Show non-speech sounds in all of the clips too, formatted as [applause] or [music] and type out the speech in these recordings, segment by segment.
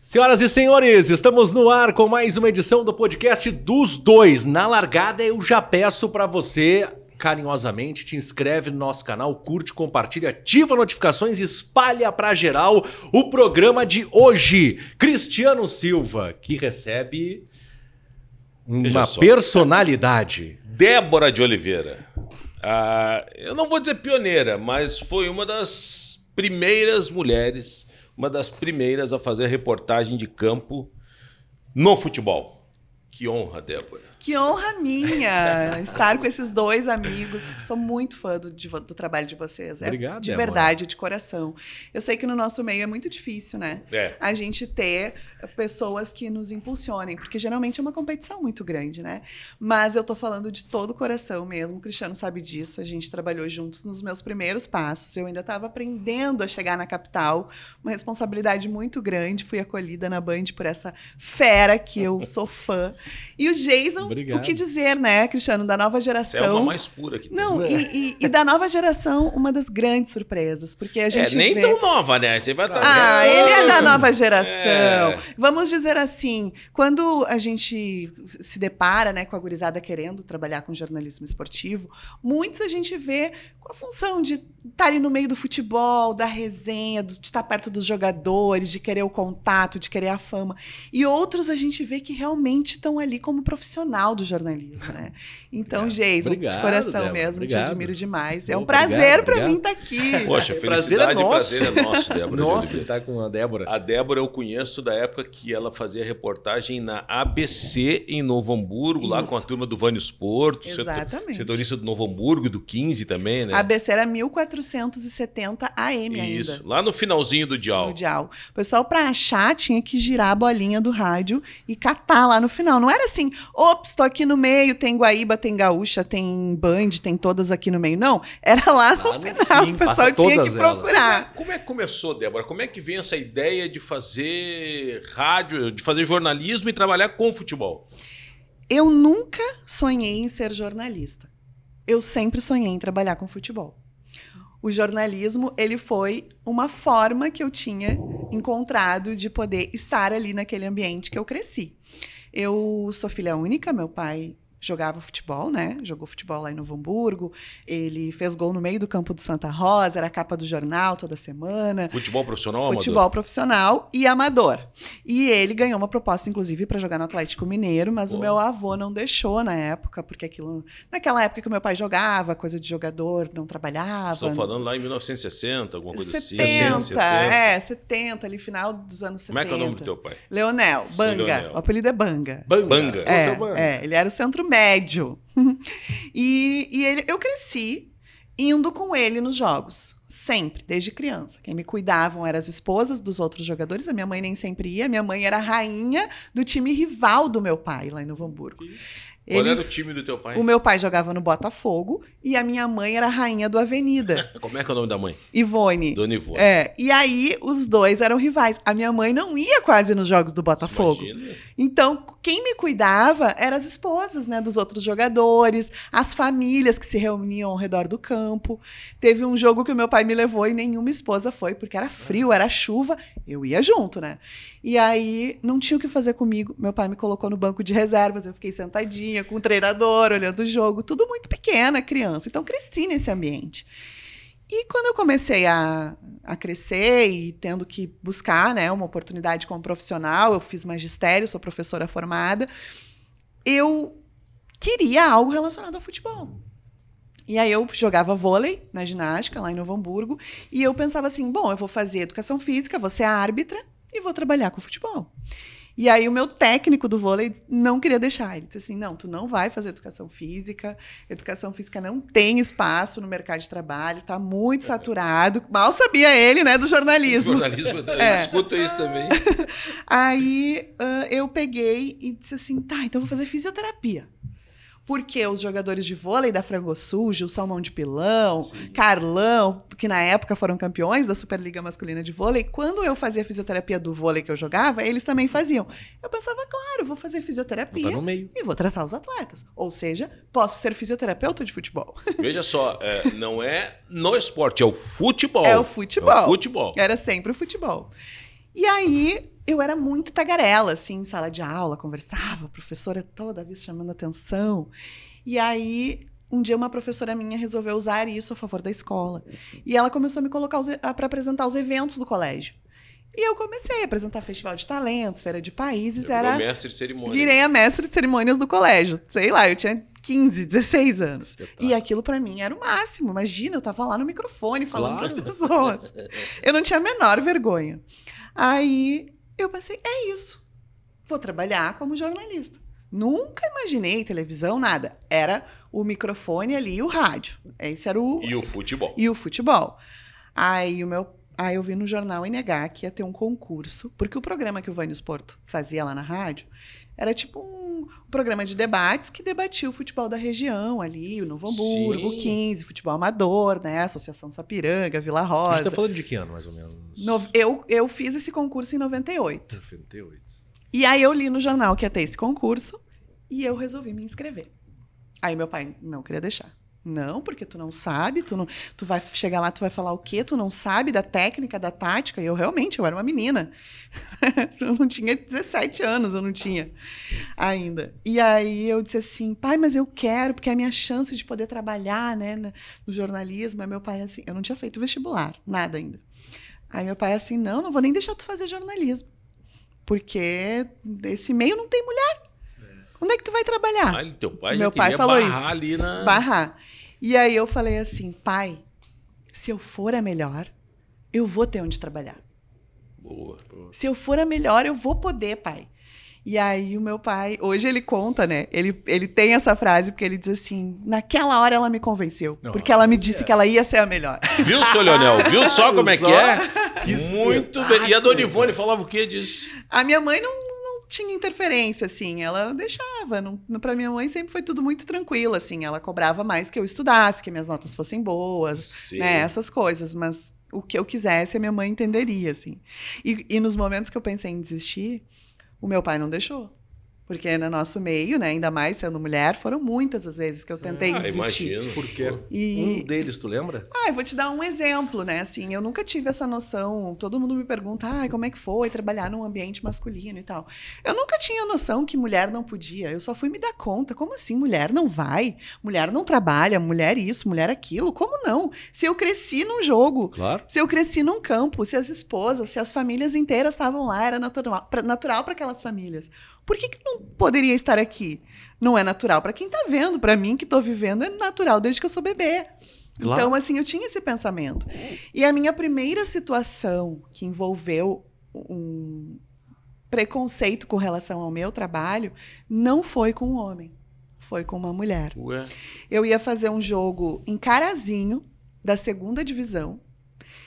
Senhoras e senhores, estamos no ar com mais uma edição do podcast dos dois. Na largada, eu já peço para você carinhosamente, te inscreve no nosso canal, curte, compartilha, ativa notificações, espalha para geral o programa de hoje. Cristiano Silva, que recebe uma personalidade. [laughs] Débora de Oliveira. Ah, eu não vou dizer pioneira, mas foi uma das primeiras mulheres uma das primeiras a fazer reportagem de campo no futebol. Que honra, Débora. Que honra minha estar com esses dois amigos. Sou muito fã do, de, do trabalho de vocês. É Obrigado, de verdade, de coração. Eu sei que no nosso meio é muito difícil, né? É. A gente ter pessoas que nos impulsionem, porque geralmente é uma competição muito grande, né? Mas eu tô falando de todo o coração mesmo. O Cristiano sabe disso. A gente trabalhou juntos nos meus primeiros passos. Eu ainda estava aprendendo a chegar na capital, uma responsabilidade muito grande. Fui acolhida na Band por essa fera que eu sou fã. E o Jason Obrigado. o que dizer, né, Cristiano, da nova geração. Você é uma mais pura que tem. Não, e, e- [laughs] e da nova geração, uma das grandes surpresas, porque a É, gente nem vê... tão nova, né? Você vai estar. Ah, ele é da nova geração. É. Vamos dizer assim, quando a gente se depara né, com a gurizada querendo trabalhar com jornalismo esportivo, muitos a gente vê com a função de estar ali no meio do futebol, da resenha, de estar perto dos jogadores, de querer o contato, de querer a fama. E outros a gente vê que realmente estão ali como profissional do jornalismo, né? Então, Obrigado, de coração Débora, mesmo, obrigado. te admiro demais. É um prazer para mim estar aqui. [laughs] Poxa, prazer felicidade é e nosso. prazer é nosso, Débora. [laughs] Nossa, ele tá com a Débora. A Débora eu conheço da época que ela fazia reportagem na ABC em Novo Hamburgo, lá Isso. com a turma do Vânios Porto, Exatamente. setorista do Novo Hamburgo, do 15 também, né? A ABC era 1470 AM Isso, ainda. lá no finalzinho do dial. No dial. O pessoal, pra achar, tinha que girar a bolinha do rádio e catar lá no final. Não era assim, ops, tô aqui no meio, tem Guaíba, tem Gaúcha, tem Band, tem todas aqui no meio. Não, era lá no Lá no final. fim, o pessoal tinha que elas. procurar. Como é que começou, Débora? Como é que vem essa ideia de fazer rádio, de fazer jornalismo e trabalhar com futebol? Eu nunca sonhei em ser jornalista. Eu sempre sonhei em trabalhar com futebol. O jornalismo, ele foi uma forma que eu tinha encontrado de poder estar ali naquele ambiente que eu cresci. Eu sou filha única, meu pai jogava futebol, né? Jogou futebol lá em Novo Hamburgo. Ele fez gol no meio do campo do Santa Rosa, era a capa do jornal toda semana. Futebol profissional Futebol amador? profissional e amador. E ele ganhou uma proposta, inclusive, para jogar no Atlético Mineiro, mas Pô. o meu avô não deixou na época, porque aquilo. Naquela época que o meu pai jogava, coisa de jogador, não trabalhava. Estou falando lá em 1960, alguma coisa 70, assim. é, 70, ali, final dos anos 70. Como é que é o nome do teu pai? Leonel, Banga. Leonel. O apelido é Banga. Banga. Seu É, Banga. é, ele era o centro médio. [laughs] e e ele, eu cresci indo com ele nos jogos. Sempre, desde criança. Quem me cuidavam eram as esposas dos outros jogadores. A minha mãe nem sempre ia. Minha mãe era a rainha do time rival do meu pai, lá em Novo Hamburgo. Qual era Eles- o time do teu pai? o meu pai jogava no Botafogo e a minha mãe era a rainha do Avenida, [laughs] Como é que é o nome da mãe? Ivone. Dona Ivone. É, e aí os dois eram rivais. A minha mãe não ia quase nos jogos do Botafogo. Imagina. Então, quem me cuidava eram as esposas, né, dos outros jogadores, as famílias que se reuniam ao redor do campo. Teve um jogo que o meu pai me levou e nenhuma esposa foi, porque era frio, era chuva, eu ia junto, né? E aí não tinha o que fazer comigo. Meu pai me colocou no banco de reservas, eu fiquei sentadinha com o treinador, olhando o jogo, tudo muito pequena, criança. Então cresci nesse ambiente. E quando eu comecei a, a crescer e tendo que buscar né, uma oportunidade como profissional, eu fiz magistério, sou professora formada, eu queria algo relacionado ao futebol. E aí eu jogava vôlei na ginástica, lá em Novo Hamburgo, e eu pensava assim, bom, eu vou fazer educação física, vou ser árbitra e vou trabalhar com futebol. E aí o meu técnico do vôlei não queria deixar. Ele disse assim: não, tu não vai fazer educação física. Educação física não tem espaço no mercado de trabalho, tá muito saturado. Mal sabia ele, né, do jornalismo. Jornalismo, eu É. escuto isso também. [laughs] Aí ah, eu peguei e disse assim: tá, então vou fazer fisioterapia. Porque os jogadores de vôlei da Frango Sujo, o Salmão de Pilão, Carlão, que na época foram campeões da Superliga Masculina de Vôlei, quando eu fazia fisioterapia do vôlei que eu jogava, eles também faziam. Eu pensava, claro, vou fazer fisioterapia Tá no meio. e vou tratar os atletas. Ou seja, posso ser fisioterapeuta de futebol. [laughs] Veja só, é, não é no esporte, é o futebol. É o futebol. É o futebol. Era sempre o futebol. E aí eu era muito tagarela, assim, em sala de aula, conversava, a professora toda vez chamando atenção. E aí, um dia uma professora minha resolveu usar isso a favor da escola. E ela começou a me colocar para apresentar os eventos do colégio. E eu comecei a apresentar festival de talentos, feira de países, Virou era mestre de cerimônia. Virei a mestre de cerimônias do colégio. Sei lá, eu tinha 15, 16 anos. E aquilo pra mim era o máximo. Imagina, eu tava lá no microfone falando Claro. pras pessoas. [laughs] Eu não tinha a menor vergonha. Aí eu pensei, é isso. Vou trabalhar como jornalista. Nunca imaginei televisão, nada. Era o microfone ali e o rádio. Esse era o E o futebol. e o futebol. Aí o meu, aí eu vi no jornal NH que ia ter um concurso, porque o programa que o Vânios Porto fazia lá na rádio era tipo um programa de debates que debatia o futebol da região ali, o Novo Hamburgo, Sim. o 15, futebol amador, né, Associação Sapiranga, Vila A Rosa. gente tá falando de que ano, mais ou menos? No- eu, eu fiz esse concurso em 98. 98. E aí eu li no jornal que ia ter esse concurso e eu resolvi me inscrever. Aí meu pai não queria deixar. Não, porque tu não sabe, tu não, tu vai chegar lá, tu vai falar o quê? Tu não sabe da técnica, da tática. E eu realmente, eu era uma menina. [laughs] eu não tinha 17 anos, eu não tinha ainda. E aí eu disse assim, pai, mas eu quero, porque é a minha chance de poder trabalhar, né, no jornalismo. Aí meu pai assim, eu não tinha feito vestibular, nada ainda. Aí meu pai assim, não, não vou nem deixar tu fazer jornalismo. Porque esse meio não tem mulher. Onde é que tu vai trabalhar? Ah, teu pai Meu já pai falou barrar isso. ali na... Barrar. E aí eu falei assim, pai, se eu for a melhor, eu vou ter onde trabalhar. Boa. Se eu for a melhor, eu vou poder, pai. E aí o meu pai, hoje ele conta, né? Ele, ele tem essa frase porque ele diz assim: naquela hora ela me convenceu. Porque ela me disse que ela ia ser a melhor. Viu, seu Leonel? Viu só [laughs] como é que é? Que Muito bem. E a Dona Ivone falava o quê disso? A minha mãe não, não tinha interferência, assim, ela deixava. Não, pra minha mãe sempre foi tudo muito tranquilo, assim. Ela cobrava mais que eu estudasse, que minhas notas fossem boas, Sim. né? Essas coisas, mas o que eu quisesse, a minha mãe entenderia, assim. E, e nos momentos que eu pensei em desistir, o meu pai não deixou. Porque no nosso meio, né, ainda mais sendo mulher, foram muitas as vezes que eu tentei Ah, desistir. imagino. Por quê? E- Um deles, tu lembra? Ah, eu vou te dar um exemplo, né? Assim, eu nunca tive essa noção. Todo mundo me pergunta, ah, como é que foi trabalhar num ambiente masculino e tal. Eu nunca tinha noção que mulher não podia. Eu só fui me dar conta. Como assim, mulher não vai? Mulher não trabalha, mulher isso, mulher aquilo? Como não? Se eu cresci num jogo, Claro. se eu cresci num campo, se as esposas, se as famílias inteiras estavam lá, era natural para aquelas famílias. Por que, que não poderia estar aqui? Não é natural para quem tá vendo, para mim que tô vivendo é natural desde que eu sou bebê. Claro. Então, assim, eu tinha esse pensamento. E a minha primeira situação que envolveu um preconceito com relação ao meu trabalho não foi com um homem, foi com uma mulher. Ué. Eu ia fazer um jogo em Carazinho, da segunda divisão,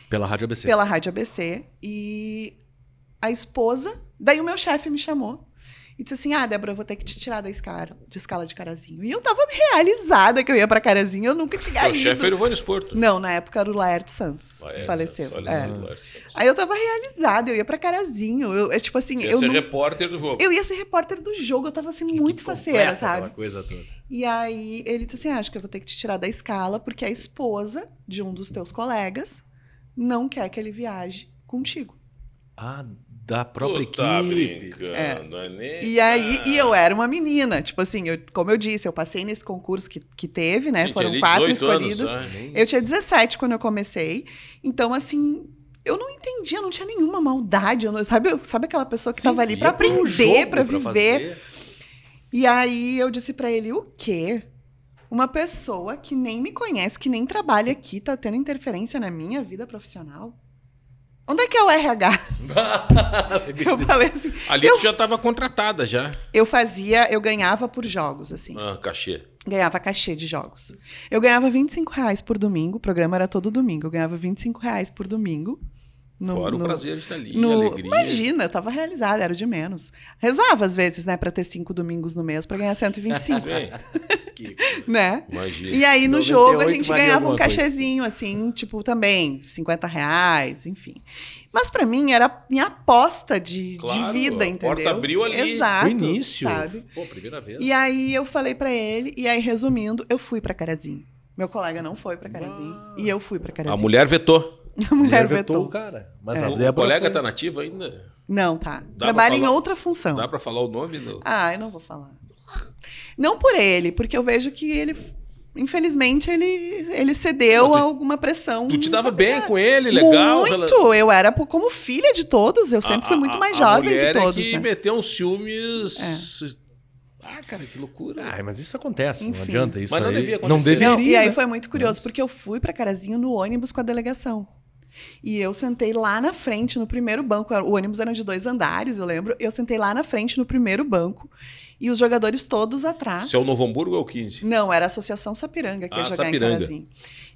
Pela Rádio ABC. pela Rádio ABC, e a esposa, daí o meu chefe me chamou e disse assim: Ah, Débora, eu vou ter que te tirar da escala de, escala de Carazinho. E eu tava realizada que eu ia pra Carazinho, eu nunca tinha Teu ido. chefe era o Vânios Porto. Não, na época era o Laerte Santos, que faleceu. falecido, É. Laerte Santos. Aí eu tava realizada, eu ia pra Carazinho. Eu, é tipo assim, Ia eu, ser não- repórter do jogo. eu ia ser repórter do jogo, eu tava assim, muito faceira, sabe? Coisa toda. E aí ele disse assim: ah, acho que eu vou ter que te tirar da escala, porque a esposa de um dos teus colegas não quer que ele viaje contigo. Ah, da própria Tu tá equipe. brincando, é. nem... E aí, Ah. e eu era uma menina. Tipo assim, eu- como eu disse, eu passei nesse concurso que, que teve, né? Gente, Foram quatro 18 anos, escolhidos. né? Eu tinha 17 quando eu comecei. Então, assim, eu não entendia, não tinha nenhuma maldade. eu não- sabe, sabe aquela pessoa que estava ali para pro aprender, para pra viver. fazer. E aí eu disse pra ele: o quê? Uma pessoa que nem me conhece, que nem trabalha aqui, tá tendo interferência na minha vida profissional? Onde é que é o RH? [laughs] Eu falei assim. Ali eu, tu já estava contratada já. eu fazia, eu ganhava por jogos, assim. Ah, cachê. Ganhava cachê de jogos. Eu ganhava 25 reais por domingo, o programa era todo domingo. Eu ganhava 25 reais por domingo. No- Fora o no- prazer de estar ali, a no- alegria. Imagina, eu tava realizada, era o de menos. Rezava às vezes, né, pra ter cinco domingos no mês pra ganhar 125. Bem, aqui. né? Imagina. E aí no 98 jogo a gente ganhava um alguma coisa. cachezinho, assim, tipo, também, 50 reais, enfim. Mas pra mim era minha aposta de, Claro, de vida, a entendeu? porta abriu ali. Exato. No início. Sabe? Pô, primeira vez. E aí eu falei pra ele, e aí resumindo, eu fui pra Carazinho. Meu colega não foi pra Carazinho, Ah. e eu fui pra A Carazinho. mulher vetou. A [laughs] mulher vetou. o cara. Mas É. a O, Débora colega foi. tá nativo ainda? Não, tá. pra Trabalha em outra função. Dá pra falar o nome? Do... Ah, eu não vou falar. Não por ele, porque eu vejo que ele, infelizmente, ele, ele cedeu Não, tu- a alguma pressão. Tu te dava bem com ele, legal? Muito! Eu era como filha de todos, eu sempre A- fui muito a- mais a jovem mulher que todos. É que né? meteu uns ciúmes. Ah, cara, que loucura. Ah, mas isso acontece, não Enfim. adianta isso Mas não aí. devia não acontecer. deveria. Não, e aí né? foi muito curioso, Mas- porque eu fui pra Carazinho no ônibus com a delegação. E eu sentei lá na frente, no primeiro banco. O ônibus era de dois andares, eu lembro. Eu sentei lá na frente, no primeiro banco. E os jogadores todos atrás. Se é o Novo Hamburgo ou o 15? Não, era a Associação Sapiranga que ia Ah, jogar Sapiranga. em Carazinho.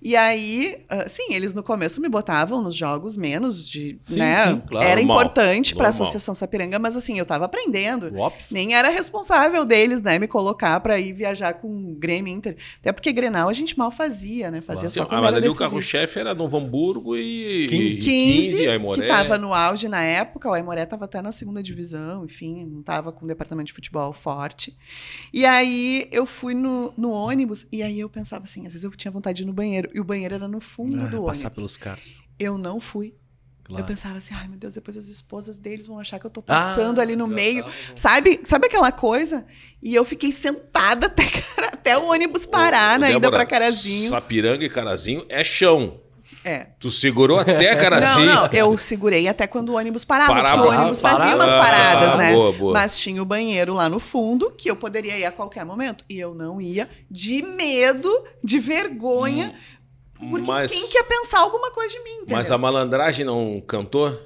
E aí, ah, sim, eles no começo me botavam nos jogos menos de, Sim, né? sim, claro. Era Normal, importante para a. Associação Sapiranga, mas assim, eu tava aprendendo. Óbvio. Nem era responsável deles, né, me colocar para ir viajar com o Grêmio Inter. Até porque Grenal a gente mal fazia, né? Fazia Então, só ah, quando mas ali o carro-chefe era Novo Hamburgo e 15. 15, Aimoré. que tava no auge na época, o Aimoré tava até na segunda divisão, enfim, não tava com um departamento de futebol forte. E aí eu fui no, no ônibus, e aí eu pensava assim, às vezes eu tinha vontade de ir no banheiro, e o banheiro era no fundo Ah, do passar ônibus. pelos caras. Eu não fui. Claro. Eu pensava assim, ai meu Deus, depois as esposas deles vão achar que eu tô Ah, passando ali no meio. tava. Sabe, sabe aquela coisa? E eu fiquei sentada até, [laughs] cara, até o ônibus parar na ida Débora, pra Carazinho. Sapiranga e Carazinho é chão. É. Tu segurou até [laughs] Carazinho. Não, não, eu segurei até quando o ônibus parava, Parava, porque o ônibus fazia parava. umas paradas, Ah, né? boa, boa. Mas tinha o banheiro lá no fundo, que eu poderia ir a qualquer momento. E eu não ia, de medo, de vergonha, porque mas, quem quer pensar alguma coisa de mim, entendeu? mas a malandragem não cantou?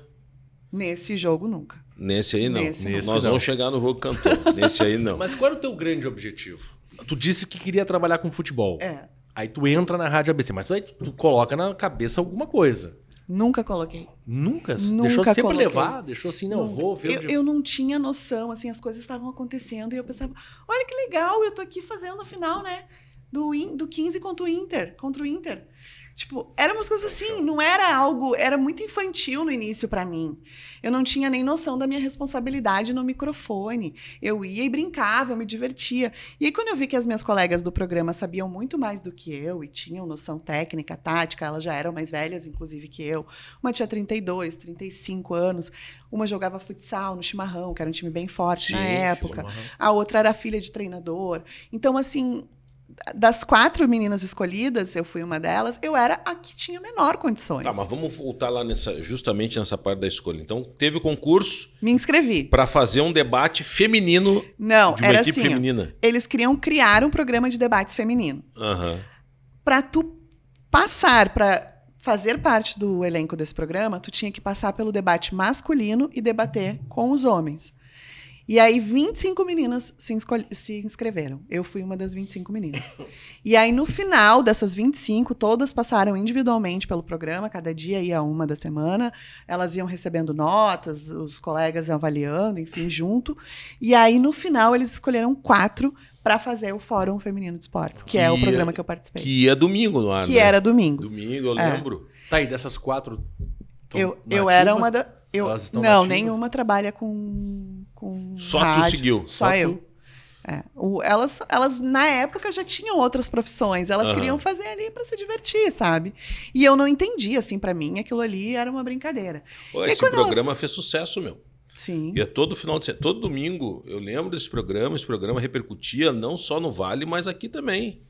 Nesse jogo, nunca. Nesse aí não. Nesse não. Nós não. vamos chegar no jogo cantor. Nesse aí não. Mas qual era o teu grande objetivo? Tu disse que queria trabalhar com futebol. É, Aí tu entra na Rádio ABC, mas aí tu, tu coloca na cabeça alguma coisa. nunca coloquei. Nunca? Nunca deixou sempre coloquei. levar? Deixou assim, não, Nunca. vou ver eu, onde... eu não tinha noção, assim, as coisas estavam acontecendo e eu pensava, olha que legal, eu tô aqui fazendo a final, né? Do, In- do 15 contra o Inter, contra o Inter. Tipo, eram umas coisas assim, não era algo, era muito infantil no início pra mim. Eu não tinha nem noção da minha responsabilidade no microfone. Eu ia e brincava, eu me divertia. E aí quando eu vi que as minhas colegas do programa sabiam muito mais do que eu e tinham noção técnica, tática, elas já eram mais velhas inclusive que eu. Uma tinha 32, 35 anos, uma jogava futsal no Chimarrão, que era um time bem forte na Sim, época. Chimarrão. A outra era filha de treinador. Então, assim, das quatro meninas escolhidas, eu fui uma delas, eu era a que tinha menor condições. Tá, mas vamos voltar lá nessa, justamente nessa parte da escolha. Então, teve o concurso Me inscrevi. para fazer um debate feminino Não, de uma era equipe assim. ó, feminina. eles queriam criar um programa de debates feminino. Aham. Para tu passar para fazer parte do elenco desse programa, tu tinha que passar pelo debate masculino e debater com os homens. E aí 25 meninas se, se inscreveram. Eu fui uma das 25 meninas. [laughs] E aí no final dessas 25, todas passaram individualmente pelo programa, cada dia ia uma da semana. Elas iam recebendo notas, os colegas iam avaliando, enfim, junto. E aí no final eles escolheram quatro para fazer o Fórum Feminino de Esportes, que, é o Que- programa que eu participei. Que ia domingo no ar. Que né? era domingos. Domingo, eu É. lembro. Tá aí, dessas quatro... Eu, eu era uma da. Eu, Elas estão não, nativa? nenhuma trabalha com. Só tu rádio, seguiu? Só, Só eu. É, o- elas, elas, na época, já tinham outras profissões. Elas Aham. queriam fazer ali para se divertir, sabe? E eu não entendi, assim, para mim, aquilo ali era uma brincadeira. Pô, E esse quando elas- programa fez sucesso, meu. Sim. E é todo final de semana, todo domingo, eu lembro desse programa, esse programa repercutia não só no Vale, mas aqui também.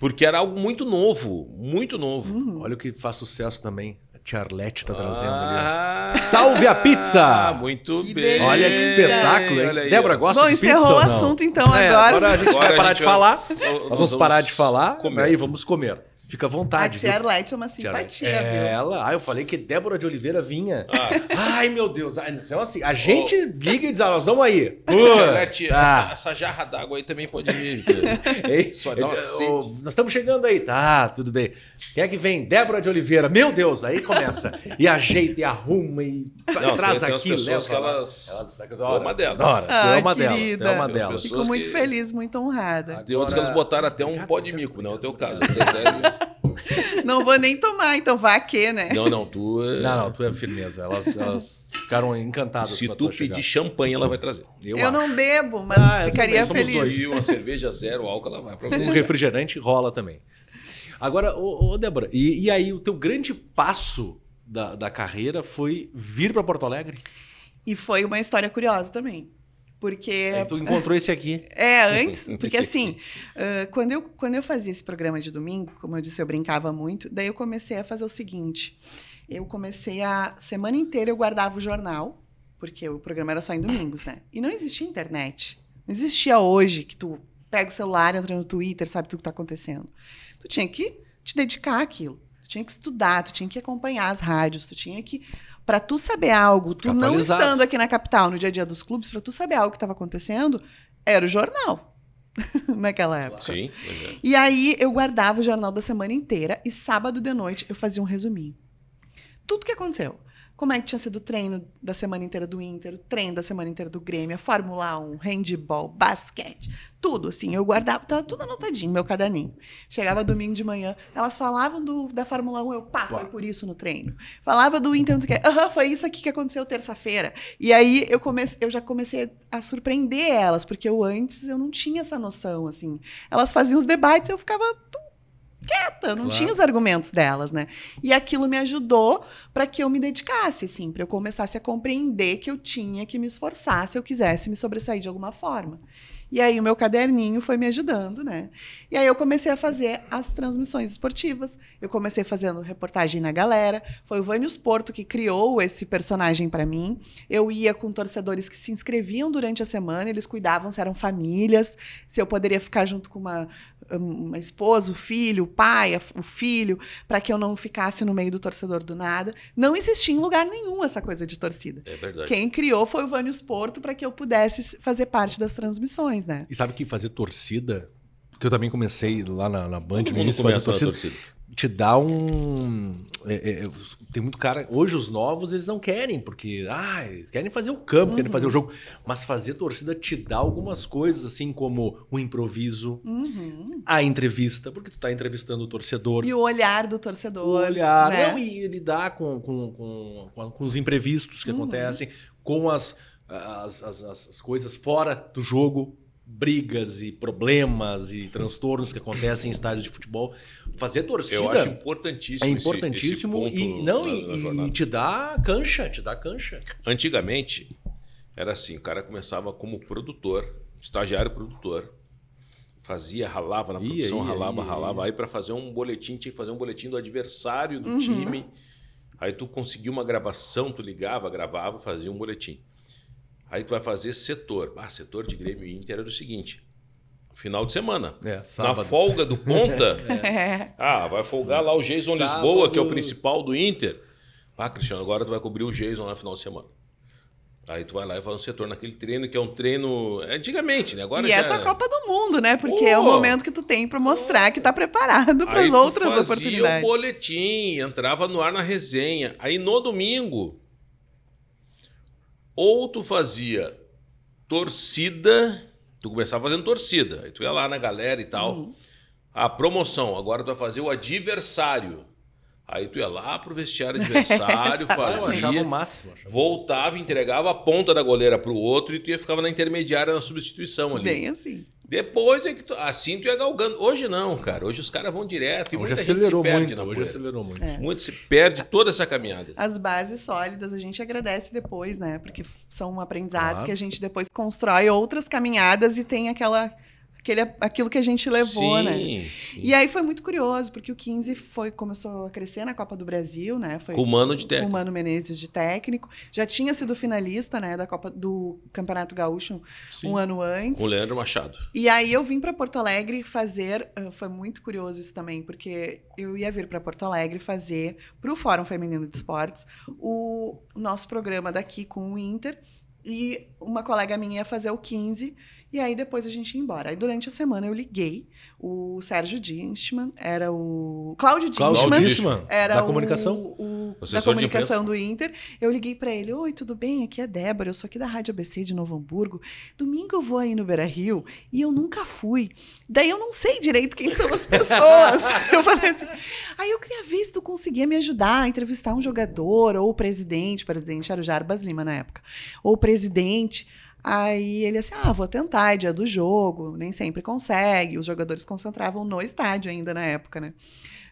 Porque era algo muito novo, muito novo. Uhum. Olha o que faz sucesso também. A Tia Arlete tá trazendo ali. Ah, Salve a pizza! Muito Que bem. delícia! Olha que espetáculo, hein? Olha aí, Débora, gosta Bom, de pizza encerrou ou o assunto, então, É, agora. agora a gente Agora vai parar gente de vai- falar. Nós Nós vamos parar de falar, comer. aí vamos comer. Fica à A vontade. tia viu? Arlete é uma Tia Arlete. simpatia, viu? Ela. Ah, eu falei que Débora de Oliveira vinha. Ah. Ai, meu Deus. Ah, Então, assim, a gente liga e diz, ah, nós vamos aí. Tia Leti, tá. essa, essa jarra d'água aí também pode vir. [laughs] Ei, Só dá uma sede. ô, nós estamos chegando aí. Tá, tudo bem. Quem é que vem? Débora de Oliveira. Meu Deus, aí começa. E ajeita, e arruma, e Não, traz tem, tem aqui, as pessoas leva que elas... Elas- é uma delas. Adora, é uma delas, tu querida. é uma Tem as delas. Fico muito que- feliz, muito honrada. Tem outros que elas botaram até um pó de mico, não é o teu caso. Não vou nem tomar, então vá que, né? Não, não, tu... é- Não, não, tu é firmeza. Elas, elas ficaram encantadas Se com a tu pedir chegada. champanhe, ela vai trazer. Eu, Eu, não bebo, mas Ah, eu ficaria somos feliz. E uma cerveja zero álcool, ela vai pra Um refrigerante rola também. Agora, ô, ô Débora, e, e aí o teu grande passo da, da carreira foi vir para Porto Alegre? E foi uma história curiosa também. Porque. Aí tu encontrou esse aqui. É, antes, porque assim, ah, quando, eu, quando eu fazia esse programa de domingo, como eu disse, eu brincava muito, daí eu comecei a fazer o seguinte: eu comecei a. Semana inteira eu guardava o jornal, porque o programa era só em domingos, né? E não existia internet. Não existia hoje que tu pega o celular, entra no Twitter, sabe tudo que tá acontecendo. Tu tinha que te dedicar àquilo. Tu tinha que estudar, tu tinha que acompanhar as rádios, tu tinha que. Pra tu saber algo, tu não estando aqui na capital, no dia a dia dos clubes, pra tu saber algo que estava acontecendo, era o jornal. [laughs] Naquela época. Sim, é. E aí eu guardava o jornal da semana inteira e sábado de noite eu fazia um resuminho. Tudo que aconteceu. Como é que tinha sido o treino da semana inteira do Inter, o treino da semana inteira do Grêmio, a Fórmula 1, handball, basquete, tudo assim. Eu guardava, tava tudo anotadinho, meu caderninho. Chegava domingo de manhã, elas falavam do, da Fórmula 1, eu, pá, foi por isso no treino. Falava do Inter, não sei o quê, aham, foi isso aqui que aconteceu terça-feira. E aí eu, comecei, eu já comecei a surpreender elas, porque eu antes eu não tinha essa noção, assim. Elas faziam os debates e eu ficava quieta, não Claro. tinha os argumentos delas, né? E aquilo me ajudou para que eu me dedicasse, assim, para eu começasse a compreender que eu tinha que me esforçar se eu quisesse me sobressair de alguma forma. E aí o meu caderninho foi me ajudando, né? E aí eu comecei a fazer as transmissões esportivas. Eu comecei fazendo reportagem na galera. Foi o Vânios Porto que criou esse personagem para mim. Eu ia com torcedores que se inscreviam durante a semana, eles cuidavam se eram famílias, se eu poderia ficar junto com uma, uma esposa, o filho, o pai, a- o filho, para que eu não ficasse no meio do torcedor do nada. Não existia em lugar nenhum essa coisa de torcida. É verdade. Quem criou foi o Vânios Porto para que eu pudesse fazer parte das transmissões, né? E sabe que fazer torcida, que eu também comecei lá na, na Band, no início, fazer torcida, torcida. Te dá um. é, é, tem muito cara. Hoje os novos eles não querem, porque. Ah, eles querem fazer o campo, querem fazer o jogo. Mas fazer torcida te dá algumas coisas, assim como o improviso, Uhum. a entrevista, porque tu tá entrevistando o torcedor. E o olhar do torcedor. o olhar, né? não, e lidar com, com, com, com, os imprevistos que Uhum. acontecem, com as, as, as- as coisas fora do jogo, brigas e problemas e transtornos que acontecem em estádios de futebol. Fazer torcida Eu acho importantíssimo é esse- importantíssimo esse e ponto não na- e, na e te dá cancha, te dá cancha. Antigamente, era assim, o cara começava como produtor, estagiário produtor. Fazia, ralava na Ia, produção, ia, ralava, ia, ralava. ia. Aí para fazer um boletim, tinha que fazer um boletim do adversário do Uhum. time. Aí tu conseguia uma gravação, tu ligava, gravava, fazia um boletim. Aí tu vai fazer setor. Ah, setor de Grêmio e Inter era o seguinte. Final de semana. É, Na folga do ponta, [laughs] É. ah, vai folgar lá o Jason Sábado. Lisboa, que é o principal do Inter. Ah, Cristiano, agora tu vai cobrir o Jason no final de semana. Aí tu vai lá e faz um setor naquele treino, que é um treino. Antigamente, né? Agora e já. é a tua Copa do Mundo, né? Porque é o momento que tu tem para mostrar que tá preparado para as tu outras fazia oportunidades. o boletim, entrava no ar na resenha. Aí no domingo, ou tu fazia torcida, tu começava fazendo torcida. Aí tu ia lá na galera e tal. Uhum. A promoção, agora tu vai fazer o adversário. Aí tu ia lá pro vestiário adversário, [laughs] fazia, o máximo. achava. voltava, entregava a ponta da goleira pro outro e tu ia ficava na intermediária na substituição ali. Bem assim. Depois é que tu, assim tu ia galgando. Hoje não, cara. Hoje os caras vão direto e Hoje muita acelerou gente se perde muito, na hoje poeira. acelerou muito. É. Muito se perde toda essa caminhada. As bases sólidas a gente agradece depois, né? Porque são aprendizados Claro. que a gente depois constrói outras caminhadas e tem aquela, aquele, aquilo que a gente levou, sim, né? sim. E aí foi muito curioso, porque o 15 foi, começou a crescer na Copa do Brasil, né? Foi Com o Mano de com técnico. o Mano Menezes de técnico. Já tinha sido finalista, né, da Copa do Campeonato Gaúcho Sim. um ano antes. Com o Leandro Machado. E aí eu vim para Porto Alegre fazer, ah, foi muito curioso isso também, porque eu ia vir para Porto Alegre fazer para o Fórum Feminino de Esportes o nosso programa daqui com o Inter e uma colega minha ia fazer o 15 E aí depois a gente ia embora. Aí durante a semana eu liguei. O Sérgio Dienstmann era o. Cláudio Cláudio Dienstmann. Era da o- comunicação. O, O da comunicação do Inter. Eu liguei pra ele: Oi, tudo bem? Aqui é Débora, eu sou aqui da Rádio ABC de Novo Hamburgo. Domingo eu vou aí no Beira Rio e eu nunca fui. Daí eu não sei direito quem são as pessoas. [laughs] eu falei assim. Aí eu queria ver se tu conseguia me ajudar a entrevistar um jogador ou o presidente. O presidente era o Jarbas Lima na época. Ou o presidente. Aí ele assim, ah, vou tentar, é dia do jogo, nem sempre consegue. Os jogadores concentravam no estádio ainda na época, né?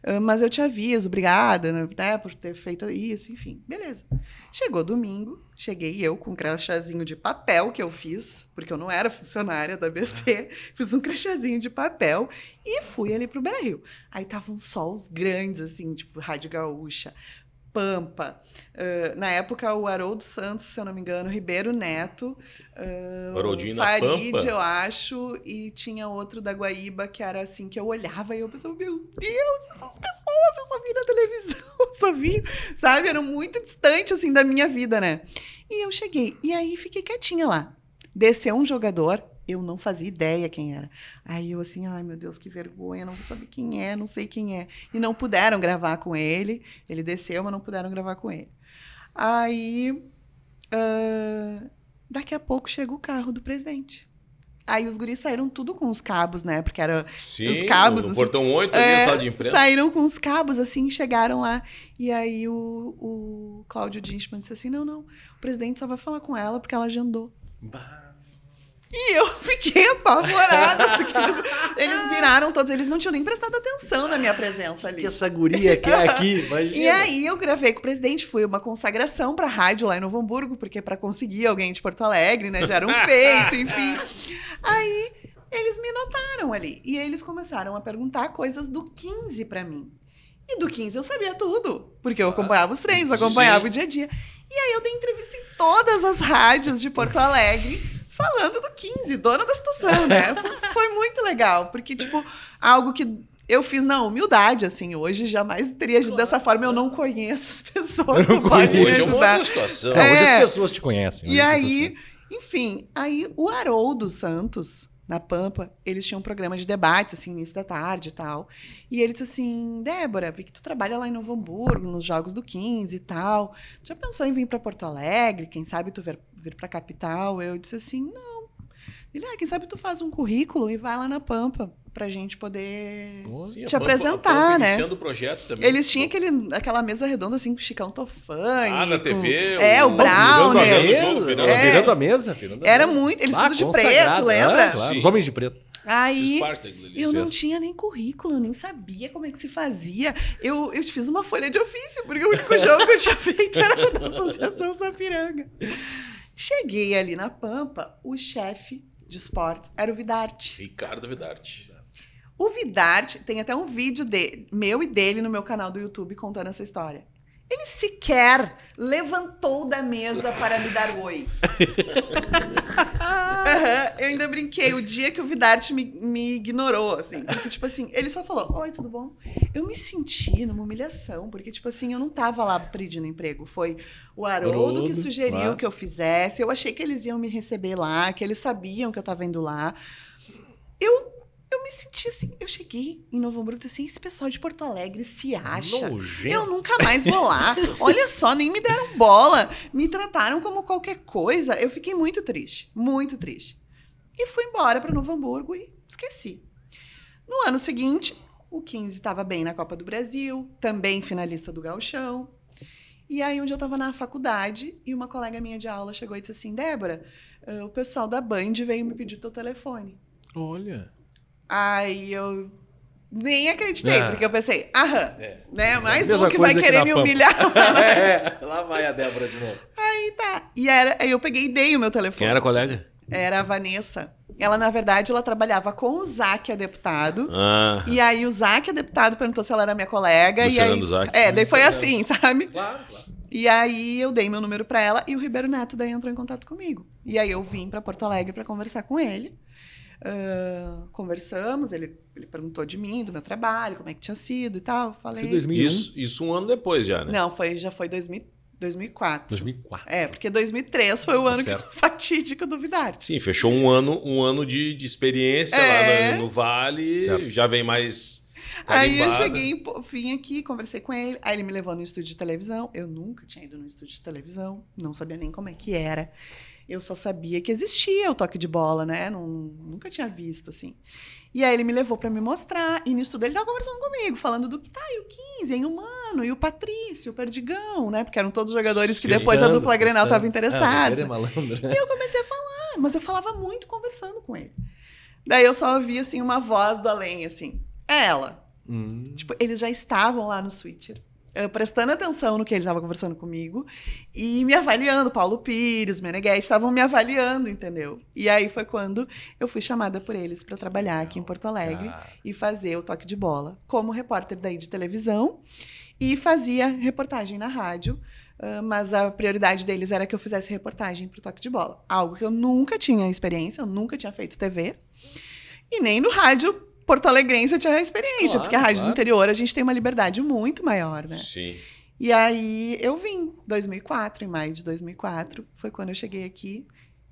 Ah, Mas eu te aviso, obrigada, né, né, por ter feito isso, enfim, beleza. Chegou domingo, cheguei eu com um crachazinho de papel que eu fiz, porque eu não era funcionária da ABC, [laughs] fiz um crachazinho de papel e fui ali pro Beira Rio. Aí estavam sols grandes, assim, tipo Rádio Gaúcha, Pampa. ah, na época, o Haroldo Santos, se eu não me engano, Ribeiro Neto, na Farid, Pampa? eu acho, e tinha outro da Guaíba que era assim, que eu olhava e eu pensava, meu Deus, essas pessoas, eu só vi na televisão, [laughs] eu só vi, sabe? Eram muito distantes, assim, da minha vida, né? E eu cheguei, e aí fiquei quietinha lá. Desceu um jogador, eu não fazia ideia quem era. Aí eu assim, ai meu Deus, que vergonha, não vou saber quem é, não sei quem é. E não puderam gravar com ele. Ele desceu, mas não puderam gravar com ele. Aí, ah, daqui a pouco chega o carro do presidente. Aí os guris saíram tudo com os cabos, né? Porque era Sim, Os cabos, no assim. portão 8 ali, é, sala de imprensa. Saíram com os cabos, assim, chegaram lá. E aí o, o Cláudio Dinchman disse assim: não, não, o presidente só vai falar com ela porque ela agendou. E eu [laughs] fiquei apavorada, porque tipo, eles viraram todos, eles não tinham nem prestado atenção na minha presença ali. que essa guria quer aqui? Imagina. E aí eu gravei com o presidente, foi uma consagração pra rádio lá em Novo Hamburgo, porque pra conseguir alguém de Porto Alegre, né, já era um [laughs] feito, enfim. Aí eles me notaram ali e eles começaram a perguntar coisas do 15 pra mim. E do 15 eu sabia tudo, porque eu acompanhava os treinos, acompanhava Sim. o dia a dia. E aí eu dei entrevista em todas as rádios de Porto Alegre, falando do 15, dona da situação, né? [laughs] Foi, foi muito legal, porque, tipo, algo que eu fiz na humildade, assim, hoje jamais teria agido dessa forma, eu não conheço as pessoas, Eu não não pode me Hoje é uma situação. Não, hoje É. as pessoas te conhecem. E aí, enfim, aí o Haroldo Santos, na Pampa, eles tinham um programa de debates, assim, início da tarde e tal. E ele disse assim: Débora, vi que tu trabalha lá em Novo Hamburgo, nos Jogos do 15 e tal. Já pensou em vir para Porto Alegre? Quem sabe tu vir, vir para capital? Eu disse assim: não. Ele, ah, quem sabe tu faz um currículo e vai lá na Pampa pra gente poder Sim, te apresentar, né? Iniciando o projeto também. Eles tinham aquele, aquela mesa redonda assim com o Chicão Tofani. Ah, na com- TV, É, o- Virando. Virando o mesa, jogo, virando- ela É. virando a mesa. virando a Era mesa. muito. Eles Ah, tudo de preto, lembra? é, claro. Os homens de preto. Aí eu não tinha nem currículo, eu nem sabia como é que se fazia. Eu, eu fiz uma folha de ofício, porque o único jogo que eu tinha [laughs] feito era o da Associação Sapiranga. Cheguei ali na Pampa, o chefe de esportes era o Vidarte. Ricardo Vidarte. O Vidarte tem até um vídeo de, meu e dele no meu canal do YouTube contando essa história. Ele sequer levantou da mesa para me dar oi. Aham, eu ainda brinquei o dia que o Vidarte me, me ignorou, assim. Porque, tipo assim, ele só falou, oi, tudo bom? Eu me senti numa humilhação, porque, tipo assim, eu não tava lá pedindo emprego. Foi o Haroldo que sugeriu claro. que eu fizesse. Eu achei que eles iam me receber lá, que eles sabiam que eu tava indo lá. Eu, eu me senti assim, eu cheguei em Novo Hamburgo e disse assim, esse pessoal de Porto Alegre se acha. Nojento. Eu nunca mais vou lá. Olha só, nem me deram bola. Me trataram como qualquer coisa. Eu fiquei muito triste, muito triste. E fui embora para Novo Hamburgo e esqueci. No ano seguinte, o 15 estava bem na Copa do Brasil, também finalista do Gauchão. E aí, um dia eu estava na faculdade e uma colega minha de aula chegou e disse assim: Débora, eh, o pessoal da Band veio me pedir teu telefone. Olha. Aí eu nem acreditei, Ah. porque eu pensei, aham, É. né? Mais um que vai que querer na me Pampa. humilhar. [laughs] É, lá vai a Débora de novo. Aí tá. E era, aí eu peguei e dei o meu telefone. Quem era a colega? Era a Vanessa. Ela, na verdade, ela trabalhava com o Zac, a deputado. Ah, E aí o Zac, a deputado, perguntou se ela era minha colega. Luciana e aí, Zac. É, daí foi assim, sabe? Claro, claro. E aí eu dei meu número pra ela e o Ribeiro Neto daí entrou em contato comigo. E aí eu vim pra Porto Alegre pra conversar com ele. Ah, conversamos, ele, ele perguntou de mim, do meu trabalho, como é que tinha sido e tal. Falei. Isso em 2001. isso, isso um ano depois já, né? Não, foi, já foi 2000, 2004. 2004. É, porque 2003 foi o ano que, [laughs] fatídico do Vidar. Sim, fechou um ano, um ano de, de experiência É. lá no, no Vale. Certo. Já vem mais. Aí eu tarimbada. cheguei, vim aqui, conversei com ele. Aí ele me levou no estúdio de televisão. Eu nunca tinha ido no estúdio de televisão, não sabia nem como é que era. Eu só sabia que existia o toque de bola, né? Não, nunca tinha visto, assim. E aí ele me levou pra me mostrar. E nisso tudo ele tava conversando comigo, falando do que tá, e o 15, e o Mano, e o Patrício, o Perdigão, né? Porque eram todos jogadores que depois a dupla Grenal tava interessada. É, Guerreiro é malandro. E eu comecei a falar, mas eu falava muito conversando com ele. Daí eu só ouvia, assim, uma voz do além, assim. É ela. Hum. Tipo, eles já estavam lá no Switcher, prestando atenção no que ele estava conversando comigo e me avaliando. Paulo Pires, Meneghetti, estavam me avaliando, entendeu? E aí foi quando eu fui chamada por eles para trabalhar aqui em Porto Alegre Ah, e fazer o toque de bola como repórter daí de televisão e fazia reportagem na rádio. Mas a prioridade deles era que eu fizesse reportagem para o toque de bola. Algo que eu nunca tinha experiência, eu nunca tinha feito TV. E nem no rádio Porto Alegrense eu tinha experiência, Claro, porque a rádio claro. do interior a gente tem uma liberdade muito maior, né? Sim. E aí eu vim, 2004, em maio de 2004, foi quando eu cheguei aqui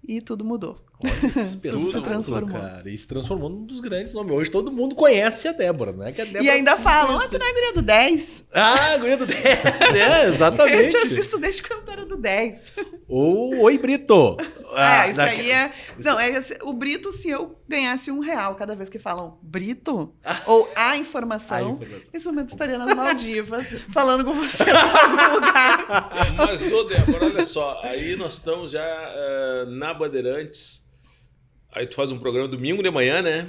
e tudo mudou. Olha, [laughs] se transformou. Cara, e se transformou num dos grandes nomes. Hoje todo mundo conhece a Débora, não é que a Débora e ainda falam, ah, conhecer. tu não é guria do 10? Ah, guria do 10. É, Eu exatamente. te assisto desde quando tu era do 10. Ou Oi Brito. Ah, é, isso da- aí é... Não, é esse- o Brito, se eu ganhasse um real cada vez que falam Brito, [laughs] ou a Ah, informação, informação. nesse momento eu estaria nas Maldivas, [laughs] falando com você em algum lugar. Mas, ô Débora, olha só, aí nós estamos já eh, na Bandeirantes. Aí tu faz um programa domingo de manhã, né?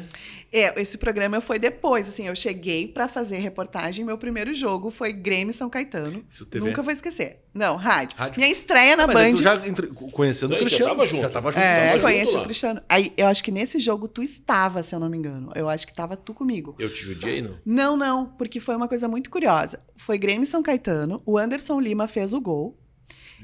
É, esse programa foi depois, assim, eu cheguei pra fazer reportagem, meu primeiro jogo foi Grêmio e São Caetano. Isso TV. Nunca vou esquecer. Não, rádio. Rádio. Minha estreia na Mas Band. tu já entre- conhecendo o Aí já Cristiano. tava junto. Já tava junto. É, tava junto conheci lá. o Cristiano. Aí, eu acho que nesse jogo tu estava, se eu não me engano. Eu acho que tava tu comigo. Eu te judiei, não? Não, não, porque foi uma coisa muito curiosa. Foi Grêmio e São Caetano, o Anderson Lima fez o gol.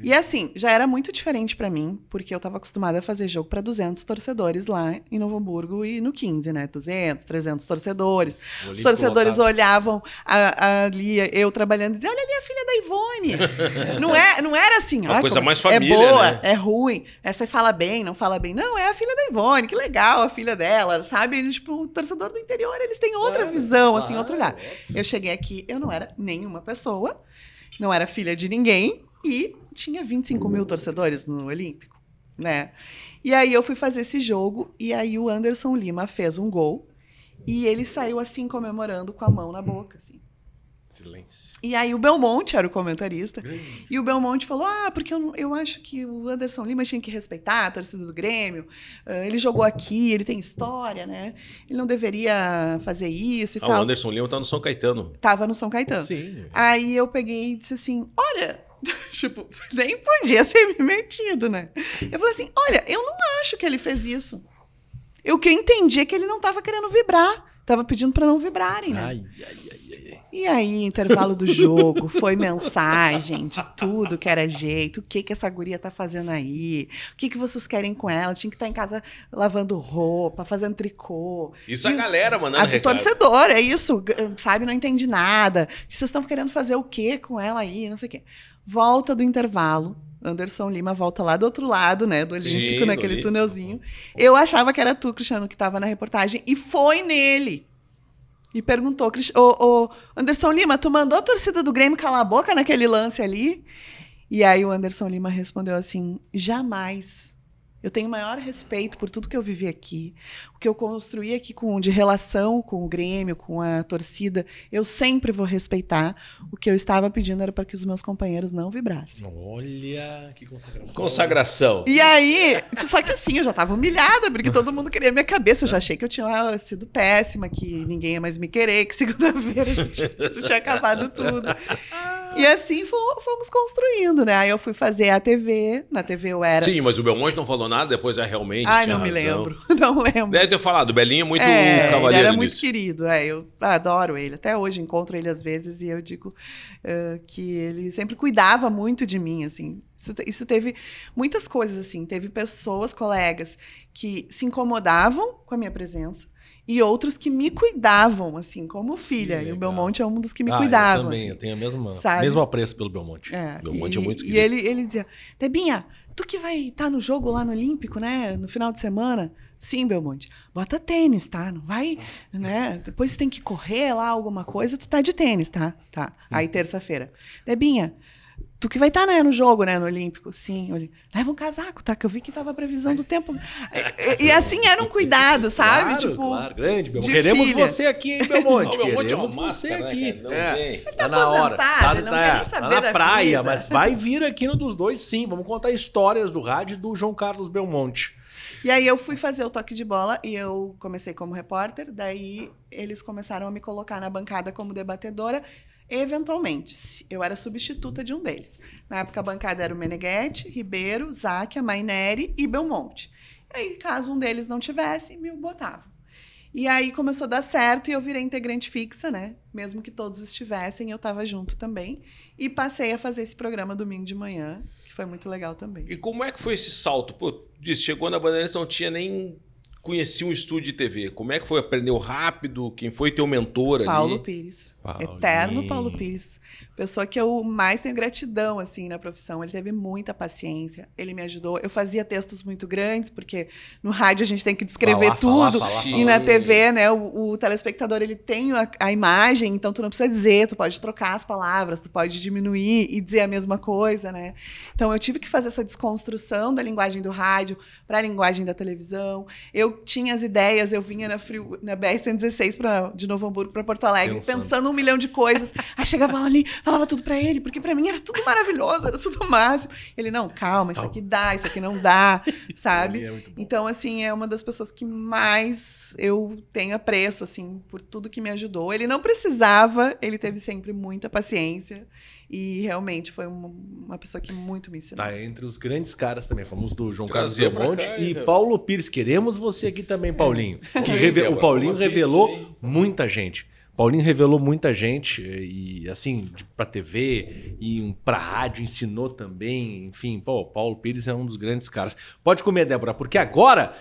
E assim, já era muito diferente pra mim, porque eu tava acostumada a fazer jogo pra 200 torcedores lá em Novo Hamburgo e no 15, né? 200, 300 torcedores. Os torcedores lotado. olhavam a- a- ali, eu trabalhando, e diziam: Olha ali a filha da Ivone. [laughs] não, é, não era assim. Uma "Ah, coisa como- mais família, É boa, né? é ruim. Essa fala bem, não fala bem. Não, é a filha da Ivone, que legal a filha dela, sabe? E, tipo, o torcedor do interior, eles têm outra Claro, visão, assim, claro, outro olhar. óbvio. Eu cheguei aqui, eu não era nenhuma pessoa, não era filha de ninguém e tinha 25 mil torcedores no Olímpico, né? E aí eu fui fazer esse jogo e aí o Anderson Lima fez um gol e ele saiu assim comemorando com a mão na boca, assim. Silêncio. E aí o Belmonte era o comentarista e o Belmonte falou: Ah, porque eu, eu acho que o Anderson Lima tinha que respeitar a torcida do Grêmio. ah, ele jogou aqui, ele tem história, né? Ele não deveria fazer isso e Ah, o tal. Anderson Lima tá no São Caetano. Tava no São Caetano. Sim. Aí eu peguei e disse assim: olha, [laughs] tipo, nem podia ter me metido, né? Eu falei assim: olha, eu não acho que ele fez isso. Eu que eu entendi é que ele não tava querendo vibrar. Tava pedindo para não vibrarem, né? Ai, ai, ai. E aí, intervalo do jogo, foi mensagem de tudo que era jeito. O que que essa guria tá fazendo aí? O que que vocês querem com ela? Tinha que estar em casa lavando roupa, fazendo tricô. Isso a E- galera mandando A do recado. torcedor, é isso, sabe? Não entendi nada. Vocês estão querendo fazer o quê com ela aí? Não sei o quê. Volta do intervalo. Anderson Lima volta lá do outro lado, né? Do Sim, Olímpico, do naquele túnelzinho. Eu achava que era tu, Cristiano, que estava na reportagem. E foi nele. E perguntou, "Cris- ô, ô, Anderson Lima, tu mandou a torcida do Grêmio calar a boca naquele lance ali? E aí o Anderson Lima respondeu assim: jamais. Eu tenho maior respeito por tudo que eu vivi aqui, o que eu construí aqui com, de relação com o Grêmio, com a torcida. Eu sempre vou respeitar. O que eu estava pedindo era para que os meus companheiros não vibrassem. Olha, que consagração. Consagração. E aí, só que assim, eu já tava humilhada, porque todo mundo queria minha cabeça. Eu já achei que eu tinha sido péssima, que ninguém ia mais me querer, que segunda-feira [laughs] a gente já tinha acabado tudo. E assim fo- fomos construindo, né? Aí eu fui fazer a TV, na TV eu era. Sim, mas o Belmonte não falou nada, depois é realmente. Ai, não me razão. lembro. [laughs] Não lembro. Deve ter falado, o Belinho é muito É, ele cavaleiro era muito nisso. querido, é, eu adoro ele. Até hoje encontro ele às vezes e eu digo eh, que ele sempre cuidava muito de mim, assim. Isso, isso teve muitas coisas, assim. Teve pessoas, colegas, que se incomodavam com a minha presença e outros que me cuidavam, assim, como filha. E o Belmonte é um dos que me Ah, cuidavam. Eu também, assim. eu tenho o mesmo, Sabe? mesmo apreço pelo Belmonte. É, Belmonte e, é muito E querido. ele, ele dizia, Debinha, tu que vai estar no jogo lá no Olímpico, né? No final de semana. Sim, Belmonte. Bota tênis, tá? Não vai, né? Depois tem que correr lá, alguma coisa, tu tá de tênis, tá? Tá. Aí, terça-feira. Debinha, tu que vai estar né, no jogo, né? No Olímpico. Sim. Leva um casaco, tá? Que eu vi que tava a previsão do tempo. E, e assim era um cuidado, [laughs] sabe? Claro, tipo, claro, grande, Belmonte. Queremos filha. você aqui, hein, Belmonte? [laughs] Não, Belmonte é uma Queremos você máscara, né, aqui. cara? Não É. vem. Tá tá na hora. aposentado, Tá, ele não tá- quer nem tá saber na da praia, vida. mas vai vir aqui no dos dois sim. Vamos contar histórias do rádio do João Carlos Belmonte. E aí eu fui fazer o toque de bola e eu comecei como repórter, daí eles começaram a me colocar na bancada como debatedora, eventualmente. Eu era substituta de um deles. Na época a bancada era o Meneghetti, Ribeiro, Záquia, Maineri e Belmonte. E aí, caso um deles não tivesse, me botavam. E aí começou a dar certo e eu virei integrante fixa, né? Mesmo que todos estivessem, eu estava junto também. E passei a fazer esse programa domingo de manhã, que foi muito legal também. E como é que foi esse salto? Pô, disse, chegou na Bandeirantes, não tinha nem conhecia um estúdio de TV. Como é que foi? Aprendeu rápido? Quem foi teu mentor Paulo ali? Pires. Paulinho. Eterno Paulo Pires. Pessoa que eu mais tenho gratidão, assim, na profissão. Ele teve muita paciência. Ele me ajudou. Eu fazia textos muito grandes, porque no rádio a gente tem que descrever Falar, tudo. falar, e falar. na TV, né, o, o telespectador, ele tem a, a imagem, então tu não precisa dizer, tu pode trocar as palavras, tu pode diminuir e dizer a mesma coisa, né? Então eu tive que fazer essa desconstrução da linguagem do rádio para a linguagem da televisão. Eu tinha as ideias, eu vinha na, Frio- na BR-116 pra- de Novo Hamburgo para Porto Alegre, Pensando. pensando. Um milhão de coisas. Aí chegava lá ali, falava tudo para ele, porque para mim era tudo maravilhoso, era tudo máximo. Ele, não, calma, isso aqui dá, isso aqui não dá, [laughs] sabe? É. Então, assim, é uma das pessoas que mais eu tenho apreço, assim, por tudo que me ajudou. Ele não precisava, ele teve sempre muita paciência e realmente foi uma, uma pessoa que muito me ensinou. Tá entre os grandes caras também. Falamos do João Carlos cá, e então. Paulo Pires. Queremos você aqui também, Paulinho. Que reve- Débora, O Paulinho revelou muita gente. Paulinho revelou muita gente e assim, pra TV e pra rádio ensinou também, enfim, pô, Paulo Pires é um dos grandes caras. Pode comer, Débora, porque agora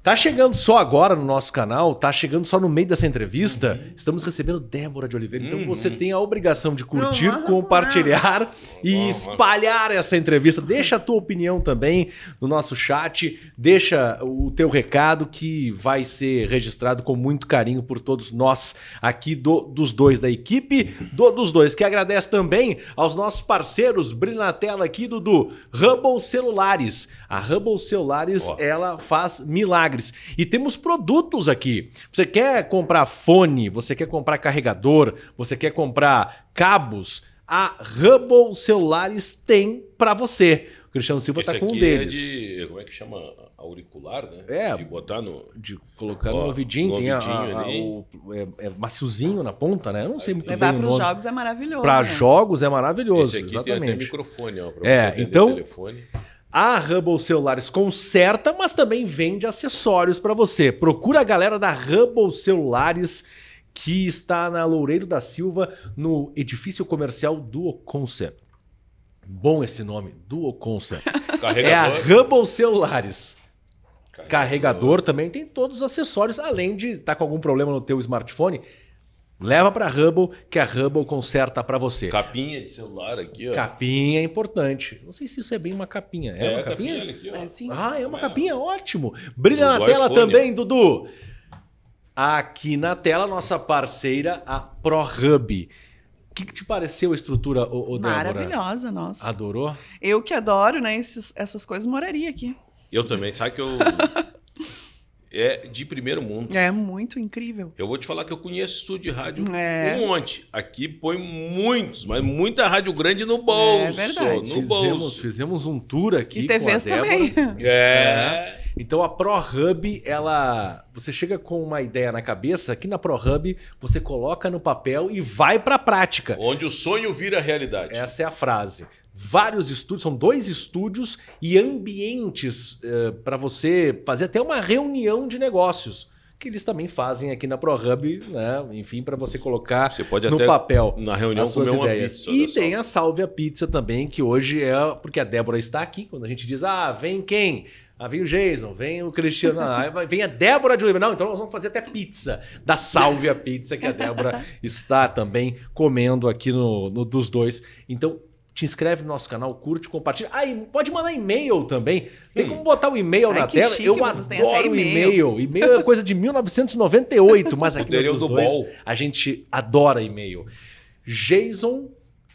Tá chegando só agora no nosso canal, tá chegando só no meio dessa entrevista. Estamos recebendo Débora de Oliveira. Então Uhum. você tem a obrigação de curtir, Não, não, compartilhar e espalhar essa entrevista. Deixa a tua opinião também no nosso chat, deixa o teu recado que vai ser registrado com muito carinho por todos nós aqui do- dos dois da equipe do- dos dois. Que agradece também aos nossos parceiros, brilha na tela aqui, Dudu, Hubble Celulares. A Hubble Celulares, ela faz milagres. E temos produtos aqui. Você quer comprar fone, você quer comprar carregador, você quer comprar cabos, a Hubble Celulares tem pra você. O Cristiano Silva Esse tá com um aqui deles. É de, como é que chama? Auricular, né? É. De botar no... De colocar Ó, no ouvidinho, no tem a- ouvidinho a- ali. o, é, é maciozinho na ponta, né? Eu não sei muito Levar bem o para os jogos é maravilhoso. Para né? jogos é maravilhoso, Esse aqui tem até exatamente. microfone, ó, pra É, você então- o telefone. A Hubble Celulares conserta, mas também vende acessórios para você. Procura a galera da Hubble Celulares que está na Loureiro da Silva, no edifício comercial Duo Concept. Bom esse nome, Duo Concept. [laughs] É a Carregador. Hubble Celulares. Carregador também tem todos os acessórios, além de estar com algum problema no teu smartphone, leva para a Hubble que a Hubble conserta para você. Capinha de celular aqui, ó. Capinha é importante. Não sei se isso é bem uma capinha. É, uma capinha? olha aqui, ó. É sim. Ah, é uma capinha, ótimo. Brilha Do na tela iPhone. também, Dudu. Aqui na tela, nossa parceira, a ProHub. O que, que te pareceu a estrutura, ô, ô Débora? Maravilhosa, nossa. Adorou? Eu que adoro, né, esses- essas coisas, moraria aqui. Eu também, sabe que eu... [laughs] é de primeiro mundo. É muito incrível. Eu vou te falar que eu conheço estúdio de rádio É. um monte. Aqui põe muitos, mas muita rádio grande no bolso. É verdade. no Fizemos, bolso. fizemos um tour aqui E com a TVs Débora. também. [laughs] É. Então a ProHub, ela, você chega com uma ideia na cabeça, aqui na ProHub você coloca no papel e vai para a prática. Onde o sonho vira realidade. Essa é a frase. Vários estúdios, são dois estúdios e ambientes para você fazer até uma reunião de negócios. que eles também fazem aqui na ProHub, né? Enfim, para você colocar Você pode no até, papel na reunião, as suas ideias. pizza. E só. tem a Salve a Pizza também, que hoje é porque a Débora está aqui. Quando a gente diz, ah, vem quem? Ah, vem o Jason, vem o Cristiano, ah, vem a Débora de Oliveira. Não, então nós vamos fazer até pizza da Salve a Pizza, que a Débora [laughs] está também comendo aqui no, no dos dois. Então, te inscreve no nosso canal, curte, compartilha. Ah, e pode mandar e-mail também. Tem Hum. como botar o e-mail Ai, na que tela? chique, Eu vocês têm até adoro o e-mail. e-mail. É coisa de 1998, mas aqui no do dois, a gente adora e-mail. Jason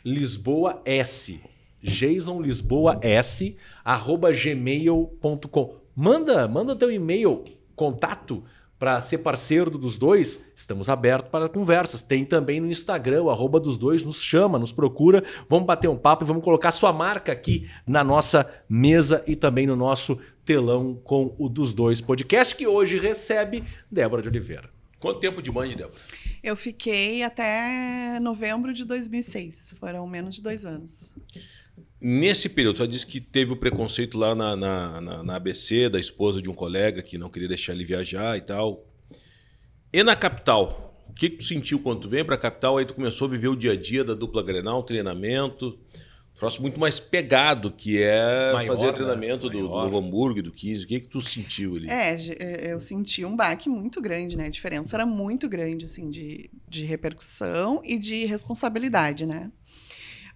Lisboa S. Jason Lisboa S arroba gmail.com. Manda, manda teu e-mail, contato para ser parceiro do dos dois. Estamos abertos para conversas. Tem também no Instagram, o arroba dos dois, nos chama, nos procura. Vamos bater um papo e vamos colocar sua marca aqui na nossa mesa e também no nosso telão com o dos dois podcast, que hoje recebe Débora de Oliveira. Quanto tempo de mãe, Débora? Eu fiquei até novembro de 2006. Foram menos de dois anos. Nesse período, você disse que teve o preconceito lá na, na, na- na ABC da esposa de um colega que não queria deixar ele viajar e tal. E na capital? O que, que tu sentiu quando tu veio pra capital? Aí tu começou a viver o dia a dia da dupla Grenal, treinamento. Um troço muito mais pegado, que é Maior, fazer né? treinamento do, do Maior. Novo Hamburgo, do 15. O que, que tu sentiu ali? É, ge- eu senti um baque muito grande, né? A diferença era muito grande, assim, de, de repercussão e de responsabilidade, né?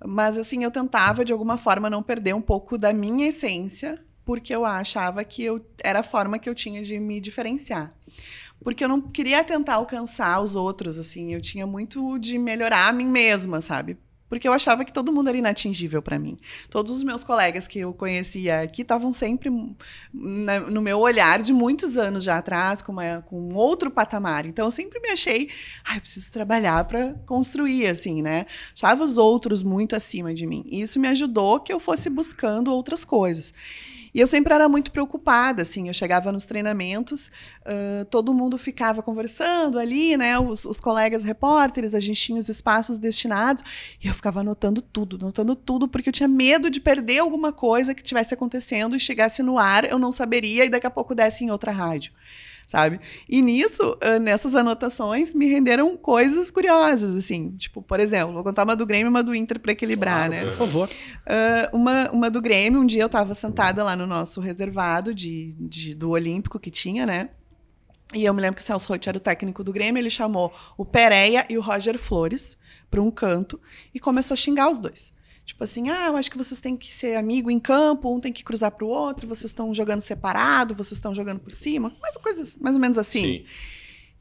Mas, assim, eu tentava, de alguma forma, não perder um pouco da minha essência, porque eu achava que eu, era a forma que eu tinha de me diferenciar. Porque eu não queria tentar alcançar os outros, assim, eu tinha muito de melhorar a mim mesma, sabe? Porque eu achava que todo mundo era inatingível para mim. Todos os meus colegas que eu conhecia aqui estavam sempre na- no meu olhar de muitos anos já atrás, com, uma- com outro patamar. Então eu sempre me achei, eu preciso trabalhar para construir, assim, né? Achava os outros muito acima de mim. E isso me ajudou que eu fosse buscando outras coisas. E eu sempre era muito preocupada, assim, eu chegava nos treinamentos, ah, todo mundo ficava conversando ali, né, os, os colegas repórteres, a gente tinha os espaços destinados, e eu ficava anotando tudo, anotando tudo, porque eu tinha medo de perder alguma coisa que estivesse acontecendo e chegasse no ar, eu não saberia e daqui a pouco desse em outra rádio. Sabe? E nisso, ah, nessas anotações, me renderam coisas curiosas, assim. Tipo, por exemplo, vou contar uma do Grêmio e uma do Inter para equilibrar, né? Por favor. Ah, uma, uma do Grêmio, um dia eu estava sentada lá no nosso reservado de, de- do Olímpico que tinha, né? E eu me lembro que o Celso Roth era o técnico do Grêmio, ele chamou o Pereira e o Roger Flores para um canto e começou a xingar os dois. Tipo assim, ah, eu acho que vocês têm que ser amigo em campo, um tem que cruzar para o outro, vocês estão jogando separado, vocês estão jogando por cima, mais coisas mais ou menos assim.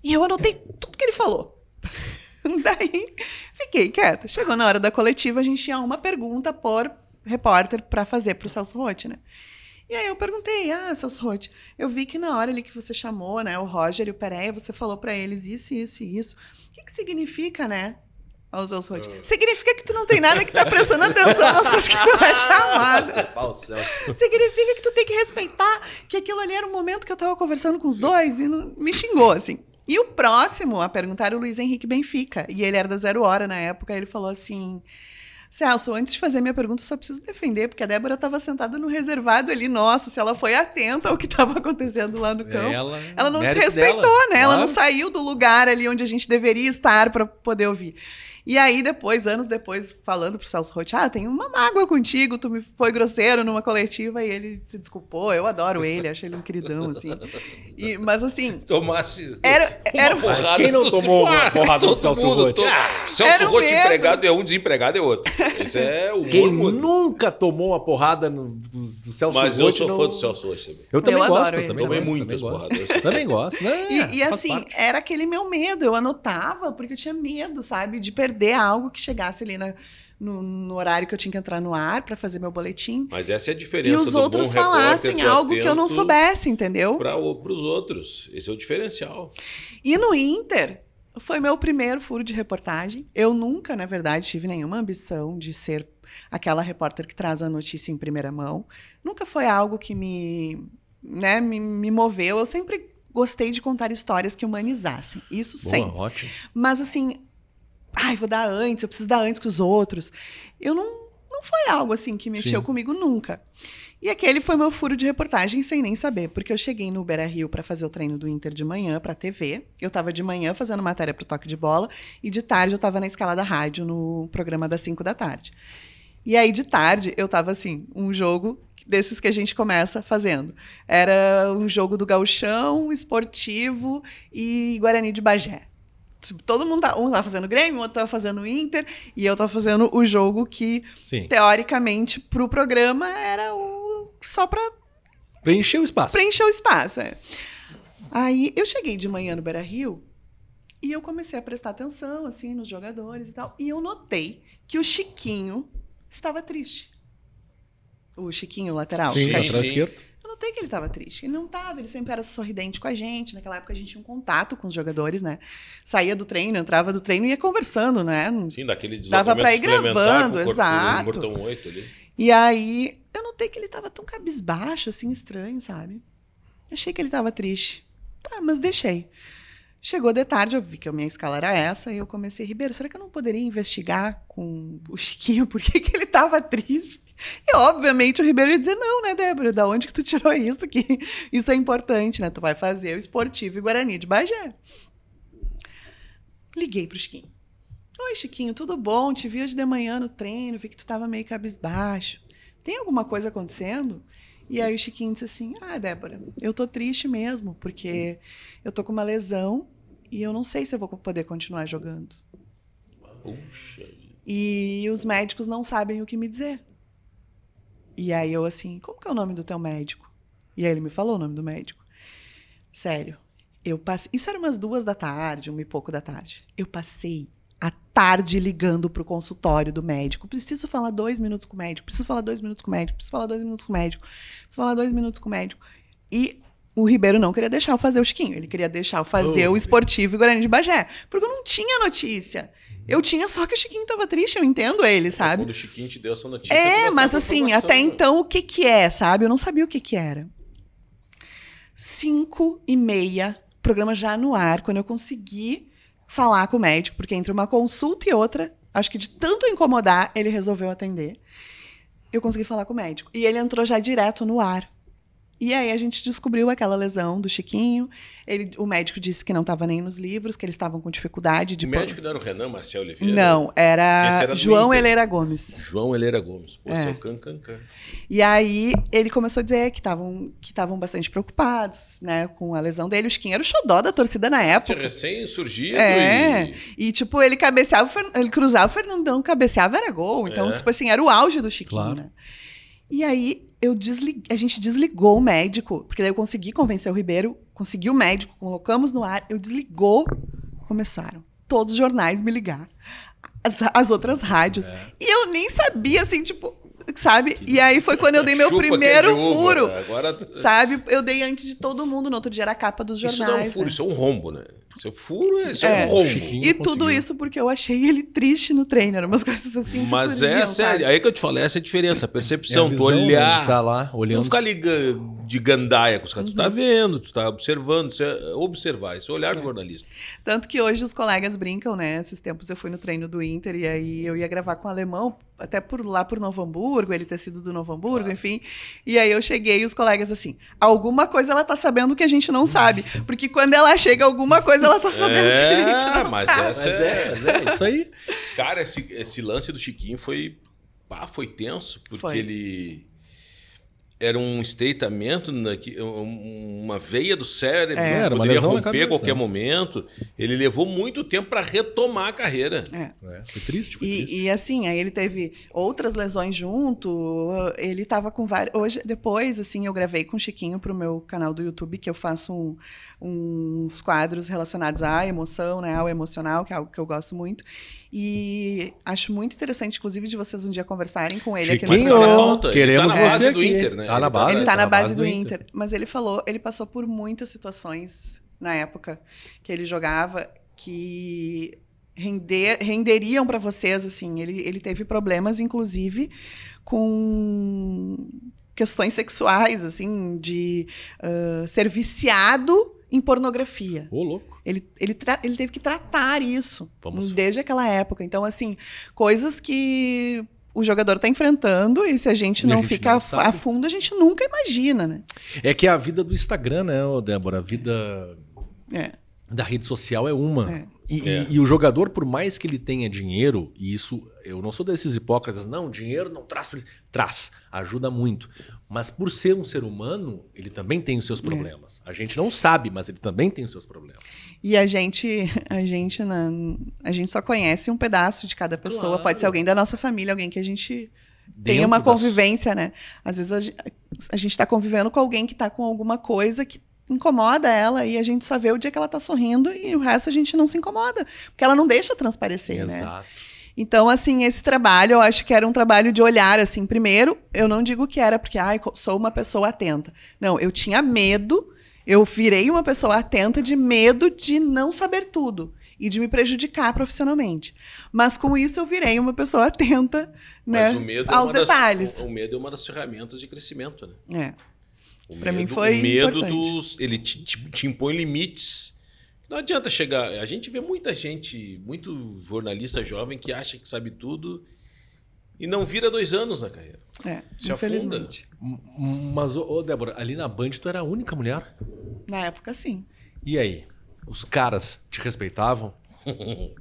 E eu anotei tudo que ele falou. [laughs] Daí, fiquei quieta. Chegou na hora da coletiva, a gente tinha uma pergunta por repórter para fazer para o Celso Rotti, né? E aí eu perguntei, ah, Celso Rotti, eu vi que na hora ali que você chamou, né, o Roger e o Pereira, você falou para eles isso, isso e isso. O que, que significa, né? Ao Celso Rotti. Significa que tu não tem nada que tá prestando atenção nas coisas que tu é [laughs] chamado. Significa que tu tem que respeitar que aquilo ali era um momento que eu tava conversando com os dois e não- me xingou, assim. E o próximo a perguntar era o Luiz Henrique Benfica. E ele era da Zero Hora na época. Ele falou assim: Celso, antes de fazer minha pergunta, eu só preciso defender, porque a Débora estava sentada no reservado ali, nossa, se ela foi atenta ao que estava acontecendo lá no campo. Ela, Ela não desrespeitou, dela, né? Ela não claro. saiu do lugar ali onde a gente deveria estar para poder ouvir. E aí, depois, anos depois, falando pro Celso Roth, ah, tem uma mágoa contigo, tu me foi grosseiro numa coletiva e ele se desculpou. Eu adoro ele, acho ele um queridão, assim. E- mas assim, Tomasse Era- uma era- porrada. Mas quem não tomou uma porrada do Celso mundo, Roth? todo- Ah, Celso Roth empregado é um, desempregado é outro. Esse é o Quem nunca tomou uma porrada no, do, do Celso Mas eu Roth sou não- fã do Celso Roth também. Eu também Eu gosto, adoro eu também Tomei gosto, muitas também gosto. porradas. Também gosto. né? E, e assim, parte. era aquele meu medo. Eu anotava, porque eu tinha medo, sabe, de perder algo que chegasse ali na- no, no horário que eu tinha que entrar no ar para fazer meu boletim. Mas essa é a diferença E os outros falassem algo que eu não soubesse, entendeu? Para os outros. Esse é o diferencial. E no Inter, foi meu primeiro furo de reportagem. Eu nunca, na verdade, tive nenhuma ambição de ser aquela repórter que traz a notícia em primeira mão. Nunca foi algo que me, né, me, me moveu. Eu sempre gostei de contar histórias que humanizassem. Isso Boa, sempre. ótimo. Mas assim, ai, vou dar antes, eu preciso dar antes que os outros. Eu não, não foi algo assim que mexeu Sim. comigo nunca. E aquele foi meu furo de reportagem sem nem saber, porque eu cheguei no Beira Rio para fazer o treino do Inter de manhã para TV. Eu tava de manhã fazendo matéria pro toque de bola e de tarde eu tava na escala da rádio no programa das 5 da tarde. E aí de tarde eu tava assim, um jogo desses que a gente começa fazendo. Era um jogo do Gauchão, esportivo e Guarani de Bagé. Tipo, Todo mundo tá, um tava fazendo Grêmio, o outro tava fazendo Inter, e eu tava fazendo o jogo que Sim. teoricamente, pro programa era o só pra Preencher o espaço. preencher o espaço. É. Aí eu cheguei de manhã no Beira Rio e eu comecei a prestar atenção assim nos jogadores e tal. E eu notei que o Chiquinho estava triste. O Chiquinho, lateral. Sim, lateral esquerdo. Eu notei que ele estava triste. Ele não estava, ele sempre era sorridente com a gente. Naquela época a gente tinha um contato com os jogadores, né? Saía do treino, entrava do treino e ia conversando, né? Sim, daquele Dava pra ir gravando, com o corpo- exato. o Portão 8 ali. E aí eu notei que ele tava tão cabisbaixo, assim, estranho, sabe? Achei que ele tava triste. Tá, mas deixei. Chegou de tarde, eu vi que a minha escala era essa, e eu comecei, Ribeiro, será que eu não poderia investigar com o Chiquinho por que, que ele tava triste? E, obviamente, o Ribeiro ia dizer, não, né, Débora? Da onde que tu tirou [laughs] isso? Que isso é importante, né? Tu vai fazer o esportivo e Guarani de Bagé. Liguei pro Chiquinho. Oi, Chiquinho, tudo bom? Te vi hoje de manhã no treino, vi que tu tava meio cabisbaixo. Tem alguma coisa acontecendo? E aí o Chiquinho disse assim: Ah, Débora, eu tô triste mesmo, porque eu tô com uma lesão e eu não sei se eu vou poder continuar jogando. Puxa. E os médicos não sabem o que me dizer. E aí eu assim, como que é o nome do teu médico? E aí ele me falou o nome do médico. Sério, eu passei. Isso era umas duas da tarde, uma e pouco da tarde. Eu passei a tarde ligando pro consultório do médico. Preciso falar dois minutos com o médico. Preciso falar dois minutos com o médico. Preciso falar dois minutos com o médico. Preciso falar dois minutos com o médico. E o Ribeiro não queria deixar eu fazer o Chiquinho. Ele queria deixar eu fazer Oh, o esportivo e Guarani de Bagé. Porque eu não tinha notícia. Eu tinha só que o Chiquinho tava triste, eu entendo ele, sabe? Quando o Chiquinho te deu essa notícia. É, mas assim, até né? então, o que que é, sabe? Eu não sabia o que que era. Cinco e meia, programa já no ar, quando eu consegui falar com o médico, porque entre uma consulta e outra, acho que de tanto incomodar, ele resolveu atender. Eu consegui falar com o médico. E ele entrou já direto no ar. E aí a gente descobriu aquela lesão do Chiquinho. Ele, o médico disse que não estava nem nos livros, que eles estavam com dificuldade de... O médico não era o Renan Marcel Oliveira? Não, era, era João. Helena Gomes. João Helena Gomes. Pô, É. seu can, can, can. E aí ele começou a dizer que estavam que estavam bastante preocupados, né, com a lesão dele. O Chiquinho era o xodó da torcida na Tinha época. recém-surgido É, e... e tipo, ele cabeceava, ele cruzava, o Fernandão cabeceava, era gol. Então, É. tipo assim, era o auge do Chiquinho, Claro. né? E aí eu desli- a gente desligou o médico, porque daí eu consegui convencer o Ribeiro, consegui o médico, colocamos no ar, eu desligou, começaram todos os jornais me ligar, as, as outras rádios. É. E eu nem sabia, assim, tipo, sabe? E aí foi quando eu dei meu que é primeiro uva, furo. né? Agora... tu- Sabe? Eu dei antes de todo mundo. No outro dia era a capa dos jornais. Isso não é um furo, né? isso é um rombo, né? Seu furo é, isso é, É. um rombo. Chiquinho. E não tudo conseguiu. isso porque eu achei ele triste no treino. Eram umas coisas assim. Mas surgiam, é sabe? sério, aí que eu te falei, essa é a diferença, a É a percepção, tu visão, né, olhar, tá lá não olhando. ficar ligando de gandaia com os caras, tu Uhum. tá vendo, tu tá observando, isso é observar, esse é olhar do jornalista. Tanto que hoje os colegas brincam, né? Esses tempos eu fui no treino do Inter e aí eu ia gravar com o alemão, até por lá por Novo Hamburgo, ele ter sido do Novo Hamburgo, enfim. E aí eu cheguei e os colegas assim, alguma coisa ela tá sabendo que a gente não sabe. [laughs] Porque quando ela chega, alguma coisa ela tá sabendo que a gente não mas essa Mas é, mas é isso aí. Cara, esse, esse lance do Chiquinho foi. Pá, foi tenso, porque Foi. ele. Era um estreitamento, na, que- um- uma veia do cérebro, É. Era poderia romper a qualquer momento. Ele levou muito tempo para retomar a carreira. É. É, foi triste, foi triste. E, e, assim, aí ele teve outras lesões junto. Ele tava com várias. Hoje, depois, assim, eu gravei com o Chiquinho pro meu canal do YouTube, que eu faço um- uns quadros relacionados à emoção, né? Ao emocional, que é algo que eu gosto muito. E acho muito interessante, inclusive, de vocês um dia conversarem com ele aqui no Chiquinho, tá pauta, ele queremos tá na base do. Inter, né? Tá na Ele tá base. Ele na- tá na base do Inter. Mas ele falou, ele passou por muitas situações na época que ele jogava que render, renderiam para vocês, assim. Ele, ele teve problemas, inclusive, com questões sexuais, assim, de ah, ser viciado em pornografia. Ô, louco. Ele, ele, ele teve que tratar isso Vamos- desde aquela época. Então, assim, coisas que o jogador está enfrentando e se a gente E a não gente fica não a- a fundo, a gente nunca imagina, né? É que a vida do Instagram, né, Débora? A vida É. da rede social é uma. É. E, e- É. e o jogador, por mais que ele tenha dinheiro, e isso, eu não sou desses hipócritas, não, dinheiro não traz felicidade. Traz, ajuda muito. Mas por ser um ser humano, ele também tem os seus problemas. A gente não sabe, mas ele também tem os seus problemas. E a gente, a gente, na, a gente só conhece um pedaço de cada pessoa. Claro. Pode ser alguém da nossa família, alguém que a gente tem uma das- convivência, né? Às vezes a, a gente está convivendo com alguém que está com alguma coisa que incomoda ela e a gente só vê o dia que ela tá sorrindo e o resto a gente não se incomoda, porque ela não deixa transparecer, né? Exato. Então, assim, esse trabalho, eu acho que era um trabalho de olhar, assim, primeiro, eu não digo que era porque, ai, sou uma pessoa atenta. Não, eu tinha medo, eu virei uma pessoa atenta de medo de não saber tudo e de me prejudicar profissionalmente. Mas com isso eu virei uma pessoa atenta, né, é aos das, detalhes. o, o medo é uma das ferramentas de crescimento, né? É. Medo, mim foi O medo importante. dos. Ele te, te- te impõe limites. Não adianta chegar. A gente vê muita gente, muito jornalista jovem que acha que sabe tudo e não vira dois anos na carreira. É, Se infelizmente. M- Mas, ô, ô, Débora, ali na Band tu era a única mulher? Na época, sim. E aí? Os caras te respeitavam? [laughs]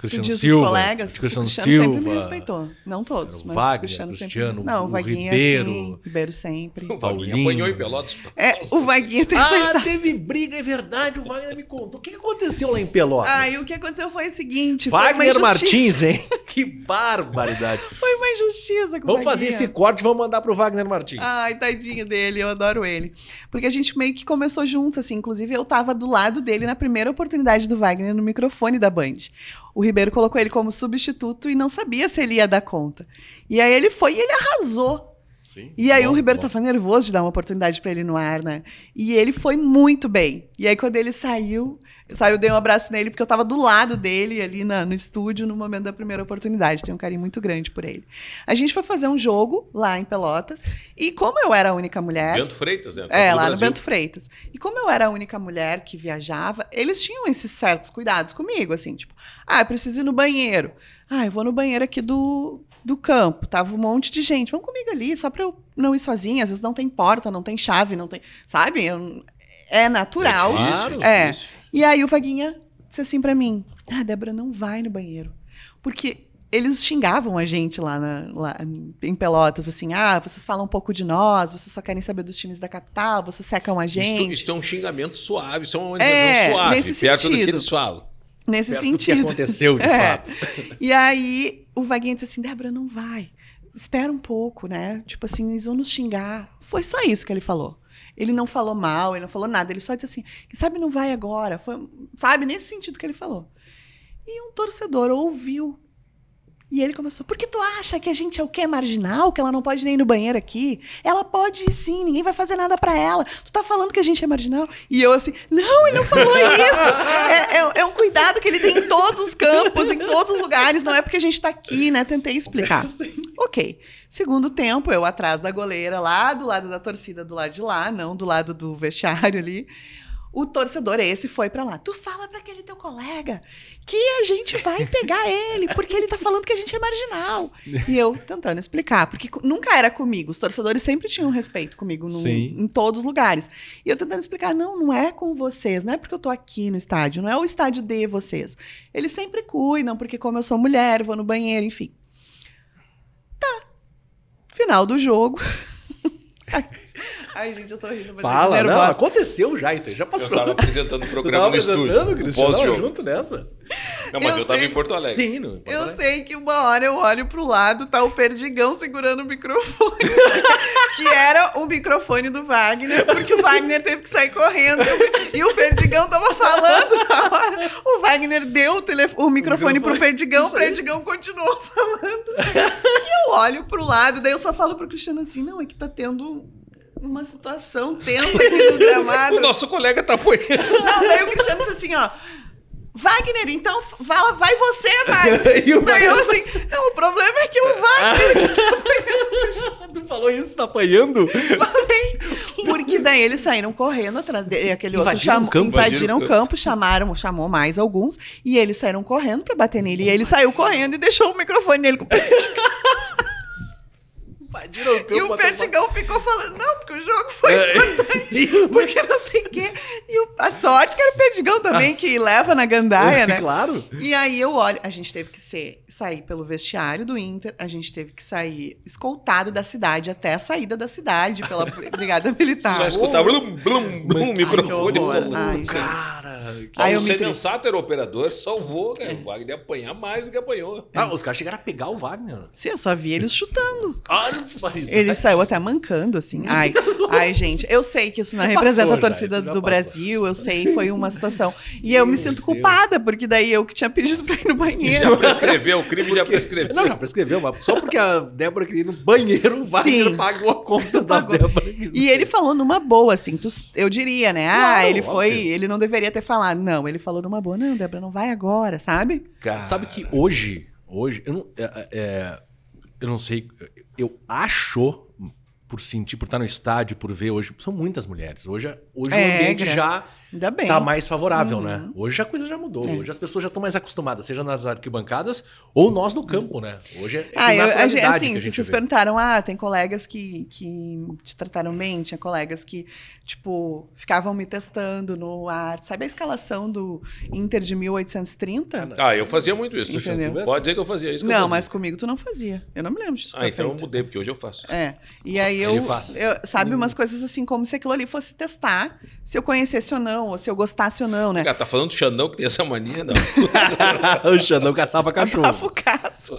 Cristiano os Silva, colegas, Cristiano, o Silva, sempre me respeitou. Não todos, mas Wagner, o Cristiano, Cristiano, sempre. Não, o o Vaguinha Ribeiro. sim, Ribeiro sempre. [laughs] O Vaguinho Paulinho. apanhou em Pelotas. É, o Vaguinha tem Ah, história. teve briga, é verdade. O Wagner me contou. O que aconteceu lá em Pelotas? Ah, e o que aconteceu foi o seguinte: foi Wagner. Martins, hein? [laughs] que barbaridade. Foi uma injustiça com o Vamos fazer Vaguinha. esse corte e vamos mandar pro Wagner Martins. Ai, tadinho dele, eu adoro ele. Porque a gente meio que começou juntos, assim. Inclusive, eu tava do lado dele na primeira oportunidade do Wagner no microfone da Band. O Ribeiro colocou ele como substituto e não sabia se ele ia dar conta. E aí ele foi e ele arrasou. Sim. E aí Bom, o Ribeiro bom. tava nervoso de dar uma oportunidade pra ele no ar, né? E ele foi muito bem. E aí quando ele saiu, saiu, eu dei um abraço nele, porque eu tava do lado dele ali na- no estúdio no momento da primeira oportunidade. Tenho um carinho muito grande por ele. A gente foi fazer um jogo lá em Pelotas. E como eu era a única mulher. Bento Freitas, né? É, lá no Brasil. Bento Freitas. E como eu era a única mulher que viajava, eles tinham esses certos cuidados comigo, assim, tipo, ah, eu preciso ir no banheiro. Ah, eu vou no banheiro aqui do, do campo. Tava um monte de gente. Vamos comigo ali, só pra eu não ir sozinha. Às vezes não tem porta, não tem chave, não tem. Sabe? Eu- é natural. É difícil, Claro. É. difícil. E aí o Vaguinha disse assim pra mim: Ah, Débora, não vai no banheiro. Porque eles xingavam a gente lá, na- lá em Pelotas, assim: ah, vocês falam um pouco de nós, vocês só querem saber dos times da capital, vocês secam a gente. Isto, isto é um xingamento suave, isso é uma É, suave, nesse perto do que sentido. eles falam. Nesse Perto do que sentido. aconteceu, de [laughs] É. fato. E aí o Vaguinha disse assim: Débora, não vai. Espera um pouco, né? Tipo assim, eles vão nos xingar. Foi só isso que ele falou. Ele não falou mal, ele não falou nada. Ele só disse assim: "Quem sabe não vai agora. Foi, sabe, nesse sentido que ele falou. E um torcedor ouviu. E ele começou: Por que tu acha que a gente é o quê? Marginal? Que ela não pode nem ir no banheiro aqui? Ela pode ir sim, ninguém vai fazer nada pra ela. Tu tá falando que a gente é marginal? E eu assim: Não, ele não falou isso. É, é- é um cuidado que ele tem em todos os campos, em todos os lugares. Não é porque a gente tá aqui, né? Tentei explicar. Ok. Segundo tempo, eu atrás da goleira, lá do lado da torcida, do lado de lá, não do lado do vestiário ali. O torcedor esse foi pra lá. Tu fala pra aquele teu colega que a gente vai pegar [laughs] ele, porque ele tá falando que a gente é marginal. E eu tentando explicar, porque nunca era comigo. Os torcedores sempre tinham respeito comigo no- em todos os lugares. E eu tentando explicar, não, não é com vocês, não é porque eu tô aqui no estádio, não é o estádio de vocês. Eles sempre cuidam, porque como eu sou mulher, vou no banheiro, enfim. Tá. Final do jogo. [laughs] [laughs] Ai, gente, eu tô rindo, mas Fala, eu não, aconteceu já, isso aí já Eu passou. estava apresentando o programa tava no estúdio. pós-jogo. junto nessa? Não, mas Eu eu estava sei. em Porto Alegre. Sim, no Eu sei que uma hora eu olho pro lado, tá o Perdigão segurando o microfone. [laughs] que era o microfone do Wagner, porque o Wagner teve que sair correndo. E o Perdigão tava falando na hora. O Wagner deu o, telef- o microfone pro Perdigão, o. Perdigão continuou [laughs] falando. E eu olho pro lado, daí eu só falo pro Cristiano assim: não, é que tá tendo uma situação tensa aqui no gramado. [laughs] O nosso colega tá apoiando. Não, daí o Cristiano disse assim, ó. Wagner, então fala, vai você, Wagner. [laughs] E o Daí eu assim, não, o problema é que o [laughs] Wagner Tu falou isso, tá apanhando? falei. Porque daí eles saíram correndo atrás dele. Aquele outro Invadiram chamou, o campo. invadiram o campo, chamaram, chamou mais alguns, e eles saíram correndo pra bater nele. E ele saiu correndo e deixou o microfone nele com o o E campo o até- Perdigão ficou falando, não, porque o jogo foi É. importante, porque não sei o quê. E o- a sorte que era o Perdigão também, que leva na gandaia, né? Claro. E aí eu olho, a gente teve que ser, sair pelo vestiário do Inter, a gente teve que sair escoltado da cidade até a saída da cidade pela [laughs] Brigada Militar. Só escutava blum, blum, blum, microfone. Ai, gente. Cara. que- Aí eu me Sensato era o operador, salvou, cara. O Wagner ia apanhar mais do que apanhou. Ah, os caras chegaram a pegar o Wagner. Sim, eu só vi eles chutando. Olha, [laughs] Ele saiu até mancando, assim. [laughs] Ai, ai, gente, eu sei que isso não Já representa passou a torcida já do passou. Brasil, eu sei, foi uma situação. [laughs] E eu me sinto culpada, porque daí eu que tinha pedido pra ir no banheiro. Já prescreveu, o crime já prescreveu. Não, já prescreveu, mas só porque a Débora queria ir no banheiro, o Wagner pagou a conta da. Débora. E ele falou numa boa, assim, tu- eu diria, né? ah, Claro, ele foi, óbvio. ele não deveria ter falado. Não, ele falou numa boa. Não, Débora, não vai agora, sabe? Cara, Sabe que hoje, hoje, eu não, é, é, eu não sei, eu acho, por sentir, por estar no estádio, por ver hoje, são muitas mulheres. Hoje, hoje o É, ambiente gra- já Ainda bem. tá mais favorável, Uhum. né? Hoje a coisa já mudou. É. Hoje as pessoas já estão mais acostumadas, seja nas arquibancadas ou nós no campo, né? Hoje é, é Ah, eu, a gente, assim, que a gente vocês vê. perguntaram, ah, tem colegas que, que te trataram bem, tinha colegas que, tipo, ficavam me testando no ar. Sabe a escalação do Inter de 1830? Ah, eu fazia muito isso. Entendeu? Pode dizer que eu fazia isso. que eu Não, fazia. mas comigo tu não fazia. Eu não me lembro de tu Ah, então eu feito. mudei, porque hoje eu faço. É. E aí eu, eu- sabe, umas coisas assim, como se aquilo ali fosse testar se eu conhecesse ou não, ou se eu gostasse ou não, né? Cara, tá falando do Xandão que tem essa mania? Não. [laughs] o Xandão caçava cachorro. Afucaço.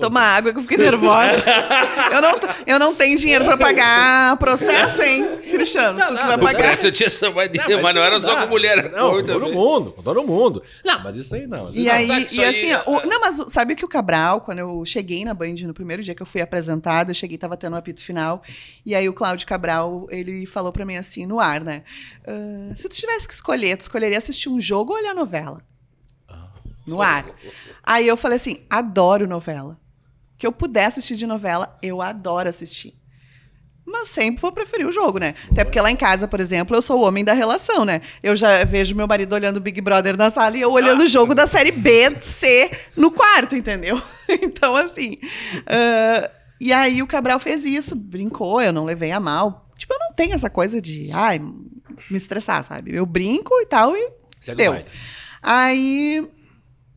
Toma água que eu fiquei nervosa. [laughs] eu, não, eu não tenho dinheiro pra pagar processo, hein, Cristiano? tu que vai No pagar. Eu tinha essa mania, mas, não era só com mulher, Não, com todo mundo, com todo mundo. Não, mas isso aí não. isso E não. aí, e aí assim, é- ó, o- não, mas o- sabe que o Cabral, quando eu cheguei na Band no primeiro dia que eu fui apresentada, eu cheguei, tava tendo um apito final, e aí o Cláudio Cabral, ele falou pra mim assim, no ar, né? "Ah, se tu tivesse que escolher, tu escolheria assistir um jogo ou olhar novela? No ar. Aí eu falei assim, adoro novela. Que eu puder assistir de novela, eu adoro assistir. Mas sempre vou preferir o jogo, né? Até porque lá em casa, por exemplo, eu sou o homem da relação, né? Eu já vejo meu marido olhando o Big Brother na sala e eu olhando o jogo da série B, C no quarto, entendeu? [laughs] Então, assim. ah, e aí o Cabral fez isso, brincou, eu não levei a mal. Tipo, eu não tenho essa coisa de, ai, me estressar, sabe? Eu brinco e tal e Segue deu. Aí,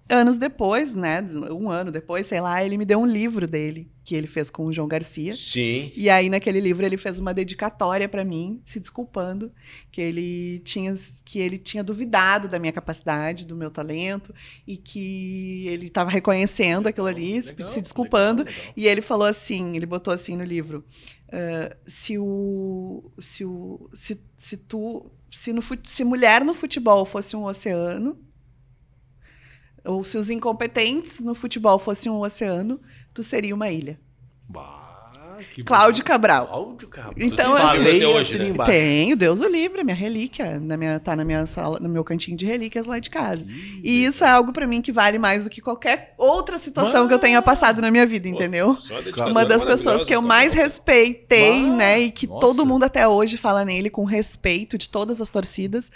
anos depois, né? Um ano depois, sei lá, ele me deu um livro dele, que ele fez com o João Garcia. Sim. E aí, naquele livro, ele fez uma dedicatória pra mim, se desculpando, que ele tinha que ele tinha duvidado da minha capacidade, do meu talento, e que ele estava reconhecendo aquilo ali, se- Legal, se desculpando. legal, legal. E ele falou assim, ele botou assim no livro, ah, se o se o se, se tu se no se mulher no futebol fosse um oceano ou se os incompetentes no futebol fossem um oceano, tu seria uma ilha. Bah, que Cláudio Cabral. Cláudio Cabral. Então, assim, até hoje, né? Tenho, Deus o livre, é minha relíquia, na minha, tá na minha sala, no meu cantinho de relíquias lá de casa. E isso é algo pra mim que vale mais do que qualquer outra situação que eu tenha passado na minha vida, entendeu? Só uma das pessoas que eu mais respeitei, Ah, né, e que nossa. todo mundo até hoje fala nele com respeito de todas as torcidas.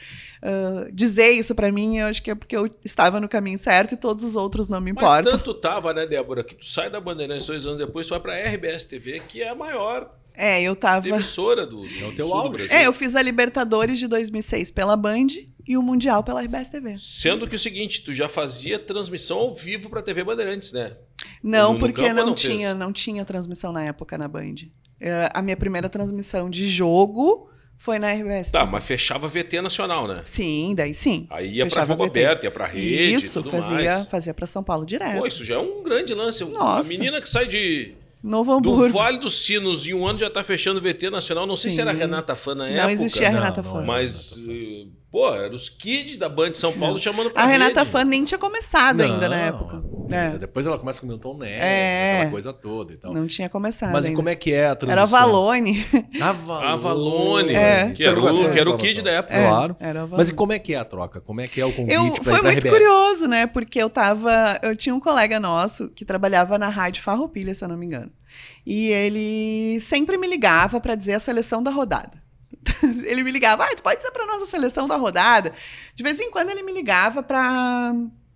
Dizer isso pra mim, eu acho que é porque eu estava no caminho certo e todos os outros não me Mas importam. tanto tava, né, Débora, que tu sai da Bandeirantes dois anos depois, tu vai pra RBS TV, que é a maior É, eu tava. emissora do, do É o teu. Brasil. É, eu fiz a Libertadores de 2006 pela Band e o Mundial pela RBS TV. Sendo que o seguinte, tu já fazia transmissão ao vivo pra TV Bandeirantes, né? Não, No- no porque campo não, não tinha, fez? não tinha transmissão na época na Band. É, a minha primeira transmissão de jogo foi na RBS. Tá, mas fechava VT nacional, né? Sim, daí sim. Aí ia Fechava pra jogo VT. aberto, ia pra rede Isso, tudo fazia, mais. fazia para São Paulo direto. Pô, isso já é um grande lance. Nossa. A menina que sai de, Novo do Hamburgo. Vale dos Sinos em um ano já tá fechando VT nacional. Não sei se Sim. era Renata Fã na época. Não existia a Não, Renata não Fã. Mas, eh, pô, eram os kids da Band de São Paulo chamando pra A Renata. Fã nem tinha começado ainda na Não, época. é, Depois ela começa com o Milton Neves, É. aquela coisa toda e tal. não tinha começado. Mas e ainda. como é que é a transição? Era Valone. [laughs] Avalone. Avalone, É. que, era o, que era o kid da época. É, Claro. era Valone. Mas e como é que é a troca? Como é que é o convite Eu, pra foi ir pra muito RBS? curioso, né? Porque eu tava. Eu tinha um colega nosso que trabalhava na Rádio Farroupilha, se eu não me engano. E ele sempre me ligava para dizer a seleção da rodada. [laughs] ele me ligava, ah, tu pode dizer pra nossa seleção da rodada? De vez em quando ele me ligava para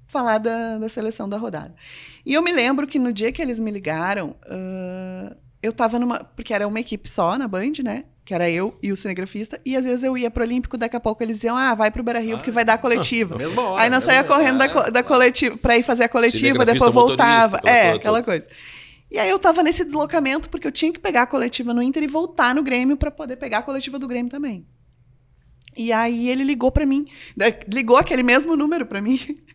falar da, da seleção da rodada. E eu me lembro que no dia que eles me ligaram, uh, eu tava numa. Porque era uma equipe só na Band, né? Que era eu e o cinegrafista. E às vezes eu ia pro Olímpico, daqui a pouco eles diziam, ah, vai pro Beira Rio, porque vai dar coletiva. [laughs] Na mesma hora. Aí nós saía correndo da, co- da coletiva pra ir fazer a coletiva, depois voltava. É, aquela coisa. E aí eu tava nesse deslocamento, porque eu tinha que pegar a coletiva no Inter e voltar no Grêmio pra poder pegar a coletiva do Grêmio também. E aí ele ligou pra mim, da- ligou aquele mesmo número pra mim. [laughs]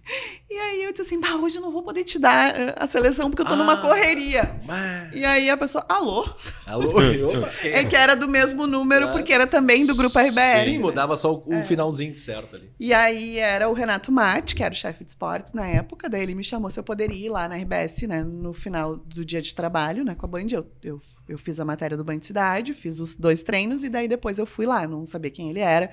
E aí eu disse assim, bah, hoje eu não vou poder te dar eh, a seleção porque eu tô numa Ah. correria. Mas- E aí a pessoa, alô? Alô? [laughs] Quem? É que era do mesmo número, porque era também do grupo RBS. Sim, né? mudava só o, É. finalzinho certo ali. E aí era o Renato Mate, que era o chefe de esportes na época, daí ele me chamou se eu poderia ir lá na RBS, né, no final do dia de trabalho, né, com a Band. Eu, eu, eu fiz a matéria do Band Cidade, fiz os dois treinos e daí depois eu fui lá, não sabia quem ele era.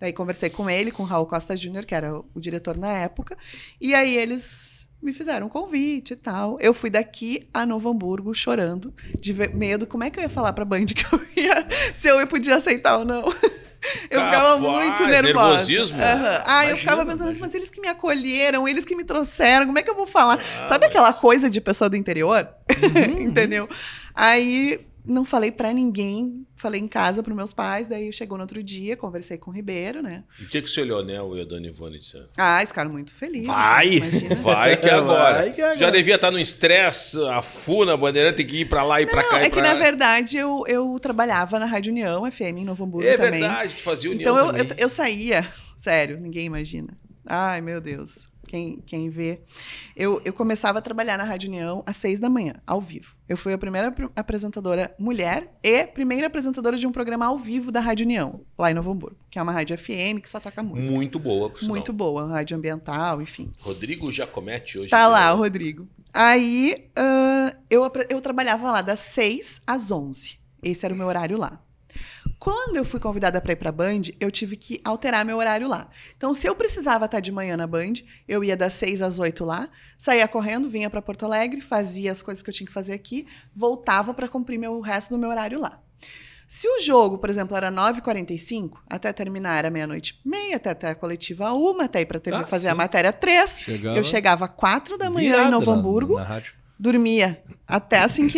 Daí conversei com ele, com o Raul Costa Júnior, que era o, diretor na época, e aí eles me fizeram um convite e tal. Eu fui daqui a Novo Hamburgo chorando, de medo. Como é que eu ia falar pra Band [laughs] que eu ia, se eu podia aceitar ou não? [laughs] Eu ficava Capaz, muito nervosa. nervosismo? Aham. Ah, eu Imagina, ficava pensando assim, mas eles que me acolheram, eles que me trouxeram, como é que eu vou falar? Ah, Sabe mas- aquela coisa de pessoa do interior? Uhum, [laughs] Entendeu? Aí não falei pra ninguém, falei em casa pros meus pais, daí chegou no outro dia, conversei com o Ribeiro, né? E o que, que o seu Leonel e a Dona Ivone disseram? Ah, eles ficaram muito felizes. Vai! né? [laughs] Vai que é agora. Vai que é agora. Já devia estar no estresse, a FU na bandeira tem que ir pra lá e pra Não, cá. e é que pra... na verdade eu, eu trabalhava na Rádio União, FM, em Novo Hamburgo É também. verdade, tu fazia união Então eu, eu, eu saía, [laughs] sério, ninguém imagina. Ai, meu Deus. Quem, quem vê. Eu, eu começava a trabalhar na Rádio União às seis da manhã, ao vivo. Eu fui a primeira pr- apresentadora mulher e primeira apresentadora de um programa ao vivo da Rádio União, lá em Novo Hamburgo, que é uma rádio FM que só toca música. Muito boa, por sinal. Muito boa, rádio ambiental, enfim. Rodrigo Giacometti hoje. Tá né? lá, o Rodrigo. Aí ah, eu, eu trabalhava lá das 6 às 11. Esse era o meu horário lá. Quando eu fui convidada para ir para Band, eu tive que alterar meu horário lá. Então, se eu precisava estar de manhã na Band, eu ia das 6 às 8 lá, saía correndo, vinha para Porto Alegre, fazia as coisas que eu tinha que fazer aqui, voltava para cumprir meu, o resto do meu horário lá. Se o jogo, por exemplo, era 9h45, até terminar era meia-noite e meia, até, até a coletiva 1, até ir para Ah, fazer a sim. matéria 3, Chegava eu chegava às 4 da manhã virada em Novo Hamburgo, dormia até às 5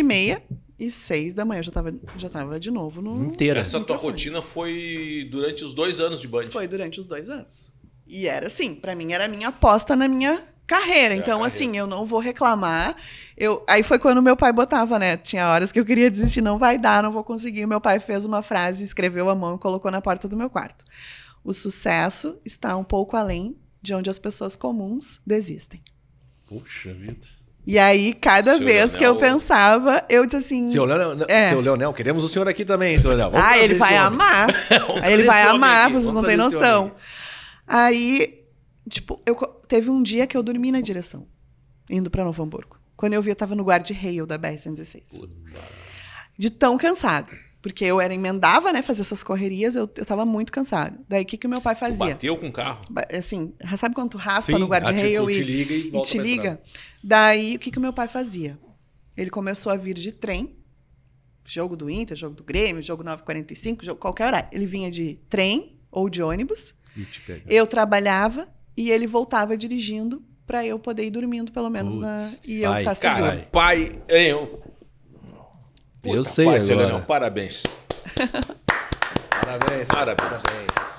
e 6 da manhã eu já tava, já tava de novo no. Inteira. Essa tua microfone. rotina foi durante os dois anos de Band. Foi durante os dois anos. E era assim, pra mim era a minha aposta na minha carreira. É, então, carreira. assim, eu não vou reclamar. Eu, aí foi quando meu pai botava, né? Tinha horas que eu queria desistir, não vai dar, não vou conseguir. Meu pai fez uma frase, escreveu a mão e colocou na porta do meu quarto. O sucesso está um pouco além de onde as pessoas comuns desistem. Puxa vida. E aí, cada Seu vez que eu Leonel- pensava, eu disse assim. Seu Leonel, É. seu Leonel, queremos o senhor aqui também, seu Leonel. Vamos ah, ele vai amar. [laughs] Ele vai amar, aqui, vocês vamos não têm noção. Aí, tipo, eu, teve um dia que eu dormi na direção, indo pra Novo Hamburgo. Quando eu vi, eu tava no guarda-rail da BR-116. De tão cansada. Porque eu era emendava, né, fazer essas correrias, eu, eu tava muito cansada. Daí, o que que o meu pai Tu fazia? bateu com o carro. Assim, sabe quando tu raspa Sim, no guarda-rail ah, tipo, e, te liga e e te liga? Daí, o que que o meu pai fazia? Ele começou a vir de trem, jogo do Inter, jogo do Grêmio, jogo 945, jogo qualquer horário. Ele vinha de trem ou de ônibus, E eu trabalhava e ele voltava dirigindo para eu poder ir dormindo pelo menos na Putz, e eu vai, estar seguro. Cara, pai. Hein, eu... Eu sei pai, seu agora. Leonel, [laughs] parabéns. Parabéns. Parabéns.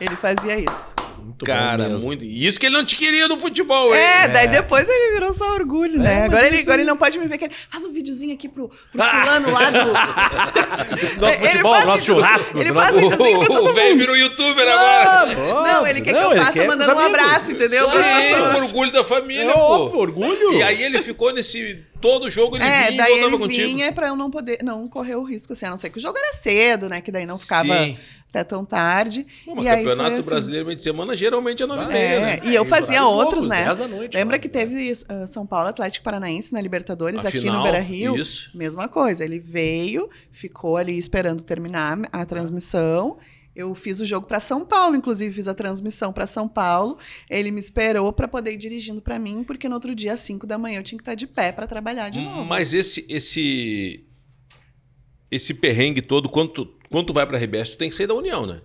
Ele fazia isso. Muito Cara, bom mesmo. muito. E isso que ele não te queria no futebol, hein? É, daí É. depois ele virou só orgulho, né? É, agora, ele, agora aí- ele não pode me ver que ele faz um videozinho aqui pro, pro fulano lá do. [laughs] Nosso Ele futebol, faz nosso vídeo- churrasco. Ele faz videozinho pra [laughs] O velho mundo. virou youtuber agora. Não, ele quer que eu faça mandando um amigos. abraço, entendeu? Sim, Nossa. o orgulho da família, É óbvio, pô. orgulho. E aí ele ficou nesse. Todo jogo ele É, vinha e daí voltava ele contigo. vinha pra eu não poder, não correr o risco, assim, a não ser que o jogo era cedo, né? Que daí não ficava Sim. até tão tarde. Pô, mas e aí campeonato foi assim. brasileiro meio de semana geralmente é 9 e Ah, meia, É, né? e eu fazia outros, né? 10 da noite, Lembra lá. que teve uh, São Paulo Atlético Paranaense na Libertadores A aqui final, no Beira Rio? isso. Mesma coisa. Ele veio, ficou ali esperando terminar a transmissão. Eu fiz o jogo para São Paulo, inclusive fiz a transmissão para São Paulo. Ele me esperou para poder ir dirigindo para mim, porque no outro dia, às 5 da manhã, eu tinha que estar de pé para trabalhar de novo. Mas esse esse esse perrengue todo, quando tu, quando tu vai pra RBS, tu tem que sair da União, né?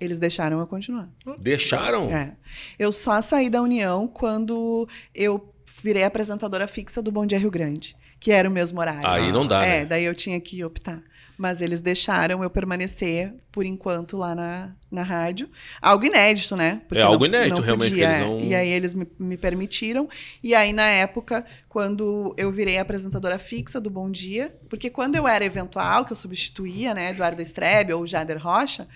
Eles deixaram eu continuar. Deixaram? É. Eu só saí da União quando eu virei apresentadora fixa do Bom Dia Rio Grande, que era o mesmo horário. Aí não dá, É, né? daí eu tinha que optar. Mas eles deixaram eu permanecer por enquanto lá na, na rádio. Algo inédito, né? É algo inédito, realmente, que eles é. não- E aí eles me, me permitiram. E aí, na época, quando eu virei apresentadora fixa do Bom Dia, porque quando eu era eventual, que eu substituía, né, Eduardo Strebe ou Jader Rocha,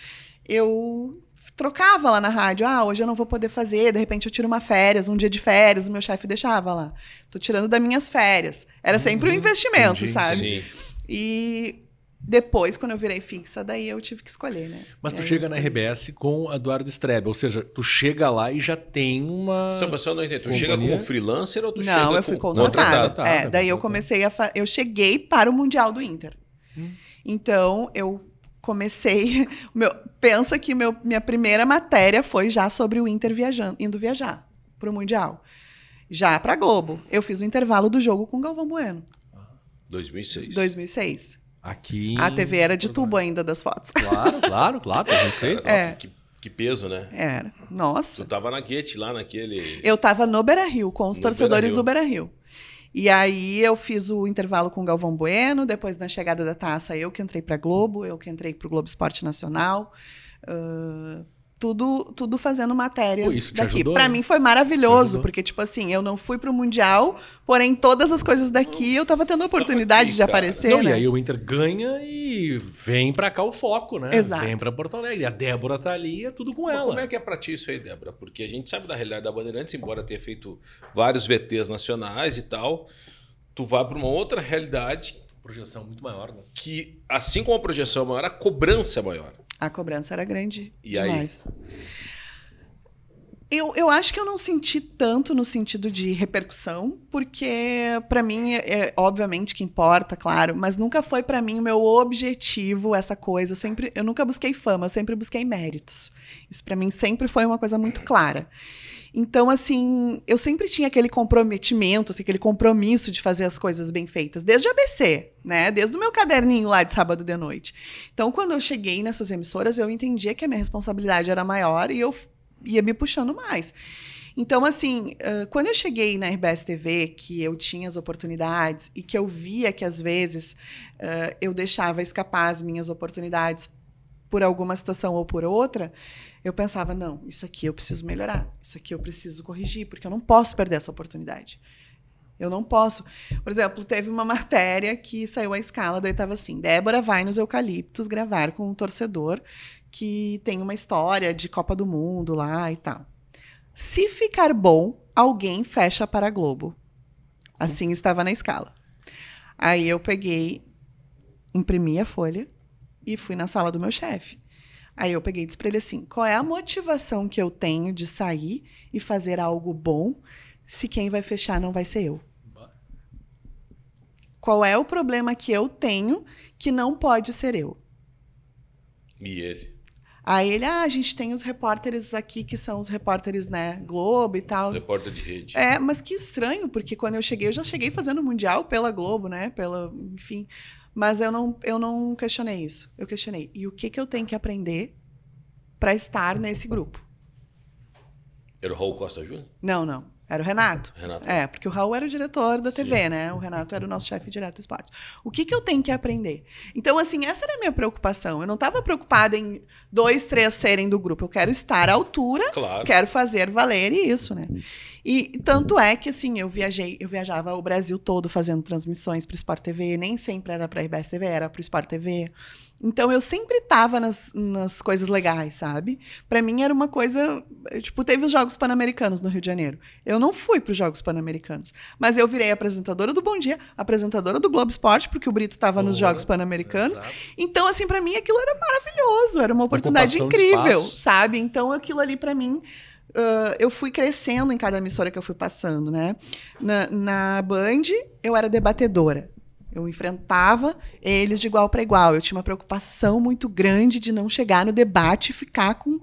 eu trocava lá na rádio. Ah, hoje eu não vou poder fazer, de repente eu tiro uma férias, um dia de férias, o meu chefe deixava lá. Tô tirando das minhas férias. Era sempre um investimento, entendi. sabe? Sim. E depois, quando eu virei fixa, daí eu tive que escolher, né? Mas E tu chega na. RBS com Eduardo Strebe, ou seja, tu chega lá e já tem uma. Só pessoal não entende. Tu chega como freelancer ou tu chega Não, eu fui com- contratada. contratada, É, daí eu comecei a. Fa... Eu cheguei para o Mundial do Inter. Hum. Então, eu comecei. [laughs] Meu... Pensa que meu... minha primeira matéria foi já sobre o Inter viajando, indo viajar para o Mundial. Já para Globo. Eu fiz o intervalo do jogo com Galvão Bueno, 2006. 2006. Aqui. A TV era de tubo ainda das fotos. Claro, [laughs] claro, claro, pra vocês. Cara, É. que, que peso, né? Era. Nossa. Tu tava na Guete lá naquele. Eu tava no Beira Rio, com os No torcedores Beira-Rio. do Beira Rio. E aí eu fiz o intervalo com o Galvão Bueno, depois na chegada da taça, eu que entrei para Globo, eu que entrei para o Globo Esporte Nacional. ah, tudo, tudo fazendo matérias Pô, isso te daqui. Para né? mim foi maravilhoso, porque, tipo assim, eu não fui pro Mundial, porém todas as coisas daqui eu tava tendo a oportunidade aqui, de aparecer. Não, né? e aí o Inter ganha e vem pra cá o foco, né? Exato. Vem pra Porto Alegre. A Débora tá ali, é tudo com Mas ela. como é que é pra ti isso aí, Débora? Porque a gente sabe da realidade da Bandeirantes, embora tenha feito vários VTs nacionais e tal, tu vai pra uma outra realidade Projeção muito maior, né? que, assim como a projeção é maior, a cobrança é maior. A cobrança era grande E aí? demais. Eu, eu acho que eu não senti tanto no sentido de repercussão, porque pra mim é, é obviamente que importa, claro, mas nunca foi pra mim o meu objetivo essa coisa. Eu sempre, eu nunca busquei fama, eu sempre busquei méritos. Isso pra mim sempre foi uma coisa muito clara. Então, assim, eu sempre tinha aquele comprometimento, assim, aquele compromisso de fazer as coisas bem feitas, desde a ABC, né? Desde o meu caderninho lá de sábado de noite. Então, quando eu cheguei nessas emissoras, eu entendia que a minha responsabilidade era maior e eu ia me puxando mais. Então, assim, quando eu cheguei na RBS TV, que eu tinha as oportunidades e que eu via que às vezes eu deixava escapar as minhas oportunidades por alguma situação ou por outra, eu pensava, não, isso aqui eu preciso melhorar, isso aqui eu preciso corrigir, porque eu não posso perder essa oportunidade. Eu não posso. Por exemplo, teve uma matéria que saiu à escala, daí estava assim: Débora vai nos Eucaliptos gravar com um torcedor que tem uma história de Copa do Mundo lá e tal. Se ficar bom, alguém fecha para a Globo. Assim estava na escala. Aí eu peguei, imprimi a folha e fui na sala do meu chefe. Aí eu peguei e disse para ele assim: qual é a motivação que eu tenho de sair e fazer algo bom se quem vai fechar não vai ser eu? Qual é o problema que eu tenho que não pode ser eu? E ele? Aí ele, ah, a gente tem os repórteres aqui que são os repórteres, né, Globo e tal. Repórter de rede. É, mas que estranho, porque quando eu cheguei, eu já cheguei fazendo mundial pela Globo, né? Pela, enfim. Mas eu não, eu não questionei isso. Eu questionei. E o que, que eu tenho que aprender para estar nesse grupo? Era o Raul Costa Júnior? Não, não. Era o Renato. Renato. É, porque o Raul era o diretor da TV, né? O Renato era o nosso chefe direto do esporte. O que, que eu tenho que aprender? Então, assim, essa era a minha preocupação. Eu não estava preocupada em dois, três serem do grupo. Eu quero estar à altura Claro. quero fazer valer isso, né? E tanto é que assim, eu viajei, eu viajava o Brasil todo fazendo transmissões para o Sport TV, nem sempre era para a RBS TV, era para o Sport TV. Então eu sempre estava nas, nas coisas legais, sabe? Para mim era uma coisa, tipo, teve os Jogos Pan-Americanos no Rio de Janeiro. Eu não fui para os Jogos Pan-Americanos, mas eu virei apresentadora do Bom Dia, apresentadora do Globo Esporte, porque o Brito estava nos. Jogos Pan-Americanos. Então, assim, para mim aquilo era maravilhoso, era uma oportunidade incrível, sabe? Então, aquilo ali para mim, ah, eu fui crescendo em cada emissora que eu fui passando, né? Na, na Band, eu era debatedora. Eu enfrentava eles de igual para igual. Eu tinha uma preocupação muito grande de não chegar no debate e ficar com,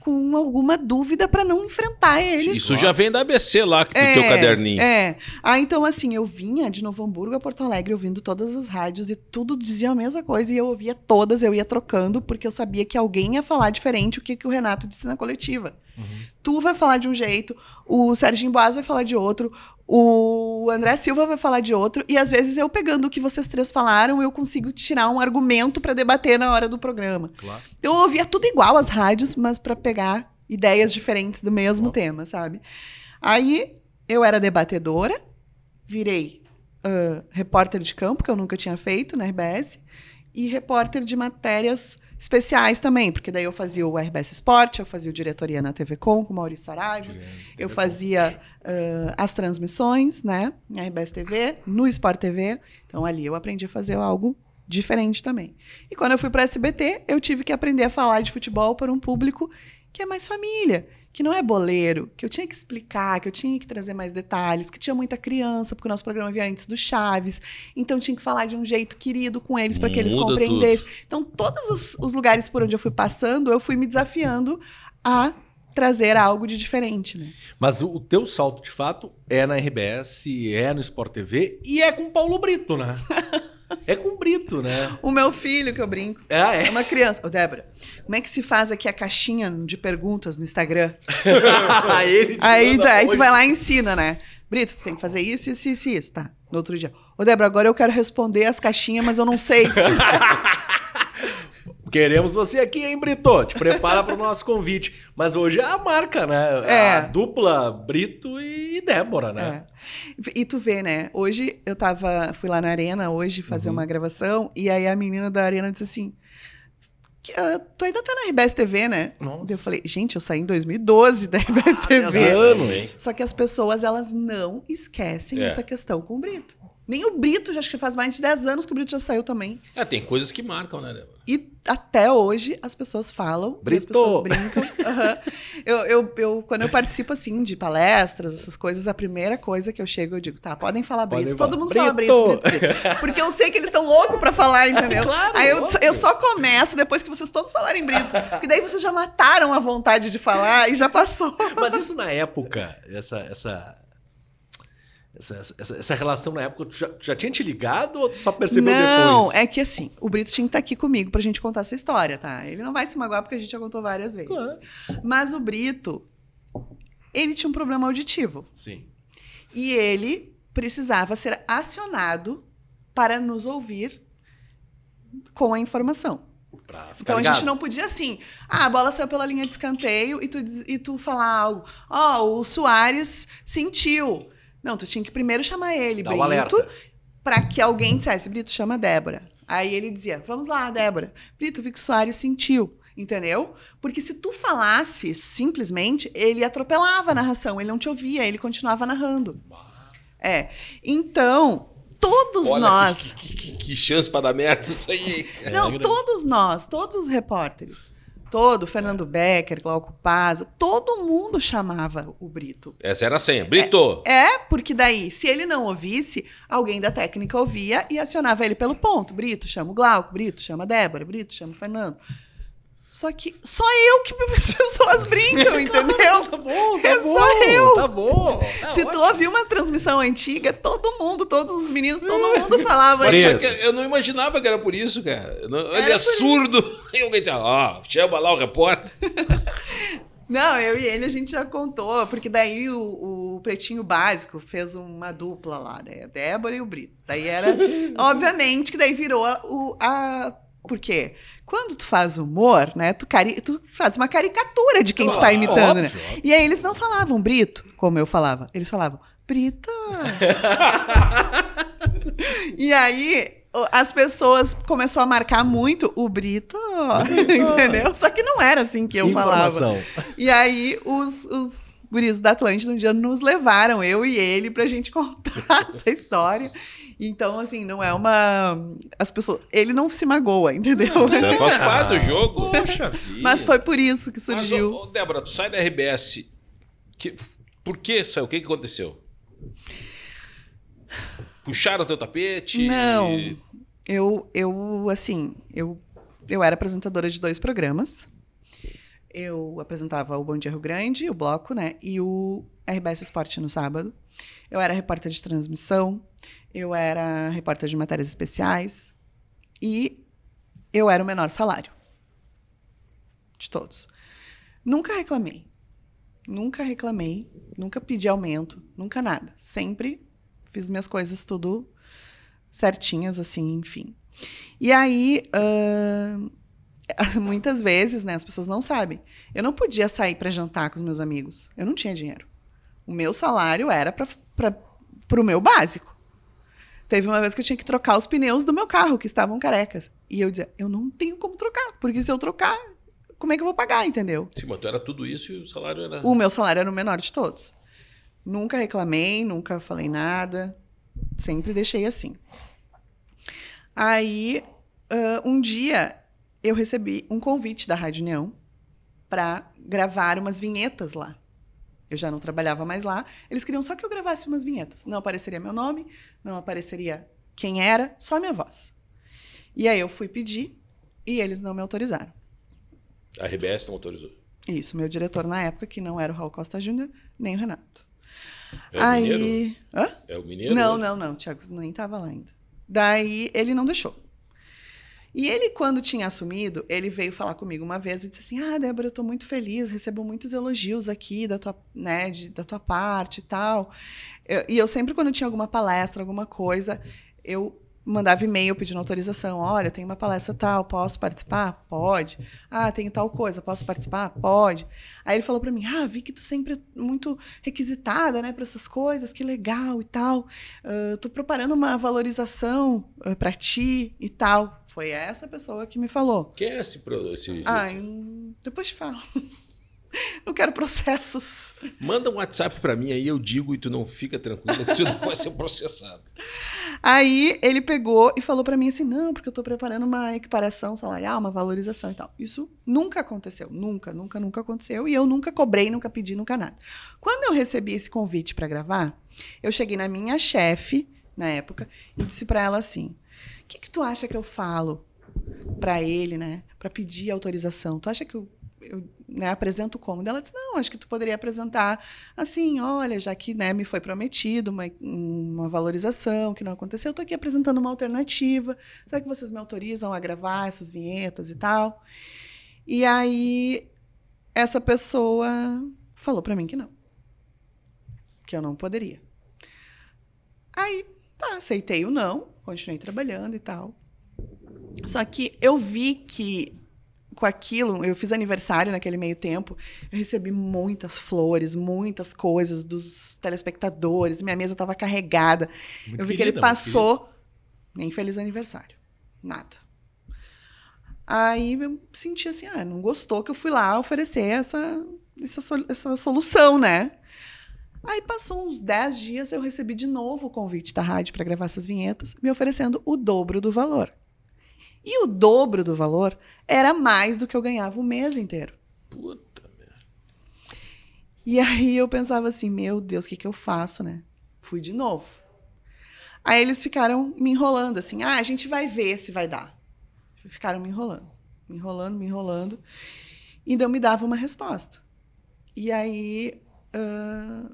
com alguma dúvida para não enfrentar eles. Isso já vem da ABC lá, que do teu caderninho. É. Ah, então assim, eu vinha de Novo Hamburgo a Porto Alegre ouvindo todas as rádios e tudo dizia a mesma coisa e eu ouvia todas, eu ia trocando porque eu sabia que alguém ia falar diferente o que, que o Renato disse na coletiva. Uhum. Tu vai falar de um jeito, o Serginho Boas vai falar de outro, o André Silva vai falar de outro, e às vezes eu pegando o que vocês três falaram, eu consigo tirar um argumento para debater na hora do programa. Claro. Eu ouvia tudo igual as rádios, mas para pegar ideias diferentes do mesmo tema, sabe? Aí eu era debatedora, virei uh, repórter de campo, que eu nunca tinha feito na RBS, e repórter de matérias especiais também, porque daí eu fazia o RBS Esporte, eu fazia o diretoria na TV Com, com o Maurício Saraiva, eu fazia uh, as transmissões, né, na RBS TV, no Sport TV, então ali eu aprendi a fazer algo diferente também. E quando eu fui para SBT, eu tive que aprender a falar de futebol para um público que é mais família, que não é boleiro, que eu tinha que explicar, que eu tinha que trazer mais detalhes, que tinha muita criança, porque o nosso programa via antes do Chaves, então tinha que falar de um jeito querido com eles para que eles Muda compreendessem. Tudo. Então, todos os, os lugares por onde eu fui passando, eu fui me desafiando a trazer algo de diferente, né? Mas o, o teu salto, de fato, é na RBS, é no Sport TV e é com o Paulo Brito, né? [laughs] É com Brito, né? O meu filho, que eu brinco. Ah, é? é uma criança. Ô, Débora, como é que se faz aqui a caixinha de perguntas no Instagram? [laughs] aí, aí, tá, aí tu vai lá e ensina, né? Brito, tu tem que fazer isso, isso, isso, isso. Tá. No outro dia. Ô, Débora, agora eu quero responder as caixinhas, mas eu não sei. [laughs] Queremos você aqui, hein, Brito? Te prepara para o nosso convite. Mas hoje é a marca, né? É. A dupla Brito e Débora, né? É. E tu vê, né? Hoje eu tava, fui lá na arena hoje fazer uhum. uma gravação e aí a menina da arena disse assim: Uh, tu ainda tá na RBS TV, né? Nossa. Eu falei, gente, eu saí em 2012 da RBS TV. anos. Só que as pessoas, elas não esquecem é. essa questão com o Brito. Nem o Brito, já acho que faz mais de 10 anos que o Brito já saiu também. É, tem coisas que marcam, né, Débora? E até hoje as pessoas falam, Brito. as pessoas brincam. Uhum. Eu, eu, eu, quando eu participo, assim, de palestras, essas coisas, a primeira coisa que eu chego, eu digo, tá, podem falar Brito. Podem Todo mundo Brito. fala Brito, Brito, Brito. Porque eu sei que eles estão loucos pra falar, entendeu? [laughs] claro, Aí eu, eu só começo depois que vocês todos falarem Brito. Porque daí vocês já mataram a vontade de falar e já passou. Mas isso na época, essa... essa essa, essa, essa, relação na época, tu já, tu já, tinha te ligado ou tu só percebeu não, depois? Não, é que assim, o Brito tinha que estar tá aqui comigo pra gente contar essa história, tá? Ele não vai se magoar porque a gente já contou várias vezes. Claro. Mas o Brito, ele tinha um problema auditivo. Sim. E ele precisava ser acionado para nos ouvir com a informação. então ligado. a gente não podia assim, ah, a bola saiu pela linha de escanteio e tu, e tu falar algo. Ó, oh, o Soares sentiu. Não, tu tinha que primeiro chamar ele, Dá Brito, para que alguém dissesse, Brito, chama a Débora. Aí ele dizia, vamos lá, Débora. Brito, vi que o Soares sentiu. Entendeu? Porque se tu falasse simplesmente, ele atropelava a narração, ele não te ouvia, ele continuava narrando. É. Então, todos Olha nós. Que, que, que chance para dar merda isso aí. Não, é, todos nós, todos os repórteres todo, Fernando Becker, Glauco Paz, todo mundo chamava o Brito. Essa era a senha. Brito! É, é, porque daí, se ele não ouvisse, alguém da técnica ouvia e acionava ele pelo ponto. Brito, chama o Glauco, Brito, chama a Débora, Brito, chama o Fernando. Só que só eu que as [laughs] pessoas brincam, entendeu? tá bom, tá é bom. só eu. Tá bom. Tá Se ótimo. tu ouvir uma transmissão antiga, todo mundo, todos os meninos, todo mundo falava isso. Eu não imaginava que era por isso, cara. Ele é surdo. [laughs] E alguém dizia, ó, chama lá o repórter. [laughs] Não, eu e ele a gente já contou, porque daí o, o Pretinho Básico fez uma dupla lá, né? A Débora e o Brito. Daí era. obviamente que daí virou a, o, a. Por quê? Quando tu faz humor, né, tu, cari tu faz uma caricatura de quem tu tá imitando, né? óbvio, né? E aí eles não falavam Brito, como eu falava. Eles falavam Brito. [laughs] e aí as pessoas começou a marcar muito o Brito, entendeu? Só que não era assim que eu Informação. falava. E aí os, os guris da Atlântida um dia nos levaram, eu e ele, pra gente [laughs] contar essa história. Então, assim, não é uma. As pessoas. Ele não se magoa, entendeu? Você faz [laughs] parte do jogo. Poxa vida. Mas foi por isso que surgiu. Mas, ô, Débora, tu sai da RBS. Que... Por que saiu? O que, que aconteceu? Puxaram o teu tapete? Não. Eu, eu assim, eu, eu era apresentadora de dois programas. Eu apresentava o Bom Dia Rio Grande, o bloco, né? E o RBS Esporte no sábado. Eu era repórter de transmissão. Eu era repórter de matérias especiais. E eu era o menor salário. De todos. Nunca reclamei. Nunca reclamei. Nunca pedi aumento. Nunca nada. Sempre fiz minhas coisas tudo certinhas, assim, enfim. E aí, uh, [laughs] muitas vezes, né, as pessoas não sabem. Eu não podia sair para jantar com os meus amigos. Eu não tinha dinheiro. O meu salário era para o meu básico. Teve uma vez que eu tinha que trocar os pneus do meu carro, que estavam carecas. E eu dizia, eu não tenho como trocar, porque se eu trocar, como é que eu vou pagar, entendeu? Sim, mas tu era tudo isso e o salário era. O meu salário era o menor de todos. Nunca reclamei, nunca falei nada. Sempre deixei assim. Aí, uh, um dia, eu recebi um convite da Rádio União para gravar umas vinhetas lá. Eu já não trabalhava mais lá. Eles queriam só que eu gravasse umas vinhetas. Não apareceria meu nome, não apareceria quem era, só minha voz. E aí eu fui pedir e eles não me autorizaram. A RBS não autorizou. Isso, meu diretor na época, que não era o Raul Costa Júnior, nem o Renato. É o aí... mineiro? Hã? É o mineiro? Não, hoje? não, não. O Thiago nem estava lá ainda. Daí ele não deixou. E ele, quando tinha assumido, ele veio falar comigo uma vez e disse assim: Ah, Débora, eu estou muito feliz, recebo muitos elogios aqui da tua, né, de, da tua parte e tal. Eu- e eu sempre, quando tinha alguma palestra, alguma coisa, eu mandava e-mail pedindo autorização. Olha, tem uma palestra tal, posso participar? Pode. Ah, tem tal coisa, posso participar? Pode. Aí ele falou para mim: Ah, vi que tu sempre é muito requisitada, né, para essas coisas, que legal e tal. Ah, tô preparando uma valorização para ti e tal. Foi essa pessoa que me falou. Quem é esse. pro- esse... Ah, depois te falo. [laughs] Não quero processos. Manda um WhatsApp pra mim aí, eu digo e tu não fica tranquilo que tu não vai ser processado. Aí ele pegou e falou pra mim assim: não, porque eu tô preparando uma equiparação salarial, uma valorização e tal. Isso nunca aconteceu. Nunca, nunca, nunca aconteceu. E eu nunca cobrei, nunca pedi, nunca nada. Quando eu recebi esse convite pra gravar, eu cheguei na minha chefe, na época, e disse pra ela assim: o que, que tu acha que eu falo pra ele, né? Pra pedir autorização? Tu acha que eu. Eu né, apresento como? Ela disse: Não, acho que tu poderia apresentar assim, olha, já que né, me foi prometido uma, uma valorização que não aconteceu, eu estou aqui apresentando uma alternativa. Será que vocês me autorizam a gravar essas vinhetas e tal? E aí, essa pessoa falou para mim que não. Que eu não poderia. Aí, tá, aceitei o não, continuei trabalhando e tal. Só que eu vi que com aquilo, eu fiz aniversário naquele meio tempo, eu recebi muitas flores, muitas coisas dos telespectadores, minha mesa estava carregada. Muito eu vi que querida, ele muito passou, nem feliz aniversário, nada. Aí eu senti assim, ah, não gostou que eu fui lá oferecer essa, essa, essa solução, né? Aí passou uns 10 dias, eu recebi de novo o convite da rádio para gravar essas vinhetas, me oferecendo o dobro do valor. E o dobro do valor era mais do que eu ganhava o mês inteiro. Puta merda. E aí eu pensava assim, meu Deus, o que, que eu faço, né? Fui de novo. Aí eles ficaram me enrolando, assim, ah, a gente vai ver se vai dar. Ficaram me enrolando, me enrolando, me enrolando. E não me dava uma resposta. E aí, ah,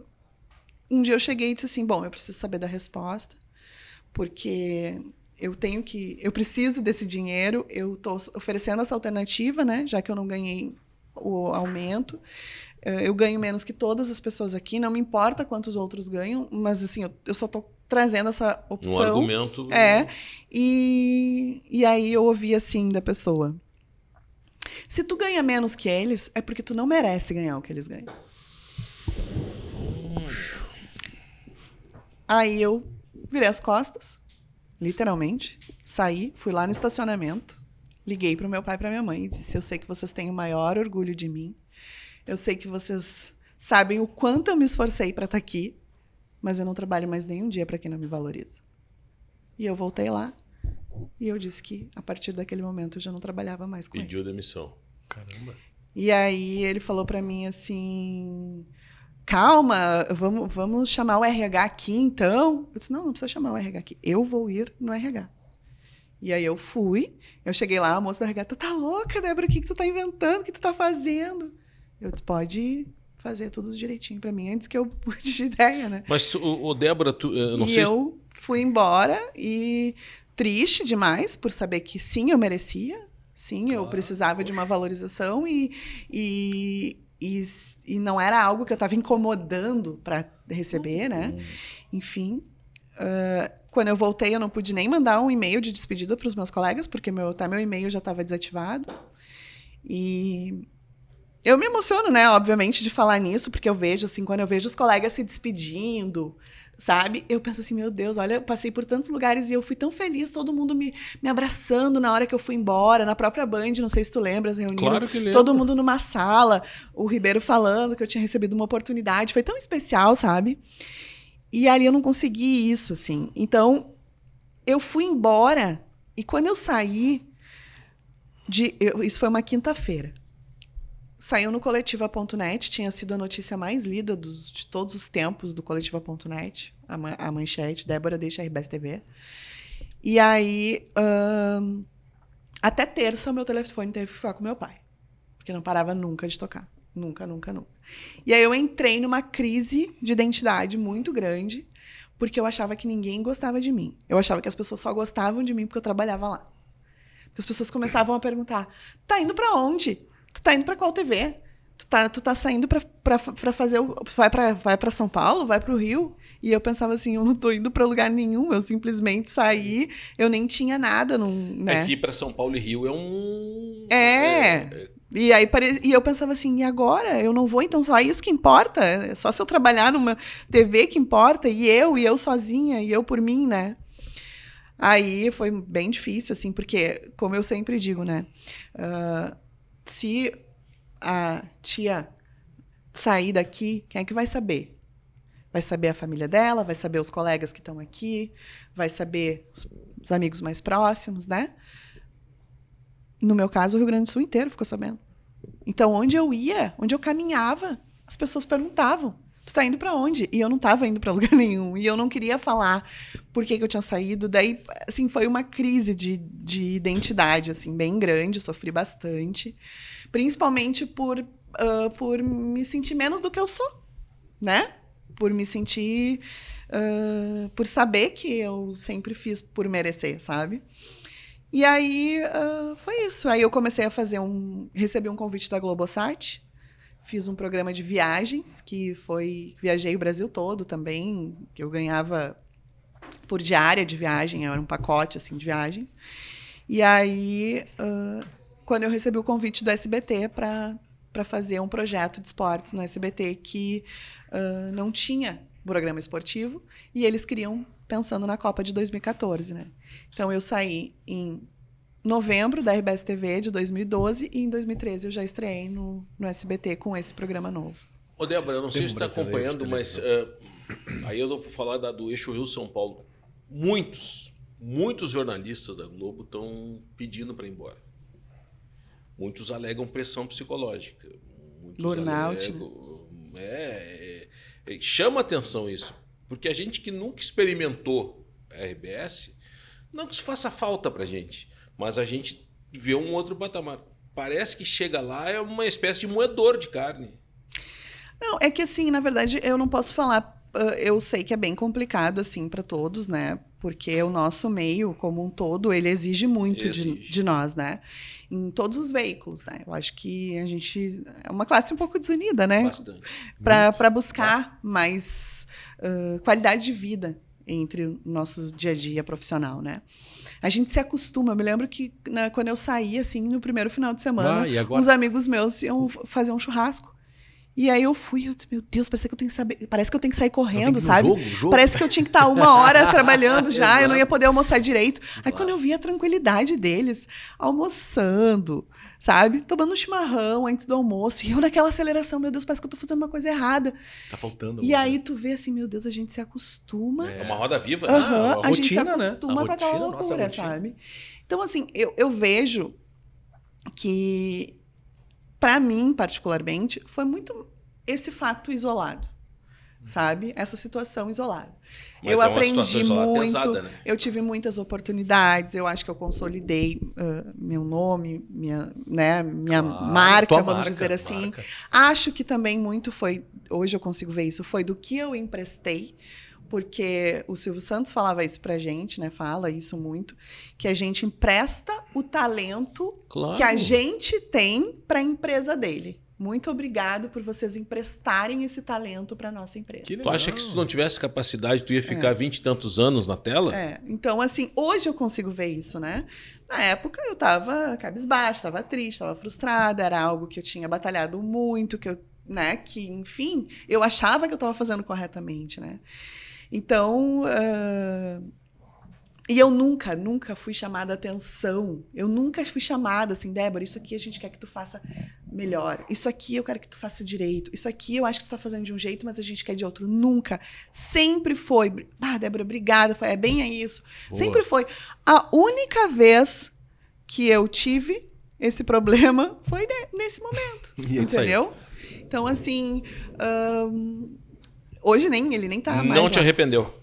um dia eu cheguei e disse assim, bom, eu preciso saber da resposta, porque eu tenho que, eu preciso desse dinheiro, eu estou oferecendo essa alternativa, né, já que eu não ganhei o aumento. Eh, Eu ganho menos que todas as pessoas aqui, não me importa quantos outros ganham, mas assim, eu, eu só estou trazendo essa Um opção. argumento. É. E, e aí eu ouvi assim da pessoa. Se tu ganha menos que eles, é porque tu não merece ganhar o que eles ganham. Aí eu virei as costas, literalmente, saí, fui lá no estacionamento, liguei pro meu pai e pra minha mãe e disse: Eu sei que vocês têm o maior orgulho de mim. Eu sei que vocês sabem o quanto eu me esforcei para estar aqui, mas eu não trabalho mais nenhum dia para quem não me valoriza. E eu voltei lá e eu disse que a partir daquele momento eu já não trabalhava mais com ele. Pediu demissão. Caramba. E aí ele falou pra mim assim: calma, vamos, vamos chamar o RH aqui então. Eu disse, não, não precisa chamar o RH aqui. Eu vou ir no RH. E aí eu fui, eu cheguei lá, a moça da RH, tu tá louca, Débora, o que, que tu tá inventando, o que tu tá fazendo? Eu disse, pode fazer tudo direitinho para mim, antes que eu pude de ideia, né? Mas, o, o Débora, tu, eu não e sei... eu fui embora e triste demais por saber que sim, eu merecia, sim, eu Claro, precisava de uma valorização e, e, e, e não era algo que eu estava incomodando para receber, né? Enfim, ah, quando eu voltei, eu não pude nem mandar um e-mail de despedida para os meus colegas, porque meu, até meu e-mail já estava desativado. E eu me emociono, né, obviamente, de falar nisso, porque eu vejo, assim, quando eu vejo os colegas se despedindo, sabe? Eu penso assim, meu Deus, olha, eu passei por tantos lugares e eu fui tão feliz, todo mundo me, me abraçando na hora que eu fui embora, na própria Band, não sei se tu lembras, reuniram Claro que lembro. todo mundo numa sala, o Ribeiro falando que eu tinha recebido uma oportunidade, foi tão especial, sabe? E ali eu não consegui isso, assim. Então, eu fui embora e quando eu saí, de, eu- isso foi uma quinta-feira. Saiu no coletiva.net, tinha sido a notícia mais lida dos- de todos os tempos do coletiva.net, a, a manchete, Débora deixa a RBS TV. E aí, ahn, até terça, meu telefone teve que ficar com meu pai, porque não parava nunca de tocar. Nunca, nunca, nunca. E aí eu entrei numa crise de identidade muito grande, porque eu achava que ninguém gostava de mim. Eu achava que as pessoas só gostavam de mim porque eu trabalhava lá. Porque as pessoas começavam a perguntar: tá indo pra onde? Tu tá indo pra qual TV? Tu tá, tu tá saindo pra, pra, pra fazer o. Vai pra, vai pra São Paulo? Vai pro Rio? E eu pensava assim: eu não tô indo pra lugar nenhum, eu simplesmente saí, eu nem tinha nada. Não, né? Aqui para São Paulo e Rio é um... É. E aí pare- e eu pensava assim, e agora? Eu não vou, então só isso que importa? É só se eu trabalhar numa TV que importa, e eu, e eu sozinha, e eu por mim, né? Aí foi bem difícil, assim, porque, como eu sempre digo, né? ah, se a tia sair daqui, quem é que vai saber? Vai saber a família dela, vai saber os colegas que estão aqui, vai saber os, os amigos mais próximos, né? No meu caso, o Rio Grande do Sul inteiro ficou sabendo. Então, onde eu ia, onde eu caminhava, as pessoas perguntavam: Tu tá indo pra onde? E eu não tava indo pra [laughs] lugar nenhum. E eu não queria falar por que, que eu tinha saído. Daí, assim, foi uma crise de, de identidade, assim, bem grande. Sofri bastante. Principalmente por, ah, por me sentir menos do que eu sou, né? Por me sentir. ah, por saber que eu sempre fiz por merecer, sabe? E aí ah, foi isso. Aí eu comecei a fazer um. Recebi um convite da Globosat. Fiz um programa de viagens, que foi. Viajei o Brasil todo também, que eu ganhava por diária de viagem, era um pacote assim, de viagens. E aí, ah, quando eu recebi o convite do SBT para fazer um projeto de esportes no SBT que ah, não tinha programa esportivo, e eles queriam pensando na Copa de 2014, né? Então eu saí em novembro da RBS TV de 2012 e em 2013 eu já estreiei no, no SBT com esse programa novo. Ô, Débora, eu não sei se está acompanhando, mas eh, aí eu vou falar da- do eixo Rio-São Paulo. Muitos, muitos jornalistas da Globo estão pedindo para ir embora. Muitos alegam pressão psicológica. Muitos Burnout, alegam- é, é, é, chama atenção isso. Porque a gente que nunca experimentou a RBS, não que isso faça falta para gente, mas a gente vê um outro patamar. Parece que chega lá é uma espécie de moedor de carne. Não, é que assim, na verdade, eu não posso falar. Eu sei que é bem complicado, assim, para todos, né? Porque o nosso meio, como um todo, ele exige muito de, Exige. de nós, né? Em todos os veículos, né? Eu acho que a gente é uma classe um pouco desunida, né? Bastante. para buscar mais ah, qualidade de vida entre o nosso dia a dia profissional, né? A gente se acostuma. Eu me lembro que né, quando eu saí, assim, no primeiro final de semana, Ah, agora? uns amigos meus iam fazer um churrasco. E aí eu fui, eu disse, meu Deus, parece que eu tenho que saber, parece que eu tenho que sair correndo, sabe? Jogo, jogo. Parece que eu tinha que estar uma hora [laughs] trabalhando já, eu não ia poder almoçar direito. Aí Claro. quando eu vi a tranquilidade deles, almoçando, sabe? Tomando um chimarrão antes do almoço, e eu naquela aceleração, meu Deus, parece que eu tô fazendo uma coisa errada. Tá faltando. E aí tu vê assim, meu Deus, a gente se acostuma. É uma roda viva. Né? a a gente se rotina, né? acostuma A com aquela rotina, nossa loucura, rotina. sabe? Então, assim, eu, eu vejo que, pra mim, particularmente, foi muito esse fato isolado. sabe? Essa situação isolada. Mas eu é aprendi muito, pesada, né? eu tive muitas oportunidades, eu acho que eu consolidei ah, meu nome, minha, né, minha Claro, marca, vamos marca, dizer assim. marca. Acho que também muito foi, hoje eu consigo ver isso, foi do que eu emprestei, porque o Silvio Santos falava isso pra gente, né? Fala isso muito, que a gente empresta o talento Claro. que a gente tem para a empresa dele. Muito obrigado por vocês emprestarem esse talento para nossa empresa. Que Tu acha que se tu não tivesse capacidade, tu ia É. ficar vinte e tantos anos na tela? É, então, assim, hoje eu consigo ver isso, né? Na época eu tava cabisbaixa, tava triste, tava frustrada, era algo que eu tinha batalhado muito, que eu, né, que, enfim, eu achava que eu tava fazendo corretamente, né? Então, ah, e eu nunca, nunca fui chamada atenção. Eu nunca fui chamada assim, Débora, isso aqui a gente quer que tu faça melhor. Isso aqui eu quero que tu faça direito. Isso aqui eu acho que tu tá fazendo de um jeito, mas a gente quer de outro. Nunca. Sempre foi. Ah, Débora, obrigada. Foi, é bem é isso. Boa. Sempre foi. A única vez que eu tive esse problema foi ne- nesse momento. [laughs] É entendeu? Então, assim. ahn, hoje nem, ele nem tá mais. não te lá. arrependeu.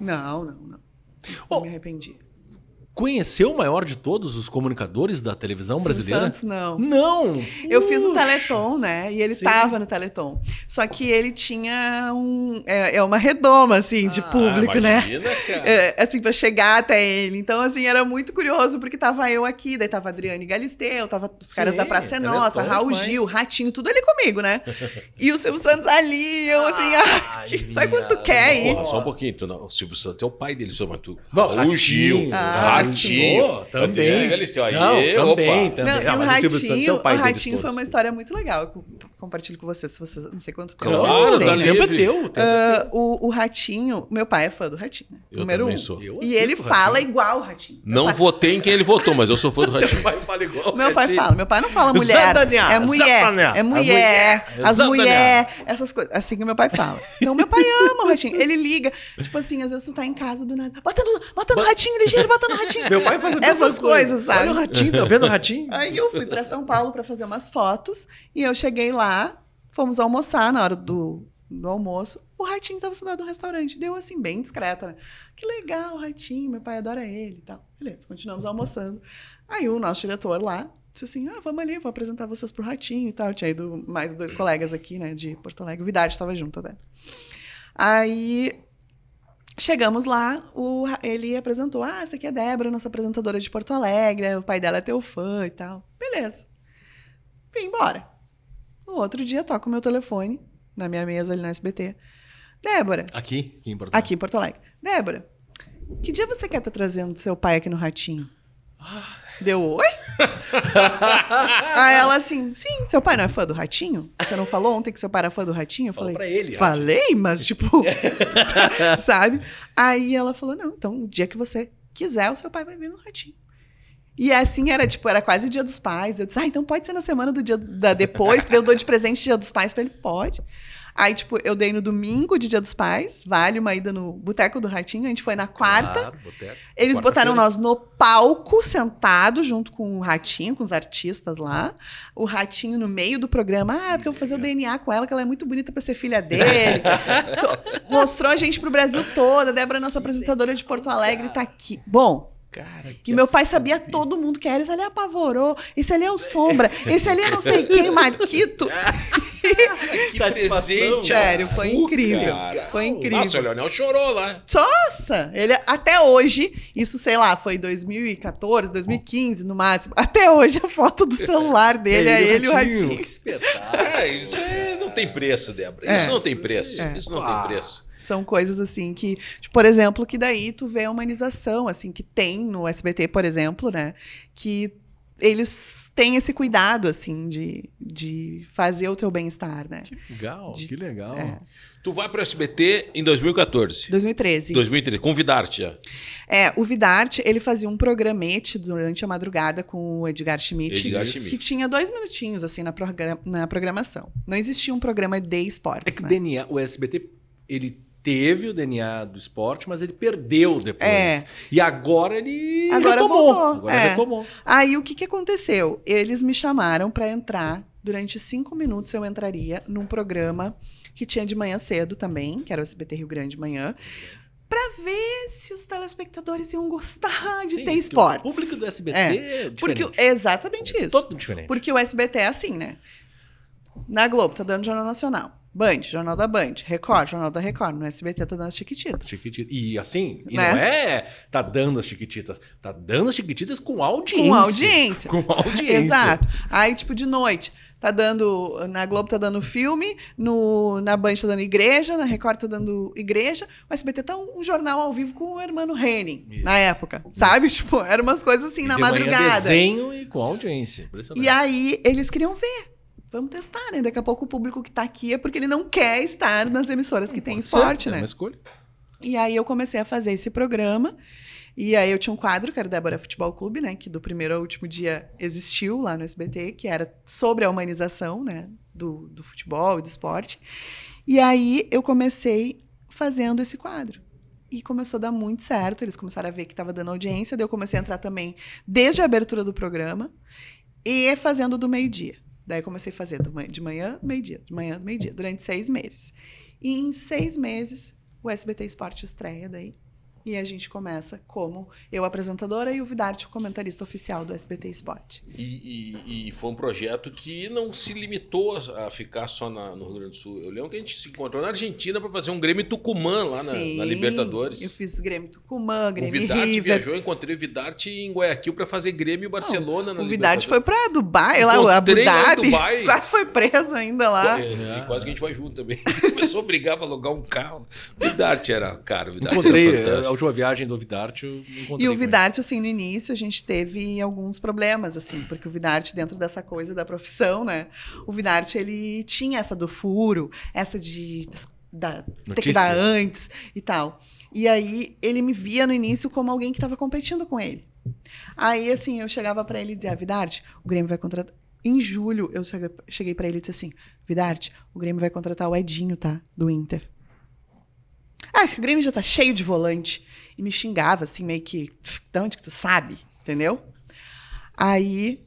Não, não, não. Oh, me arrependi. Conheceu o maior de todos os comunicadores da televisão Silvio brasileira? Santos, não. Não! Eu fiz o. Teleton, né? E ele Sim. tava no Teleton. Só que ele tinha um. É, é uma redoma, assim, de Ah, público, né? Imagina, cara. É, assim, pra chegar até ele. Então, assim, era muito curioso, porque tava eu aqui, daí tava a Adriane Galisteu, tava os caras Sim, da Praça é Teleton Nossa, Raul demais. Gil, Ratinho, tudo ali comigo, né? [laughs] E o Silvio Santos ali, eu assim, ah, Ai, sabe quando tu quer ir? Só um pouquinho. Tu não, o Silvio Santos é o pai dele, mas tu. Bom, Raul Gil, Ah, Ratinho. Também. Aí, Não, também, também. Não, o Ratinho, o Ratinho foi uma história muito legal. eu compartilho com vocês, se vocês não sei quanto tempo. Claro, tá o tempo é teu. o tempo o, o Ratinho, meu pai é fã do Ratinho. né? Eu número também um. sou. E ele fala igual o Ratinho. Meu Não votei em quem ele votou, mas eu sou fã do [laughs] Ratinho. Pai fala igual. Meu pai fala, meu pai não fala mulher. É mulher. É mulher. As mulheres, essas coisas. Assim que meu pai fala. Então, meu pai ama o ratinho. Ele liga. Tipo assim, às vezes tu tá em casa do nada. Bota no, bota no ratinho, ligeiro, bota no ratinho. [laughs] Meu pai faz a mesma Essas coisa. coisas, sabe? Olha o ratinho, tá vendo o ratinho? [laughs] Aí eu fui pra São Paulo pra fazer umas fotos. E eu cheguei lá, fomos almoçar na hora do, do almoço. O ratinho tava sentado no restaurante. Deu assim, bem discreta, né? Que legal, o ratinho, meu pai adora ele e tal. Beleza, continuamos almoçando. Aí o nosso diretor lá disse assim: ah, vamos ali, vou apresentar vocês pro ratinho e tal. Tinha ido mais dois colegas aqui, né, de Porto Alegre. O Vidarte estava junto até. Aí Chegamos lá, o ele apresentou: Ah, essa aqui é a Débora, nossa apresentadora de Porto Alegre, o pai dela é teu fã e tal. Beleza. Vim embora. No outro dia, toco o meu telefone na minha mesa ali na SBT. Débora, Aqui, aqui em Porto aqui em Porto Alegre. Débora, que dia você quer estar trazendo seu pai aqui no Ratinho? Deu oi? [laughs] Aí ela assim, sim, seu pai não é fã do Ratinho? Você não falou ontem que seu pai era fã do Ratinho? Eu Fala falei, pra ele, acho. falei, mas tipo, [laughs] sabe? Aí ela falou, não, então o dia que você quiser, o seu pai vai vir no Ratinho. E assim era, tipo, era quase o dia dos pais. Eu disse, ah, então pode ser na semana do dia da depois, que eu dou de presente dia dos pais pra ele? Pode. Aí, tipo, eu dei no domingo de dia dos pais, vale uma ida no Boteco do Ratinho, a gente foi na quarta. Claro. Eles Quarta-feira. botaram nós no palco, sentado, junto com o Ratinho, com os artistas lá. O Ratinho no meio do programa. Ah, porque eu vou fazer o DNA com ela, que ela é muito bonita pra ser filha dele. [laughs] Mostrou a gente pro Brasil todo. A Débora, nossa apresentadora de Porto Alegre, tá aqui. Bom, Cara, que meu pai sabia todo mundo que era. Esse ali apavorou. Esse ali é o Sombra. Esse ali é não sei quem, [laughs] Marquito. [laughs] Que Satisfação. presente, Sério, foi Fu, incrível. cara. Foi incrível. Nossa, o Leonel chorou lá. Nossa, ele até hoje, isso sei lá, foi 2014, 2015 no máximo. Até hoje a foto do celular [laughs] dele é ele e o Ratinho. Que espetáculo. É, isso é- não tem preço, Débora. É. Isso não tem preço. É. Isso não Ah. tem preço. São coisas assim que, tipo, por exemplo, que daí tu vê a humanização, assim, que tem no SBT, por exemplo, né? Que eles têm esse cuidado, assim, de, de fazer o teu bem-estar, né? Que legal, De- que legal. É. Tu vai pro SBT em 2014. 2013. 2013, convidar-te já. É, o Vidarte, ele fazia um programete durante a madrugada com o Edgar Schmidt. Edgar que Schmidt. tinha dois minutinhos, assim, na, progra- na programação. Não existia um programa de esportes, É que né? DNA, o SBT, ele teve o DNA do esporte, mas ele perdeu depois. É. E agora ele Agora retomou. voltou, Agora é. retomou. Aí, o que, que aconteceu? Eles me chamaram para entrar durante cinco minutos eu entraria num programa que tinha de manhã cedo também, que era o SBT Rio Grande de manhã, para ver se os telespectadores iam gostar de Sim, ter que esportes. O público do SBT É, é, Porque diferente. é exatamente isso. Todo diferente. Porque o SBT é assim, né? Na Globo tá dando Jornal Nacional. Band, Jornal da Band. Record, Jornal da Record. No SBT tá dando as Chiquititas. E assim, e Né? não é tá dando as chiquititas, tá dando as chiquititas com audiência. Com audiência. [laughs] Com audiência. Exato. Aí, tipo, de noite, tá dando. Na Globo tá dando filme, no, na Band tá dando igreja, na Record tá dando igreja. O SBT tá um, um jornal ao vivo com o hermano Henning, Isso. na época. Sabe? Tipo, eram umas coisas assim E na de manhã madrugada. desenho e com audiência. Impressionante. E aí, eles queriam ver. Vamos testar, né? Daqui a pouco o público que tá aqui é porque ele não quer estar nas emissoras que tem Pode esporte, ser, É né? uma escolha. E aí eu comecei a fazer esse programa. E aí eu tinha um quadro, que era o Débora Futebol Clube, né? Que do primeiro ao último dia existiu lá no SBT, que era sobre a humanização, né? Do, do futebol e do esporte. E aí eu comecei fazendo esse quadro. E começou a dar muito certo. Eles começaram a ver que estava dando audiência. Daí eu comecei a entrar também desde a abertura do programa e fazendo do meio-dia. Daí comecei a fazer de manhã, meio-dia, de manhã, meio-dia, durante seis meses. E em seis meses, o SBT Esporte estreia daí. E a gente começa como eu apresentadora e o Vidarte, o comentarista oficial do SBT Esporte. E, e- e foi um projeto que não se limitou a ficar só na- no Rio Grande do Sul. Eu lembro que a gente se encontrou na Argentina para fazer um Grêmio Tucumã lá na, Sim, na Libertadores. Eu fiz Grêmio Tucumã, o Grêmio Vidarte River. viajou, encontrei o Vidarte em Guayaquil para fazer Grêmio e Barcelona na O Vidarte foi pra Dubai, lá, o Abu Dhabi. Dubai. [laughs] Quase foi preso ainda lá. É, e quase que a gente vai junto também. [laughs] Começou a brigar para alugar um carro. O Vidarte era, cara, o Vidarte Encontrei era a fantástico. Última viagem do Vidarte, eu encontrei. E o. Vidarte, assim, no início a gente teve alguns problemas, assim, porque o Vidarte, dentro dessa coisa da profissão, né? O Vidarte, ele tinha essa do furo, essa de da, ter que dar antes e tal. E aí ele me via no início como alguém que estava competindo com ele. Aí, assim, eu chegava pra ele e dizia, ah, Vidarte, o Grêmio vai contratar. Em julho, eu cheguei, cheguei para ele e disse assim: Vidarte, o Grêmio vai contratar o Edinho, tá? Do Inter. Ah, o Grêmio já tá cheio de volante. E me xingava, assim, meio que. "Pff, De onde que tu sabe? Entendeu? Aí,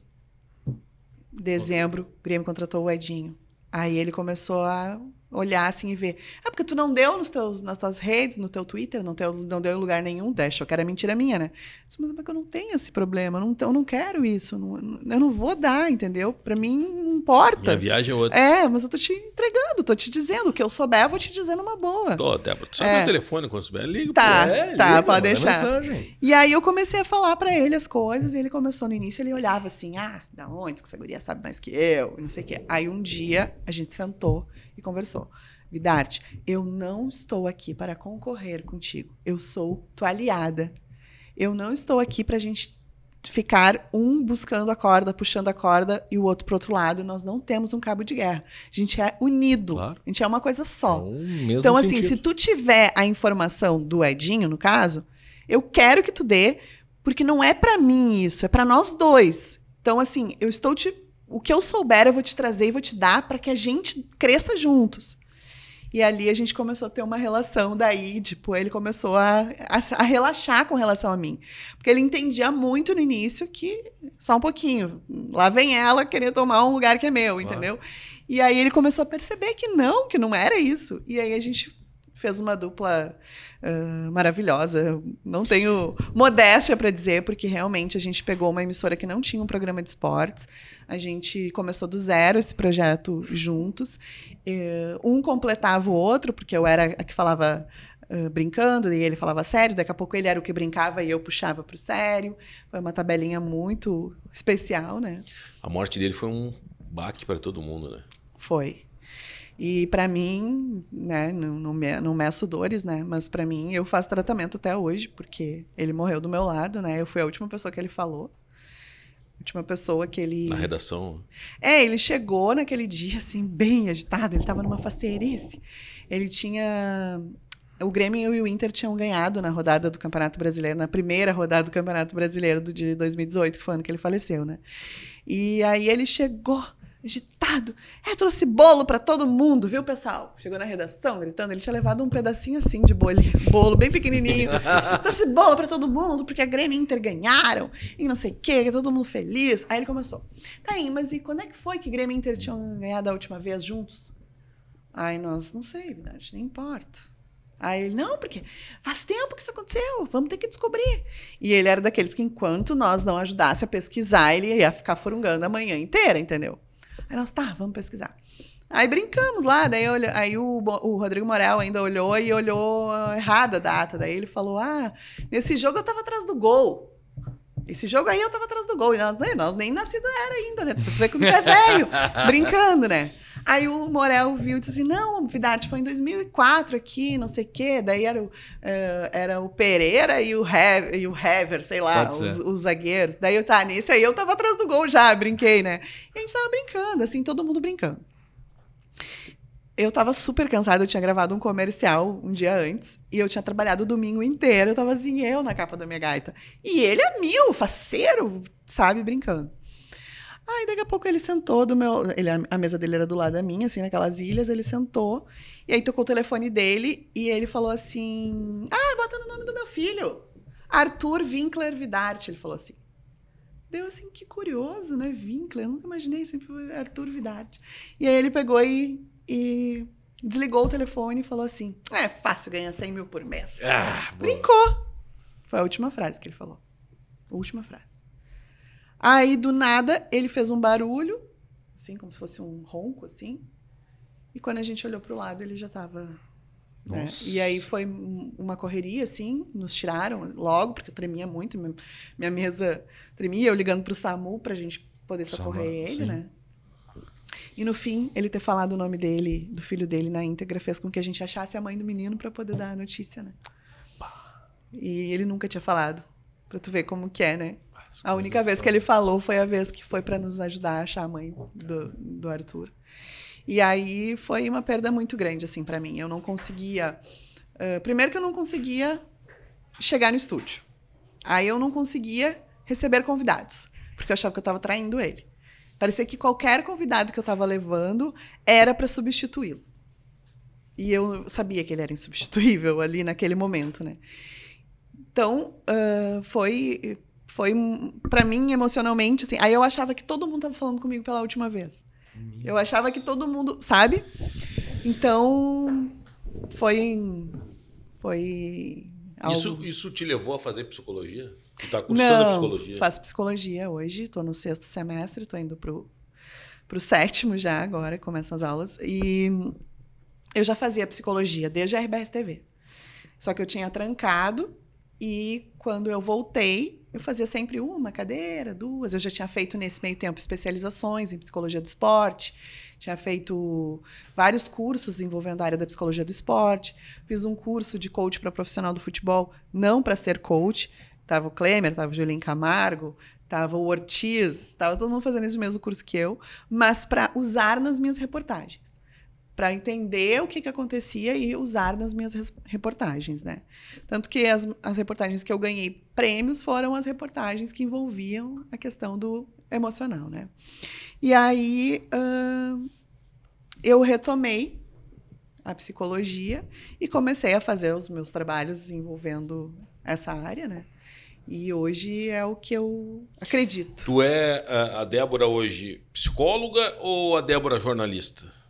dezembro, o Grêmio contratou o Edinho. Aí ele começou a olhar assim e ver. Ah, porque tu não deu nos teus, nas tuas redes, no teu Twitter, não, teu, não deu em lugar nenhum. Achou que era mentira minha, né? Disse, Mas é porque eu não tenho esse problema, eu não, eu não quero isso. não- eu não vou dar, entendeu? Pra mim, não importa. Minha viagem é outra. É, mas eu tô te entregando, tô te dizendo. O que eu souber, eu vou te dizer numa boa. Tô, Débora, tu sabe É. meu telefone quando souber? Liga Tá. pra É, Tá, liga, pode deixar. Mensagem. E aí eu comecei a falar pra ele as coisas, e ele começou no início, ele olhava assim, ah, da onde que essa guria sabe mais que eu, e não sei o quê. Aí um dia a gente sentou e conversou. Vidarte, eu não estou aqui para concorrer contigo. Eu sou tua aliada. Eu não estou aqui pra gente ficar um buscando a corda, puxando a corda e o outro pro outro lado. Nós não temos um cabo de guerra. A gente é unido. Claro. A gente é uma coisa só. Então, mesmo Então, assim, sentido. se tu tiver a informação do Edinho, no caso, eu quero que tu dê, porque não é pra mim isso, é pra nós dois. Então, assim, eu estou te. O que eu souber, eu vou te trazer e vou te dar pra que a gente cresça juntos. E ali a gente começou a ter uma relação daí, tipo, ele começou a, a, a relaxar com relação a mim. Porque ele entendia muito no início que, só um pouquinho, lá vem ela querer tomar um lugar que é meu, Claro. entendeu? E aí ele começou a perceber que não, que não era isso. E aí a gente fez uma dupla ah, maravilhosa. Não tenho modéstia para dizer, porque realmente a gente pegou uma emissora que não tinha um programa de esportes. A gente começou do zero esse projeto juntos. Eh, um completava o outro, porque eu era a que falava ah, brincando e ele falava sério. Daqui a pouco ele era o que brincava e eu puxava para o sério. Foi uma tabelinha muito especial, né? A morte dele foi um baque para todo mundo, né? Foi. E para mim, né, não, não, me- não meço dores, né? Mas para mim, eu faço tratamento até hoje, porque ele morreu do meu lado, né? Eu fui a última pessoa que ele falou. Última pessoa que ele. Na redação. É, ele chegou naquele dia, assim, bem agitado, ele tava numa faceirice. Ele tinha. O Grêmio e o Inter tinham ganhado na rodada do Campeonato Brasileiro, na primeira rodada do Campeonato Brasileiro do de 2018, que foi o ano que ele faleceu, né? E aí ele chegou agitado. É, trouxe bolo para todo mundo, viu, pessoal? Chegou na redação gritando, ele tinha levado um pedacinho assim de bolo, bolo bem pequenininho. [laughs] trouxe bolo para todo mundo, porque a Grêmio e Inter ganharam, e não sei o quê, todo mundo feliz. Aí ele começou. Tá aí, mas e quando é que foi que Grêmio e Inter tinham ganhado a última vez juntos? Aí nós, não sei, verdade, nem importa. Aí ele, não, porque faz tempo que isso aconteceu, vamos ter que descobrir. E ele era daqueles que, enquanto nós não ajudasse a pesquisar, ele ia ficar furungando a manhã inteira, entendeu? Aí nós, tá, vamos pesquisar. Aí brincamos lá, daí olho, aí o, o Rodrigo Morel ainda olhou e olhou errada a data. Daí ele falou: Ah, nesse jogo eu tava atrás do gol. Esse jogo aí eu tava atrás do gol. E nós, né, nós nem nascido era ainda, né? Tu vê como é velho, [laughs] brincando, né? Aí o Morel viu e disse assim: não, Vidarte foi em 2004 aqui, não sei o quê. Daí era o, uh, era o Pereira e o, Hever, e o Hever, sei lá, os, os, zagueiros. Daí eu, nesse aí eu tava atrás do gol já, brinquei, né? E a gente tava brincando, assim, todo mundo brincando. Eu tava super cansada, eu tinha gravado um comercial um dia antes, e eu tinha trabalhado o domingo inteiro, eu tava assim, eu na capa da minha gaita. E ele é mil, faceiro, sabe, brincando. Aí daqui a pouco ele sentou do meu. Ele, a mesa dele era do lado da minha, assim, naquelas ilhas. Ele sentou. E aí tocou o telefone dele e ele falou assim: Ah, bota no nome do meu filho. Arthur Winkler Vidarte. Ele falou assim. Deu assim, que curioso, né? Winkler. Eu nunca imaginei, sempre foi Arthur Vidarte. E aí ele pegou e, e desligou o telefone e falou assim: É fácil ganhar 100 mil por mês. Ah, Brincou. Foi a última frase que ele falou. Última frase. Aí, do nada, ele fez um barulho, assim, como se fosse um ronco, assim. E quando a gente olhou para o lado, ele já estava. Né? E aí foi uma correria, assim, nos tiraram logo, porque eu tremia muito, minha mesa tremia, eu ligando para o SAMU para a gente poder socorrer Sama, ele, sim. né? E no fim, ele ter falado o nome dele, do filho dele na íntegra, fez com que a gente achasse a mãe do menino para poder dar a notícia, né? E ele nunca tinha falado, para tu ver como que é, né? A única vez que ele falou foi a vez que foi para nos ajudar a achar a mãe do, do Arthur. E aí foi uma perda muito grande, assim, para mim. Eu não conseguia. Uh, primeiro que eu não conseguia chegar no estúdio. Aí eu não conseguia receber convidados, porque eu achava que eu estava traindo ele. Parecia que qualquer convidado que eu estava levando era para substituí-lo. E eu sabia que ele era insubstituível ali naquele momento, né? Então, uh, foi foi para mim emocionalmente assim. Aí eu achava que todo mundo tava falando comigo pela última vez. Eu achava que todo mundo, sabe? Então foi foi algo... isso isso te levou a fazer psicologia? Tu tá cursando Não, psicologia? Faço psicologia hoje, estou no sexto semestre, estou indo pro pro sétimo já agora, começam as aulas e eu já fazia psicologia desde a RBS TV. Só que eu tinha trancado e quando eu voltei, eu fazia sempre uma cadeira, duas. Eu já tinha feito nesse meio tempo especializações em psicologia do esporte, tinha feito vários cursos envolvendo a área da psicologia do esporte. Fiz um curso de coach para profissional do futebol, não para ser coach. Tava o Klemer, tava o Julinho Camargo, tava o Ortiz, tava todo mundo fazendo esse mesmo curso que eu, mas para usar nas minhas reportagens para entender o que, que acontecia e usar nas minhas reportagens, né? Tanto que as, as reportagens que eu ganhei prêmios foram as reportagens que envolviam a questão do emocional, né? E aí uh, eu retomei a psicologia e comecei a fazer os meus trabalhos envolvendo essa área, né? E hoje é o que eu acredito. Tu é a Débora hoje psicóloga ou a Débora jornalista?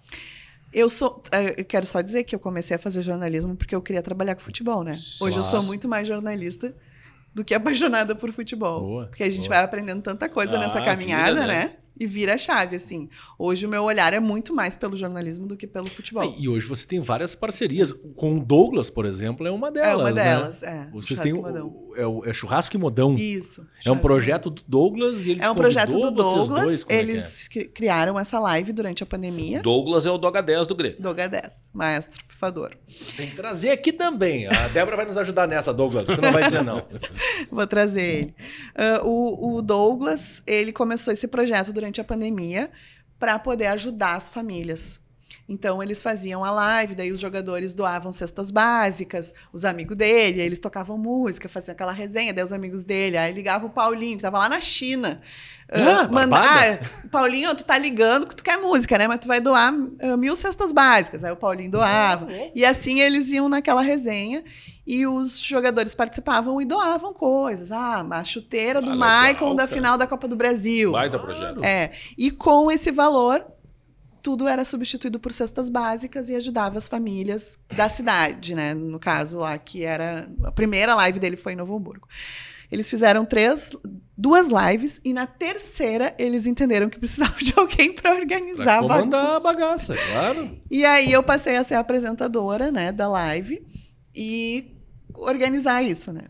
Eu sou. É, eu quero só dizer que eu comecei a fazer jornalismo porque eu queria trabalhar com futebol, né? Hoje eu sou muito mais jornalista do que [laughs] apaixonada por futebol. Boa, porque a gente boa. vai aprendendo tanta coisa ah, nessa caminhada, vida, né? né? E vira a chave, assim. Hoje o meu olhar é muito mais pelo jornalismo do que pelo futebol. E hoje você tem várias parcerias. Com o Douglas, por exemplo, é uma delas. É uma né? delas, né? é. Vocês têm o, é, o, é Churrasco e Modão. Isso. É um projeto do Douglas e ele É um projeto do Douglas. Dois, eles é é? criaram essa live durante a pandemia. Douglas é o Doga 10 do Grêmio. Doga 10, maestro, pifador. Tem que trazer aqui também. A [laughs] Débora vai nos ajudar nessa, Douglas. Você não vai dizer não. Vou trazer ele. Uh, o, o Douglas, ele começou esse projeto durante a pandemia para poder ajudar as famílias. Então eles faziam a live, daí os jogadores doavam cestas básicas, os amigos dele, eles tocavam música, faziam aquela resenha, daí os amigos dele, aí ligava o Paulinho, que estava lá na China, Ah, manda, barbada. ah, Paulinho, tu tá ligando que tu quer música, né? Mas tu vai doar ah, mil cestas básicas. Aí o Paulinho doava. E assim eles iam naquela resenha e os jogadores participavam e doavam coisas. Ah, a chuteira do Ah, Maicon da final da Copa do Brasil. Baita projeto. É. E com esse valor, tudo era substituído por cestas básicas e ajudava as famílias da cidade, né? No caso lá, que era. A primeira live dele foi em Novo Hamburgo. Eles fizeram três, duas lives e na terceira eles entenderam que precisavam de alguém para organizar a Comandar a bagaça, claro. E aí eu passei a ser a apresentadora, né, da live e organizar isso, né?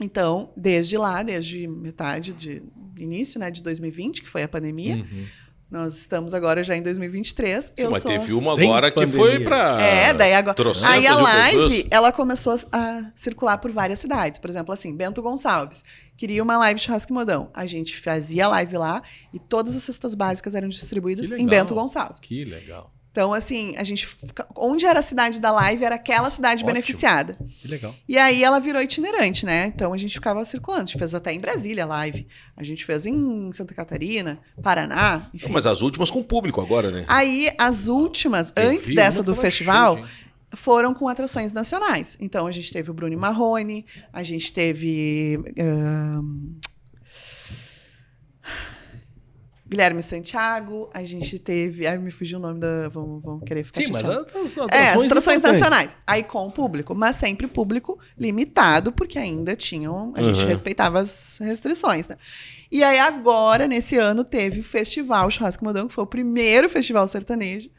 Então, desde lá, desde metade de início, né, de 2020, que foi a pandemia, Uhum. nós estamos agora já em 2023. eu Mas sou teve uma agora que pandemia. foi pra. É, daí agora. Aí a live, pessoas. ela começou a circular por várias cidades. Por exemplo, assim, Bento Gonçalves queria uma live churrasco e modão. A gente fazia a live lá e todas as cestas básicas eram distribuídas em. Bento Gonçalves. Que legal. Então, assim, a gente. Onde era a cidade da live, era aquela cidade Ótimo. beneficiada. Que legal. E aí ela virou itinerante, né? Então a gente ficava circulando. A gente fez até em Brasília a live. A gente fez em Santa Catarina, Paraná, enfim. Mas as últimas com público agora, né? Aí as últimas, Eu antes dessa do festival, gente. foram com atrações nacionais. Então a gente teve o Bruno Marrone, a gente teve. Guilherme Santiago, a gente teve. Ai, me fugiu o nome da. Vamos, vamos querer ficar Sim, mas chateado. as as É, as atrações atrações nacionais. Aí com o público, mas sempre público limitado, porque ainda tinham. A gente Uhum. respeitava as restrições, né? E aí agora, nesse ano, teve o Festival Churrasco Modão, que foi o primeiro festival sertanejo.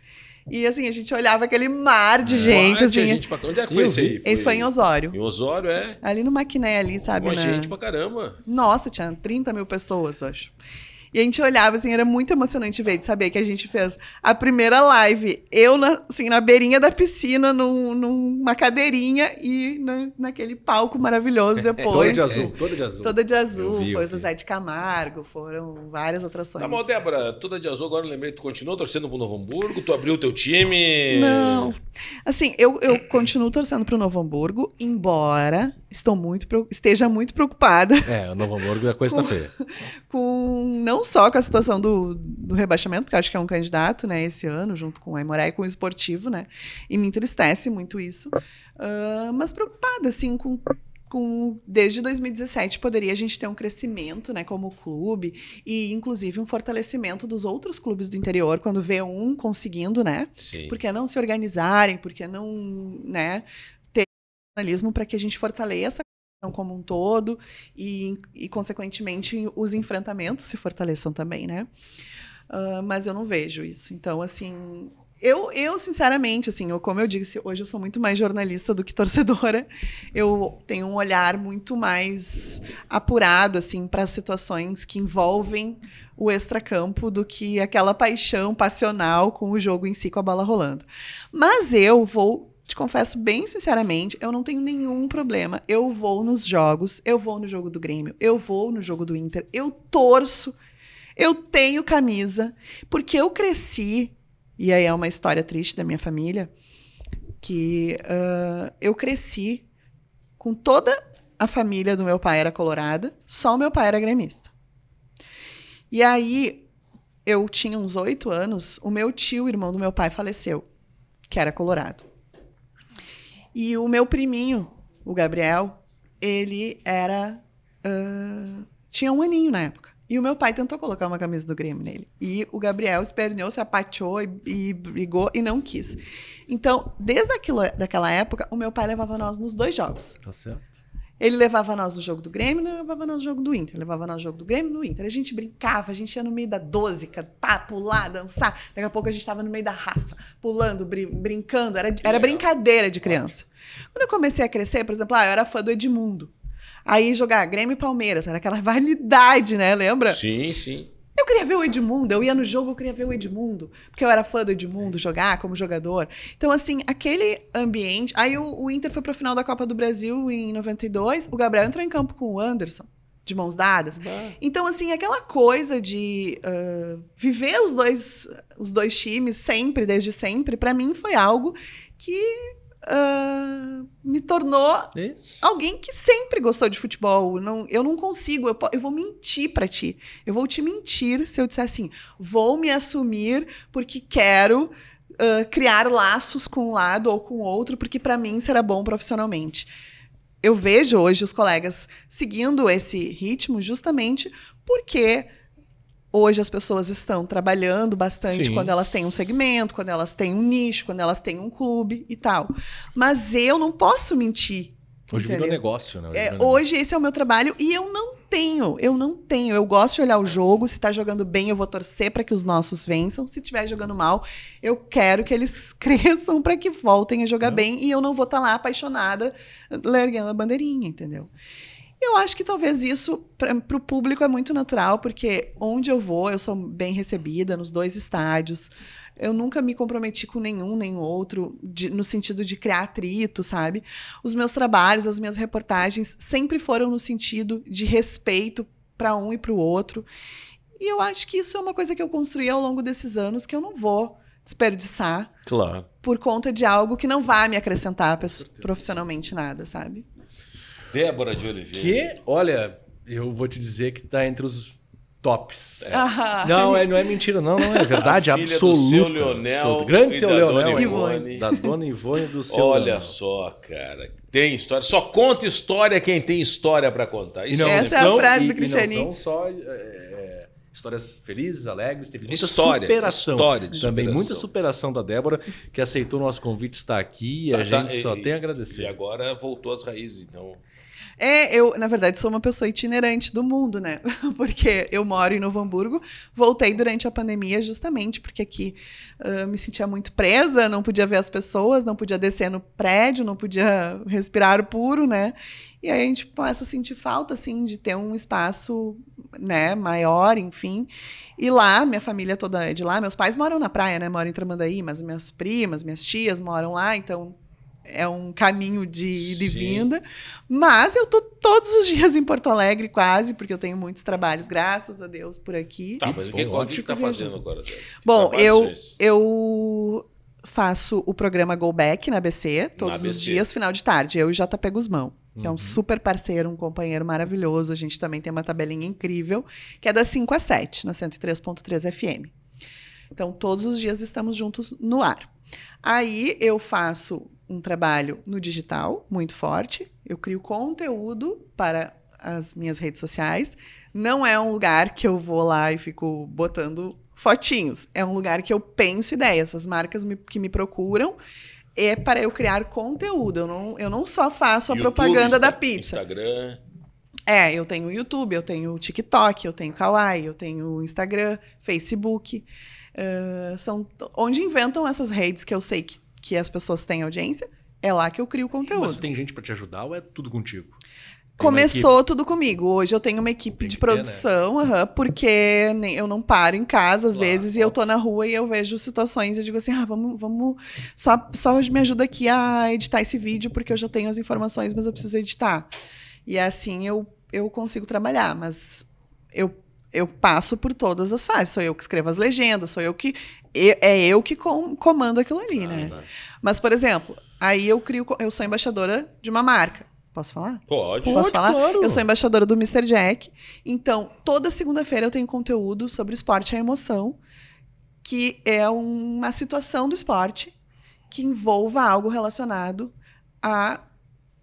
E assim, a gente olhava aquele mar de gente, Ah, assim. gente pra... Onde é que foi esse aí? Esse foi em Osório. Em Osório, é. Ali no Maquiné, ali, sabe? Uma na- gente pra caramba. Nossa, tinha 30 mil pessoas, acho. E a gente olhava, assim, era muito emocionante ver, de saber que a gente fez a primeira live, eu, na, assim, na beirinha da piscina, num- numa cadeirinha e na- naquele palco maravilhoso [laughs] Toda depois. de azul, toda de azul. Toda de azul, vi, foi o. Zezé de Camargo, foram várias atrações. Tá bom, Débora, toda de azul, agora eu lembrei, tu continuou torcendo pro Novo Hamburgo, tu abriu o teu time. Não. Assim, eu, eu continuo torcendo pro Novo Hamburgo, embora estou muito, esteja muito preocupada É, o Novo Hamburgo a coisa [laughs] tá feia. com não só com a situação do, do rebaixamento, porque acho que é um candidato, né, esse ano, junto com o Aimoré e com o Esportivo, né? E me entristece muito isso. Ah, mas preocupada, assim, com. Com, desde 2017 poderia a gente ter um crescimento, né, como clube e inclusive um fortalecimento dos outros clubes do interior quando vê um conseguindo, né? Sim. Por que não se organizarem? Por que não, né, ter jornalismo para que a gente fortaleça como um todo e, e, consequentemente, os enfrentamentos se fortaleçam também, né? Ah, mas eu não vejo isso. Então, assim, eu, eu sinceramente, assim, eu, como eu disse, hoje eu sou muito mais jornalista do que [laughs] torcedora. Eu tenho um olhar muito mais apurado, assim, para situações que envolvem o extracampo do que aquela paixão passional com o jogo em si, com a bola rolando. Mas eu vou te confesso bem sinceramente, eu não tenho nenhum problema. Eu vou nos jogos, eu vou no jogo do Grêmio, eu vou no jogo do Inter, eu torço, eu tenho camisa, porque eu cresci, e aí é uma história triste da minha família, que ah, eu cresci com toda a família do meu pai era colorada, só o meu pai era gremista. E aí, eu tinha uns oito anos, o meu tio, irmão do meu pai, faleceu, que era colorado. E o meu priminho, o Gabriel, ele era. ah, tinha um aninho na época. E o meu pai tentou colocar uma camisa do Grêmio nele. E o Gabriel esperneou, se apateou e, e brigou e não quis. Então, desde aquilo, daquela época, o meu pai levava nós nos dois jogos. Tá certo. Ele levava nós no jogo do Grêmio levava nós no jogo do Inter. Levava nós no jogo do Grêmio no Inter. A gente brincava, a gente ia no meio da 12, cantar, pular, dançar. Daqui a pouco a gente estava no meio da raça, pulando, brin- brincando. Era, era brincadeira de criança. Quando eu comecei a crescer, por exemplo, ah, eu era fã do Edmundo. Aí jogar Grêmio e Palmeiras, era aquela [laughs] validade, né? Lembra? Sim, sim. Eu queria ver o Edmundo, eu ia no jogo, eu queria ver o Edmundo, porque eu era fã do Edmundo jogar como jogador. Então, assim, aquele ambiente. Aí o, o Inter foi pra final da Copa do Brasil em 92, o Gabriel entrou em campo com o Anderson, de mãos dadas. Então, assim, aquela coisa de ah, viver os dois, os dois times sempre, desde sempre, pra mim foi algo que ah, me tornou Isso. alguém que sempre gostou de futebol. Não, eu não consigo, eu, eu vou mentir pra ti. Eu vou te mentir se eu disser assim: vou me assumir porque quero ah, criar laços com um lado ou com o outro, porque pra mim será bom profissionalmente. Eu vejo hoje os colegas seguindo esse ritmo justamente porque hoje as pessoas estão trabalhando bastante Sim. quando elas têm um segmento, quando elas têm um nicho, quando elas têm um clube e tal. Mas eu não posso mentir. Hoje virou entendeu? negócio, né? É, virou hoje esse é o meu trabalho e eu não tenho, eu não tenho. Eu gosto de olhar o jogo, se tá jogando bem, eu vou torcer para que os nossos vençam. Se estiver jogando mal, eu quero que eles [laughs] cresçam para que voltem a jogar Não. bem e eu não vou estar lá apaixonada, largando a bandeirinha, entendeu? Eu acho que talvez isso para o público é muito natural, porque onde eu vou, eu sou bem recebida nos dois estádios. Eu nunca me comprometi com nenhum nem outro, de- no sentido de criar atrito, sabe? Os meus trabalhos, as minhas reportagens sempre foram no sentido de respeito para um e para o outro. E eu acho que isso é uma coisa que eu construí ao longo desses anos que eu não vou desperdiçar Claro. por conta de algo que não vai me acrescentar profissionalmente nada, sabe? Débora de Oliveira. Que, olha, eu vou te dizer que tá entre os tops. Ah, Não, é, não é mentira, não, não é verdade [laughs] A filha do absoluta. seu Leonel absoluta. Grande e seu da Leonel? Ivone. da dona Ivone e do seu Olha Leonel. só, cara. Tem história. Só conta história quem tem história pra contar. E Isso não Essa é a são, frase e- do e Cristianinho. não são só é, é, histórias felizes, alegres, teve muita História, superação. história de Também superação. muita superação da Débora, que aceitou o nosso convite, está aqui e a Tá, tá, gente só e- tem a E agradecer. agora voltou às raízes, então. É, eu, na verdade, sou uma pessoa itinerante do mundo, né? [laughs] Porque eu moro em Novo Hamburgo, voltei durante a pandemia justamente porque aqui ah, me sentia muito presa, não podia ver as pessoas, não podia descer no prédio, não podia respirar ar puro, né? E aí a gente começa a sentir falta, assim, de ter um espaço, né, maior, enfim. E lá, minha família toda é de lá, meus pais moram na praia, né? Moram em Tramandaí, mas minhas primas, minhas tias moram lá, então é um caminho de ida e vinda. Mas eu tô todos os dias em Porto Alegre, quase, porque eu tenho muitos trabalhos, graças a Deus, por aqui. Tá, mas o que, bom, o que, tá viajando. fazendo agora, Bom, eu, eu faço o programa Go Back na ABC, todos Na os ABC. dias, final de tarde. Eu e JP Guzmão, que é Uhum. um super parceiro, um companheiro maravilhoso. A gente também tem uma tabelinha incrível, que é das 5 às 7, na 103.3 FM. Então, todos os dias estamos juntos no ar. Aí eu faço um trabalho no digital muito forte. Eu crio conteúdo para as minhas redes sociais. Não é um lugar que eu vou lá e fico botando fotinhos. É um lugar que eu penso ideias. As marcas me- que me procuram é para eu criar conteúdo. Eu não, eu não só faço a YouTube, propaganda da pizza. Instagram. É, eu tenho YouTube, eu tenho TikTok, eu tenho Kawaii, eu tenho Instagram, Facebook. eh, são onde inventam essas redes que eu sei que, que as pessoas têm audiência, é lá que eu crio Mas conteúdo. tem gente pra te ajudar ou é tudo contigo? Tem Começou tudo comigo. Hoje eu tenho uma equipe de que ter, né? produção, aham, porque eu não paro em casa às Claro, vezes e eu tô na rua e eu vejo situações e eu digo assim: ah, vamos, vamos. Só, só me ajuda aqui a editar esse vídeo, porque eu já tenho as informações, mas eu preciso editar. E assim eu, eu consigo trabalhar, mas eu, eu passo por todas as fases. Sou eu que escrevo as legendas, sou eu que. É eu que com- comando aquilo ali, né? Tá. Mas, por exemplo, aí eu crio. Eu sou embaixadora de uma marca. Posso falar? Pode. Pode, Posso falar? claro. Eu sou embaixadora do Mr. Jack. Então, toda segunda-feira eu tenho conteúdo sobre esporte e a emoção, que é uma situação do esporte que envolva algo relacionado a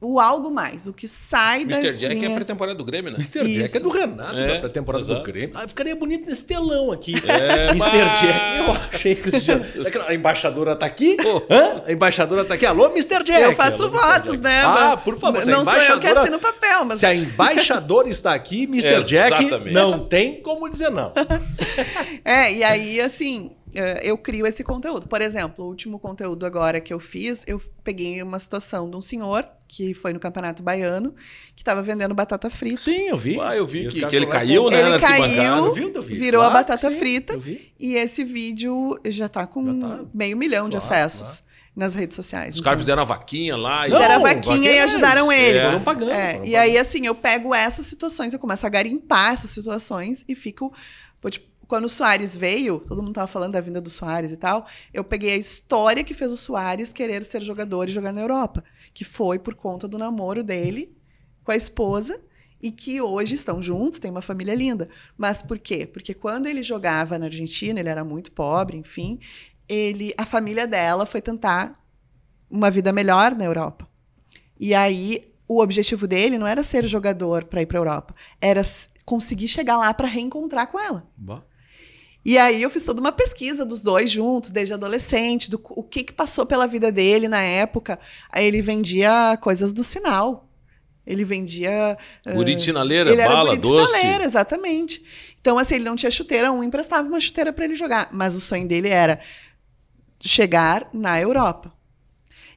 o algo mais, o que sai da Mr. Jack é linha... a pré-temporada do Grêmio, né? Mr. Jack Isso. é do Renato, É, da temporada do. Grêmio. Ah, ficaria bonito nesse telão aqui. É, [laughs] Mr. mas- Jack, eu achei que [laughs] a embaixadora tá aqui. Pô. Hã? A embaixadora tá aqui. Alô, Mr. Jack. Eu faço Alô, Mr. votos, Jack. né? Ah, por favor. Não sou eu que embaixadora- assino papel, mas Se a embaixadora está aqui, Mr. Jack, [laughs] não tem como dizer não. É, e aí, assim, eu crio esse conteúdo. Por exemplo, o último conteúdo agora que eu fiz, eu peguei uma situação de um senhor que foi no Campeonato Baiano, que estava vendendo batata frita. Sim, eu vi. Ah, eu vi que- caras que ele caiu, né, Ele caiu, vi, virou a Claro que batata sim, frita. E esse vídeo já tá com Já tá. meio milhão de Claro, acessos. nas redes sociais. Os caras então. fizeram a vaquinha lá e. Não, Fizeram a vaquinha e é ajudaram isso, ele. é. Foram pagando. É, foram e pagando. aí, assim, eu pego essas situações, eu começo a garimpar essas situações e fico. pô, tipo, quando o Soares veio, todo mundo tava falando da vinda do Soares e tal, eu peguei a história que fez o Soares querer ser jogador e jogar na Europa. Que foi por conta do namoro dele com a esposa e que hoje estão juntos, tem uma família linda. Mas por quê? Porque quando ele jogava na Argentina, ele era muito pobre, enfim, ele, a família dela foi tentar uma vida melhor na Europa. E aí o objetivo dele não era ser jogador para ir para Europa, era conseguir chegar lá para reencontrar com ela. Bah. E aí eu fiz toda uma pesquisa dos dois juntos, desde adolescente, do o que, que passou pela vida dele na época. Aí ele vendia coisas do sinal. Ele vendia. ele era bala, doce. exatamente. Então, assim, ele não tinha chuteira, um emprestava uma chuteira para ele jogar. Mas o sonho dele era chegar na Europa.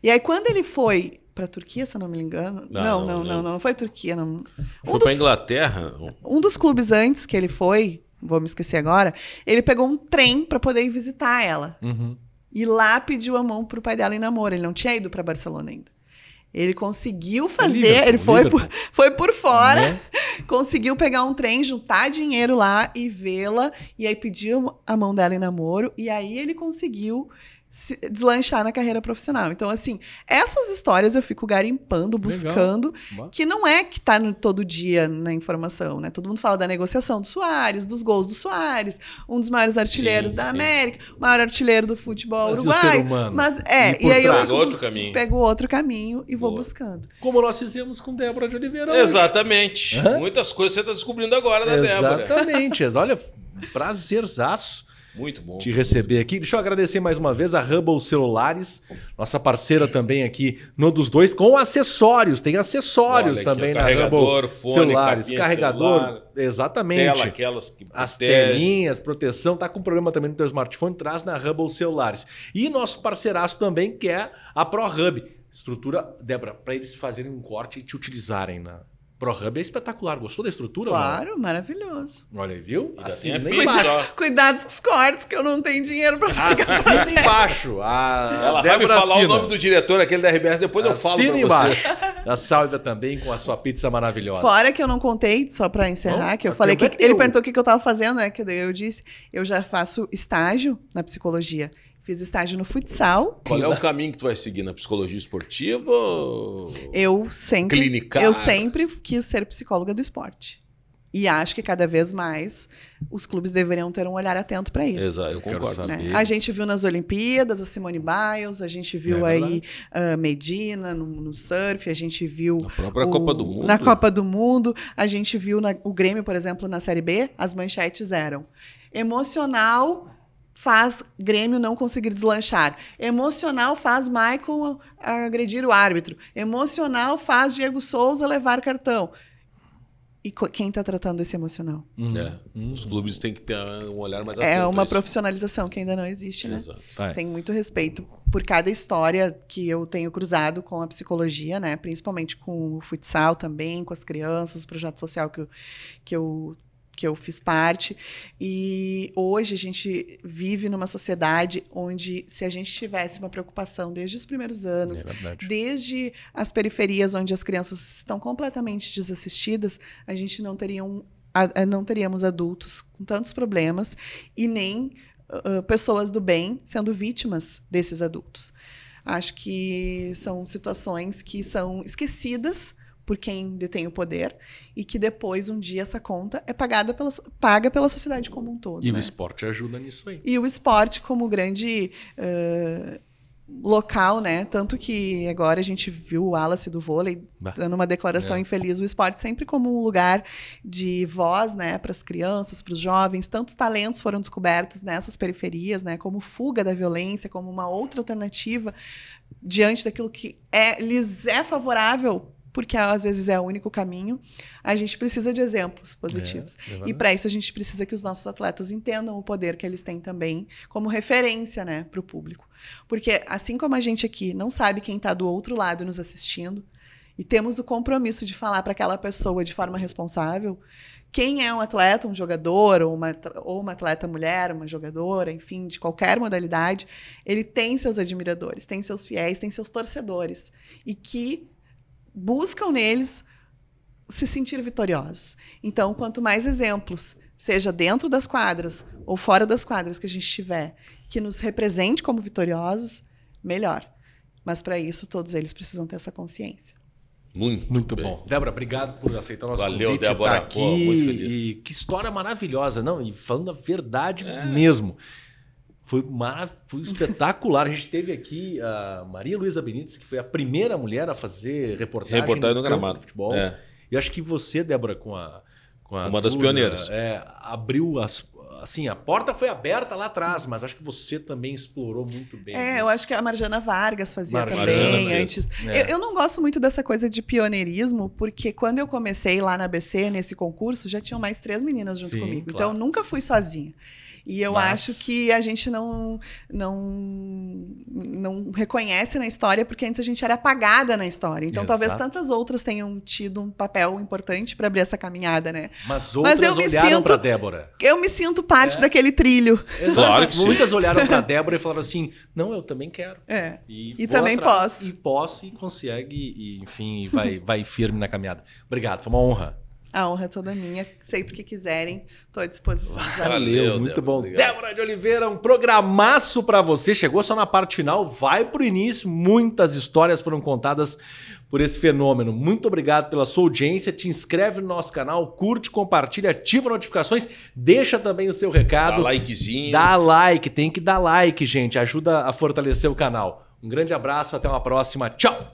E aí, quando ele foi para Turquia, se eu não me engano. Não, Não, não, não, não, não. foi Turquia, não. Foi Um pra dos, Inglaterra. um dos clubes antes que ele foi, vou me esquecer agora, ele pegou um trem para poder ir visitar ela. Uhum. E lá pediu a mão pro pai dela em namoro. Ele não tinha ido para Barcelona ainda. Ele conseguiu fazer, Liverpool, ele foi por, foi por fora, Né? [laughs] conseguiu pegar um trem, juntar dinheiro lá e vê-la. E aí pediu a mão dela em namoro. E aí ele conseguiu se deslanchar na carreira profissional. Então, assim, essas histórias eu fico garimpando, buscando, que não é que tá no, todo dia na informação, né? Todo mundo fala da negociação do Soares, dos gols do Soares, um dos maiores artilheiros Sim, da sim. América, o maior artilheiro do futebol Mas ser humano? Mas é, E e, aí eu Outro caminho. pego outro caminho e vou Boa. buscando. Como nós fizemos com Débora de Oliveira. Exatamente. Hã? Muitas coisas você está descobrindo agora da Débora. Exatamente. Olha, prazerzaço Muito bom. te receber aqui. Deixa eu agradecer mais uma vez a Hubble Celulares, nossa parceira também aqui no dos dois, com acessórios. Tem acessórios Olha aqui, também ó, na carregador, Hubble fone, Celulares. Carregador, celular, exatamente. Tela, aquelas que As telinhas, proteção, tá com problema também no teu smartphone, traz na Hubble Celulares. E nosso parceiraço também, que é a ProHub. Estrutura, Débora, para eles fazerem um corte e te utilizarem na ProHub é espetacular. Gostou da estrutura? Claro, maravilhoso. Olha aí, viu? Ainda Assina tem a embaixo. Cuidados com os cortes, que eu não tenho dinheiro pra pagar. Assina embaixo. A Ela vai me Débora falar assina. o nome do diretor, aquele da RBS, depois eu falo Assina pra embaixo. você. A Sálvia também com a sua pizza maravilhosa. Fora que eu não contei, só pra encerrar, Não, que eu falei que é ele perguntou o que que eu tava fazendo, né? Que daí eu disse, eu já faço estágio na psicologia. Fiz estágio no futsal. Qual é o caminho que tu vai seguir na psicologia esportiva? ou- Eu sempre, Clinicar. eu sempre quis ser psicóloga do esporte. E acho que cada vez mais os clubes deveriam ter um olhar atento para isso. Exato, eu Quero concordo. saber. né? A gente viu nas Olimpíadas a Simone Biles, a gente viu É aí a Medina no, no surf, a gente viu Na própria o- Copa do Mundo. Na Copa do Mundo, a gente viu na- o Grêmio, por exemplo, na Série B, as manchetes eram emocional faz Grêmio não conseguir deslanchar. Emocional faz Michael agredir o árbitro. Emocional faz Diego Souza levar cartão. E quem está tratando esse emocional? Hum, É. Os clubes têm que ter um olhar mais atento. É a uma profissionalização que ainda não existe, né? Exato. Tá. Tem muito respeito por cada história que eu tenho cruzado com a psicologia, né? Principalmente com o futsal também, com as crianças, o projeto social que eu, que eu, que eu fiz parte. E hoje a gente vive numa sociedade onde, se a gente tivesse uma preocupação desde os primeiros anos, É desde as periferias onde as crianças estão completamente desassistidas, a gente não teria um não teríamos adultos com tantos problemas e nem ah, pessoas do bem sendo vítimas desses adultos. Acho que são situações que são esquecidas por quem detém o poder e que depois um dia essa conta é pagada pela, paga pela sociedade como um todo. E o né? esporte ajuda nisso aí. E o esporte como grande eh, local, né? Tanto que agora a gente viu o Wallace do vôlei Bah. dando uma declaração É. infeliz. O esporte sempre como um lugar de voz, né? Para as crianças, para os jovens. Tantos talentos foram descobertos nessas periferias, né? Como fuga da violência, como uma outra alternativa diante daquilo que é, lhes é favorável. Porque às vezes é o único caminho. A gente precisa de exemplos positivos. É, é E para isso a gente precisa que os nossos atletas entendam o poder que eles têm também como referência, né, para o público. Porque assim como a gente aqui não sabe quem está do outro lado nos assistindo e temos o compromisso de falar para aquela pessoa de forma responsável, quem é um atleta, um jogador, ou uma, ou uma atleta mulher, uma jogadora, enfim, de qualquer modalidade, ele tem seus admiradores, tem seus fiéis, tem seus torcedores. E que buscam neles se sentir vitoriosos. Então, quanto mais exemplos, seja dentro das quadras ou fora das quadras que a gente tiver, que nos represente como vitoriosos, melhor. Mas para isso, todos eles precisam ter essa consciência. Muito, Muito bem. bom. Débora, obrigado por aceitar nosso Valeu, convite. Débora. Tá aqui. Pô, muito feliz. E que história maravilhosa. Não, e falando a verdade É. mesmo. Foi, marav foi espetacular. A gente teve aqui a Maria Luísa Benítez, que foi a primeira mulher a fazer reportagem, Reportagem no gramado. de futebol. É. E acho que você, Débora, com a. Com a Uma das pioneiras. é, abriu as. Assim, a porta foi aberta lá atrás, mas acho que você também explorou muito bem. É, isso. eu acho que a Marjana Vargas fazia Marjana também fez. antes. É. Eu, eu não gosto muito dessa coisa de pioneirismo, porque quando eu comecei lá na ABC, nesse concurso, já tinham mais três meninas junto Sim, comigo. claro. Então, eu nunca fui sozinha. E eu Mas- acho que a gente não, não, não reconhece na história, porque antes a gente era apagada na história. Então, talvez Exato. tantas outras tenham tido um papel importante para abrir essa caminhada, né? Mas outras eu me olharam sinto- pra Débora. Eu me sinto parte É. daquele trilho. Claro que sim. Muitas olharam pra [laughs] Débora e falaram assim: não, eu também quero. É. E, E também atrás, posso. E posso e consegue, e, enfim, vai, vai firme na caminhada. Obrigado, foi uma honra. A honra é toda minha. Sempre que quiserem, estou à disposição. amigos. Valeu, muito Débora, bom. obrigado. Débora de Oliveira, um programaço pra você. Chegou só na parte final, vai pro início. Muitas histórias foram contadas por esse fenômeno. Muito obrigado pela sua audiência. Te inscreve no nosso canal, curte, compartilha, ativa notificações, deixa também o seu Dá recado. likezinho. Dá like, tem que dar like, gente. Ajuda a fortalecer o canal. Um grande abraço, até uma próxima. Tchau!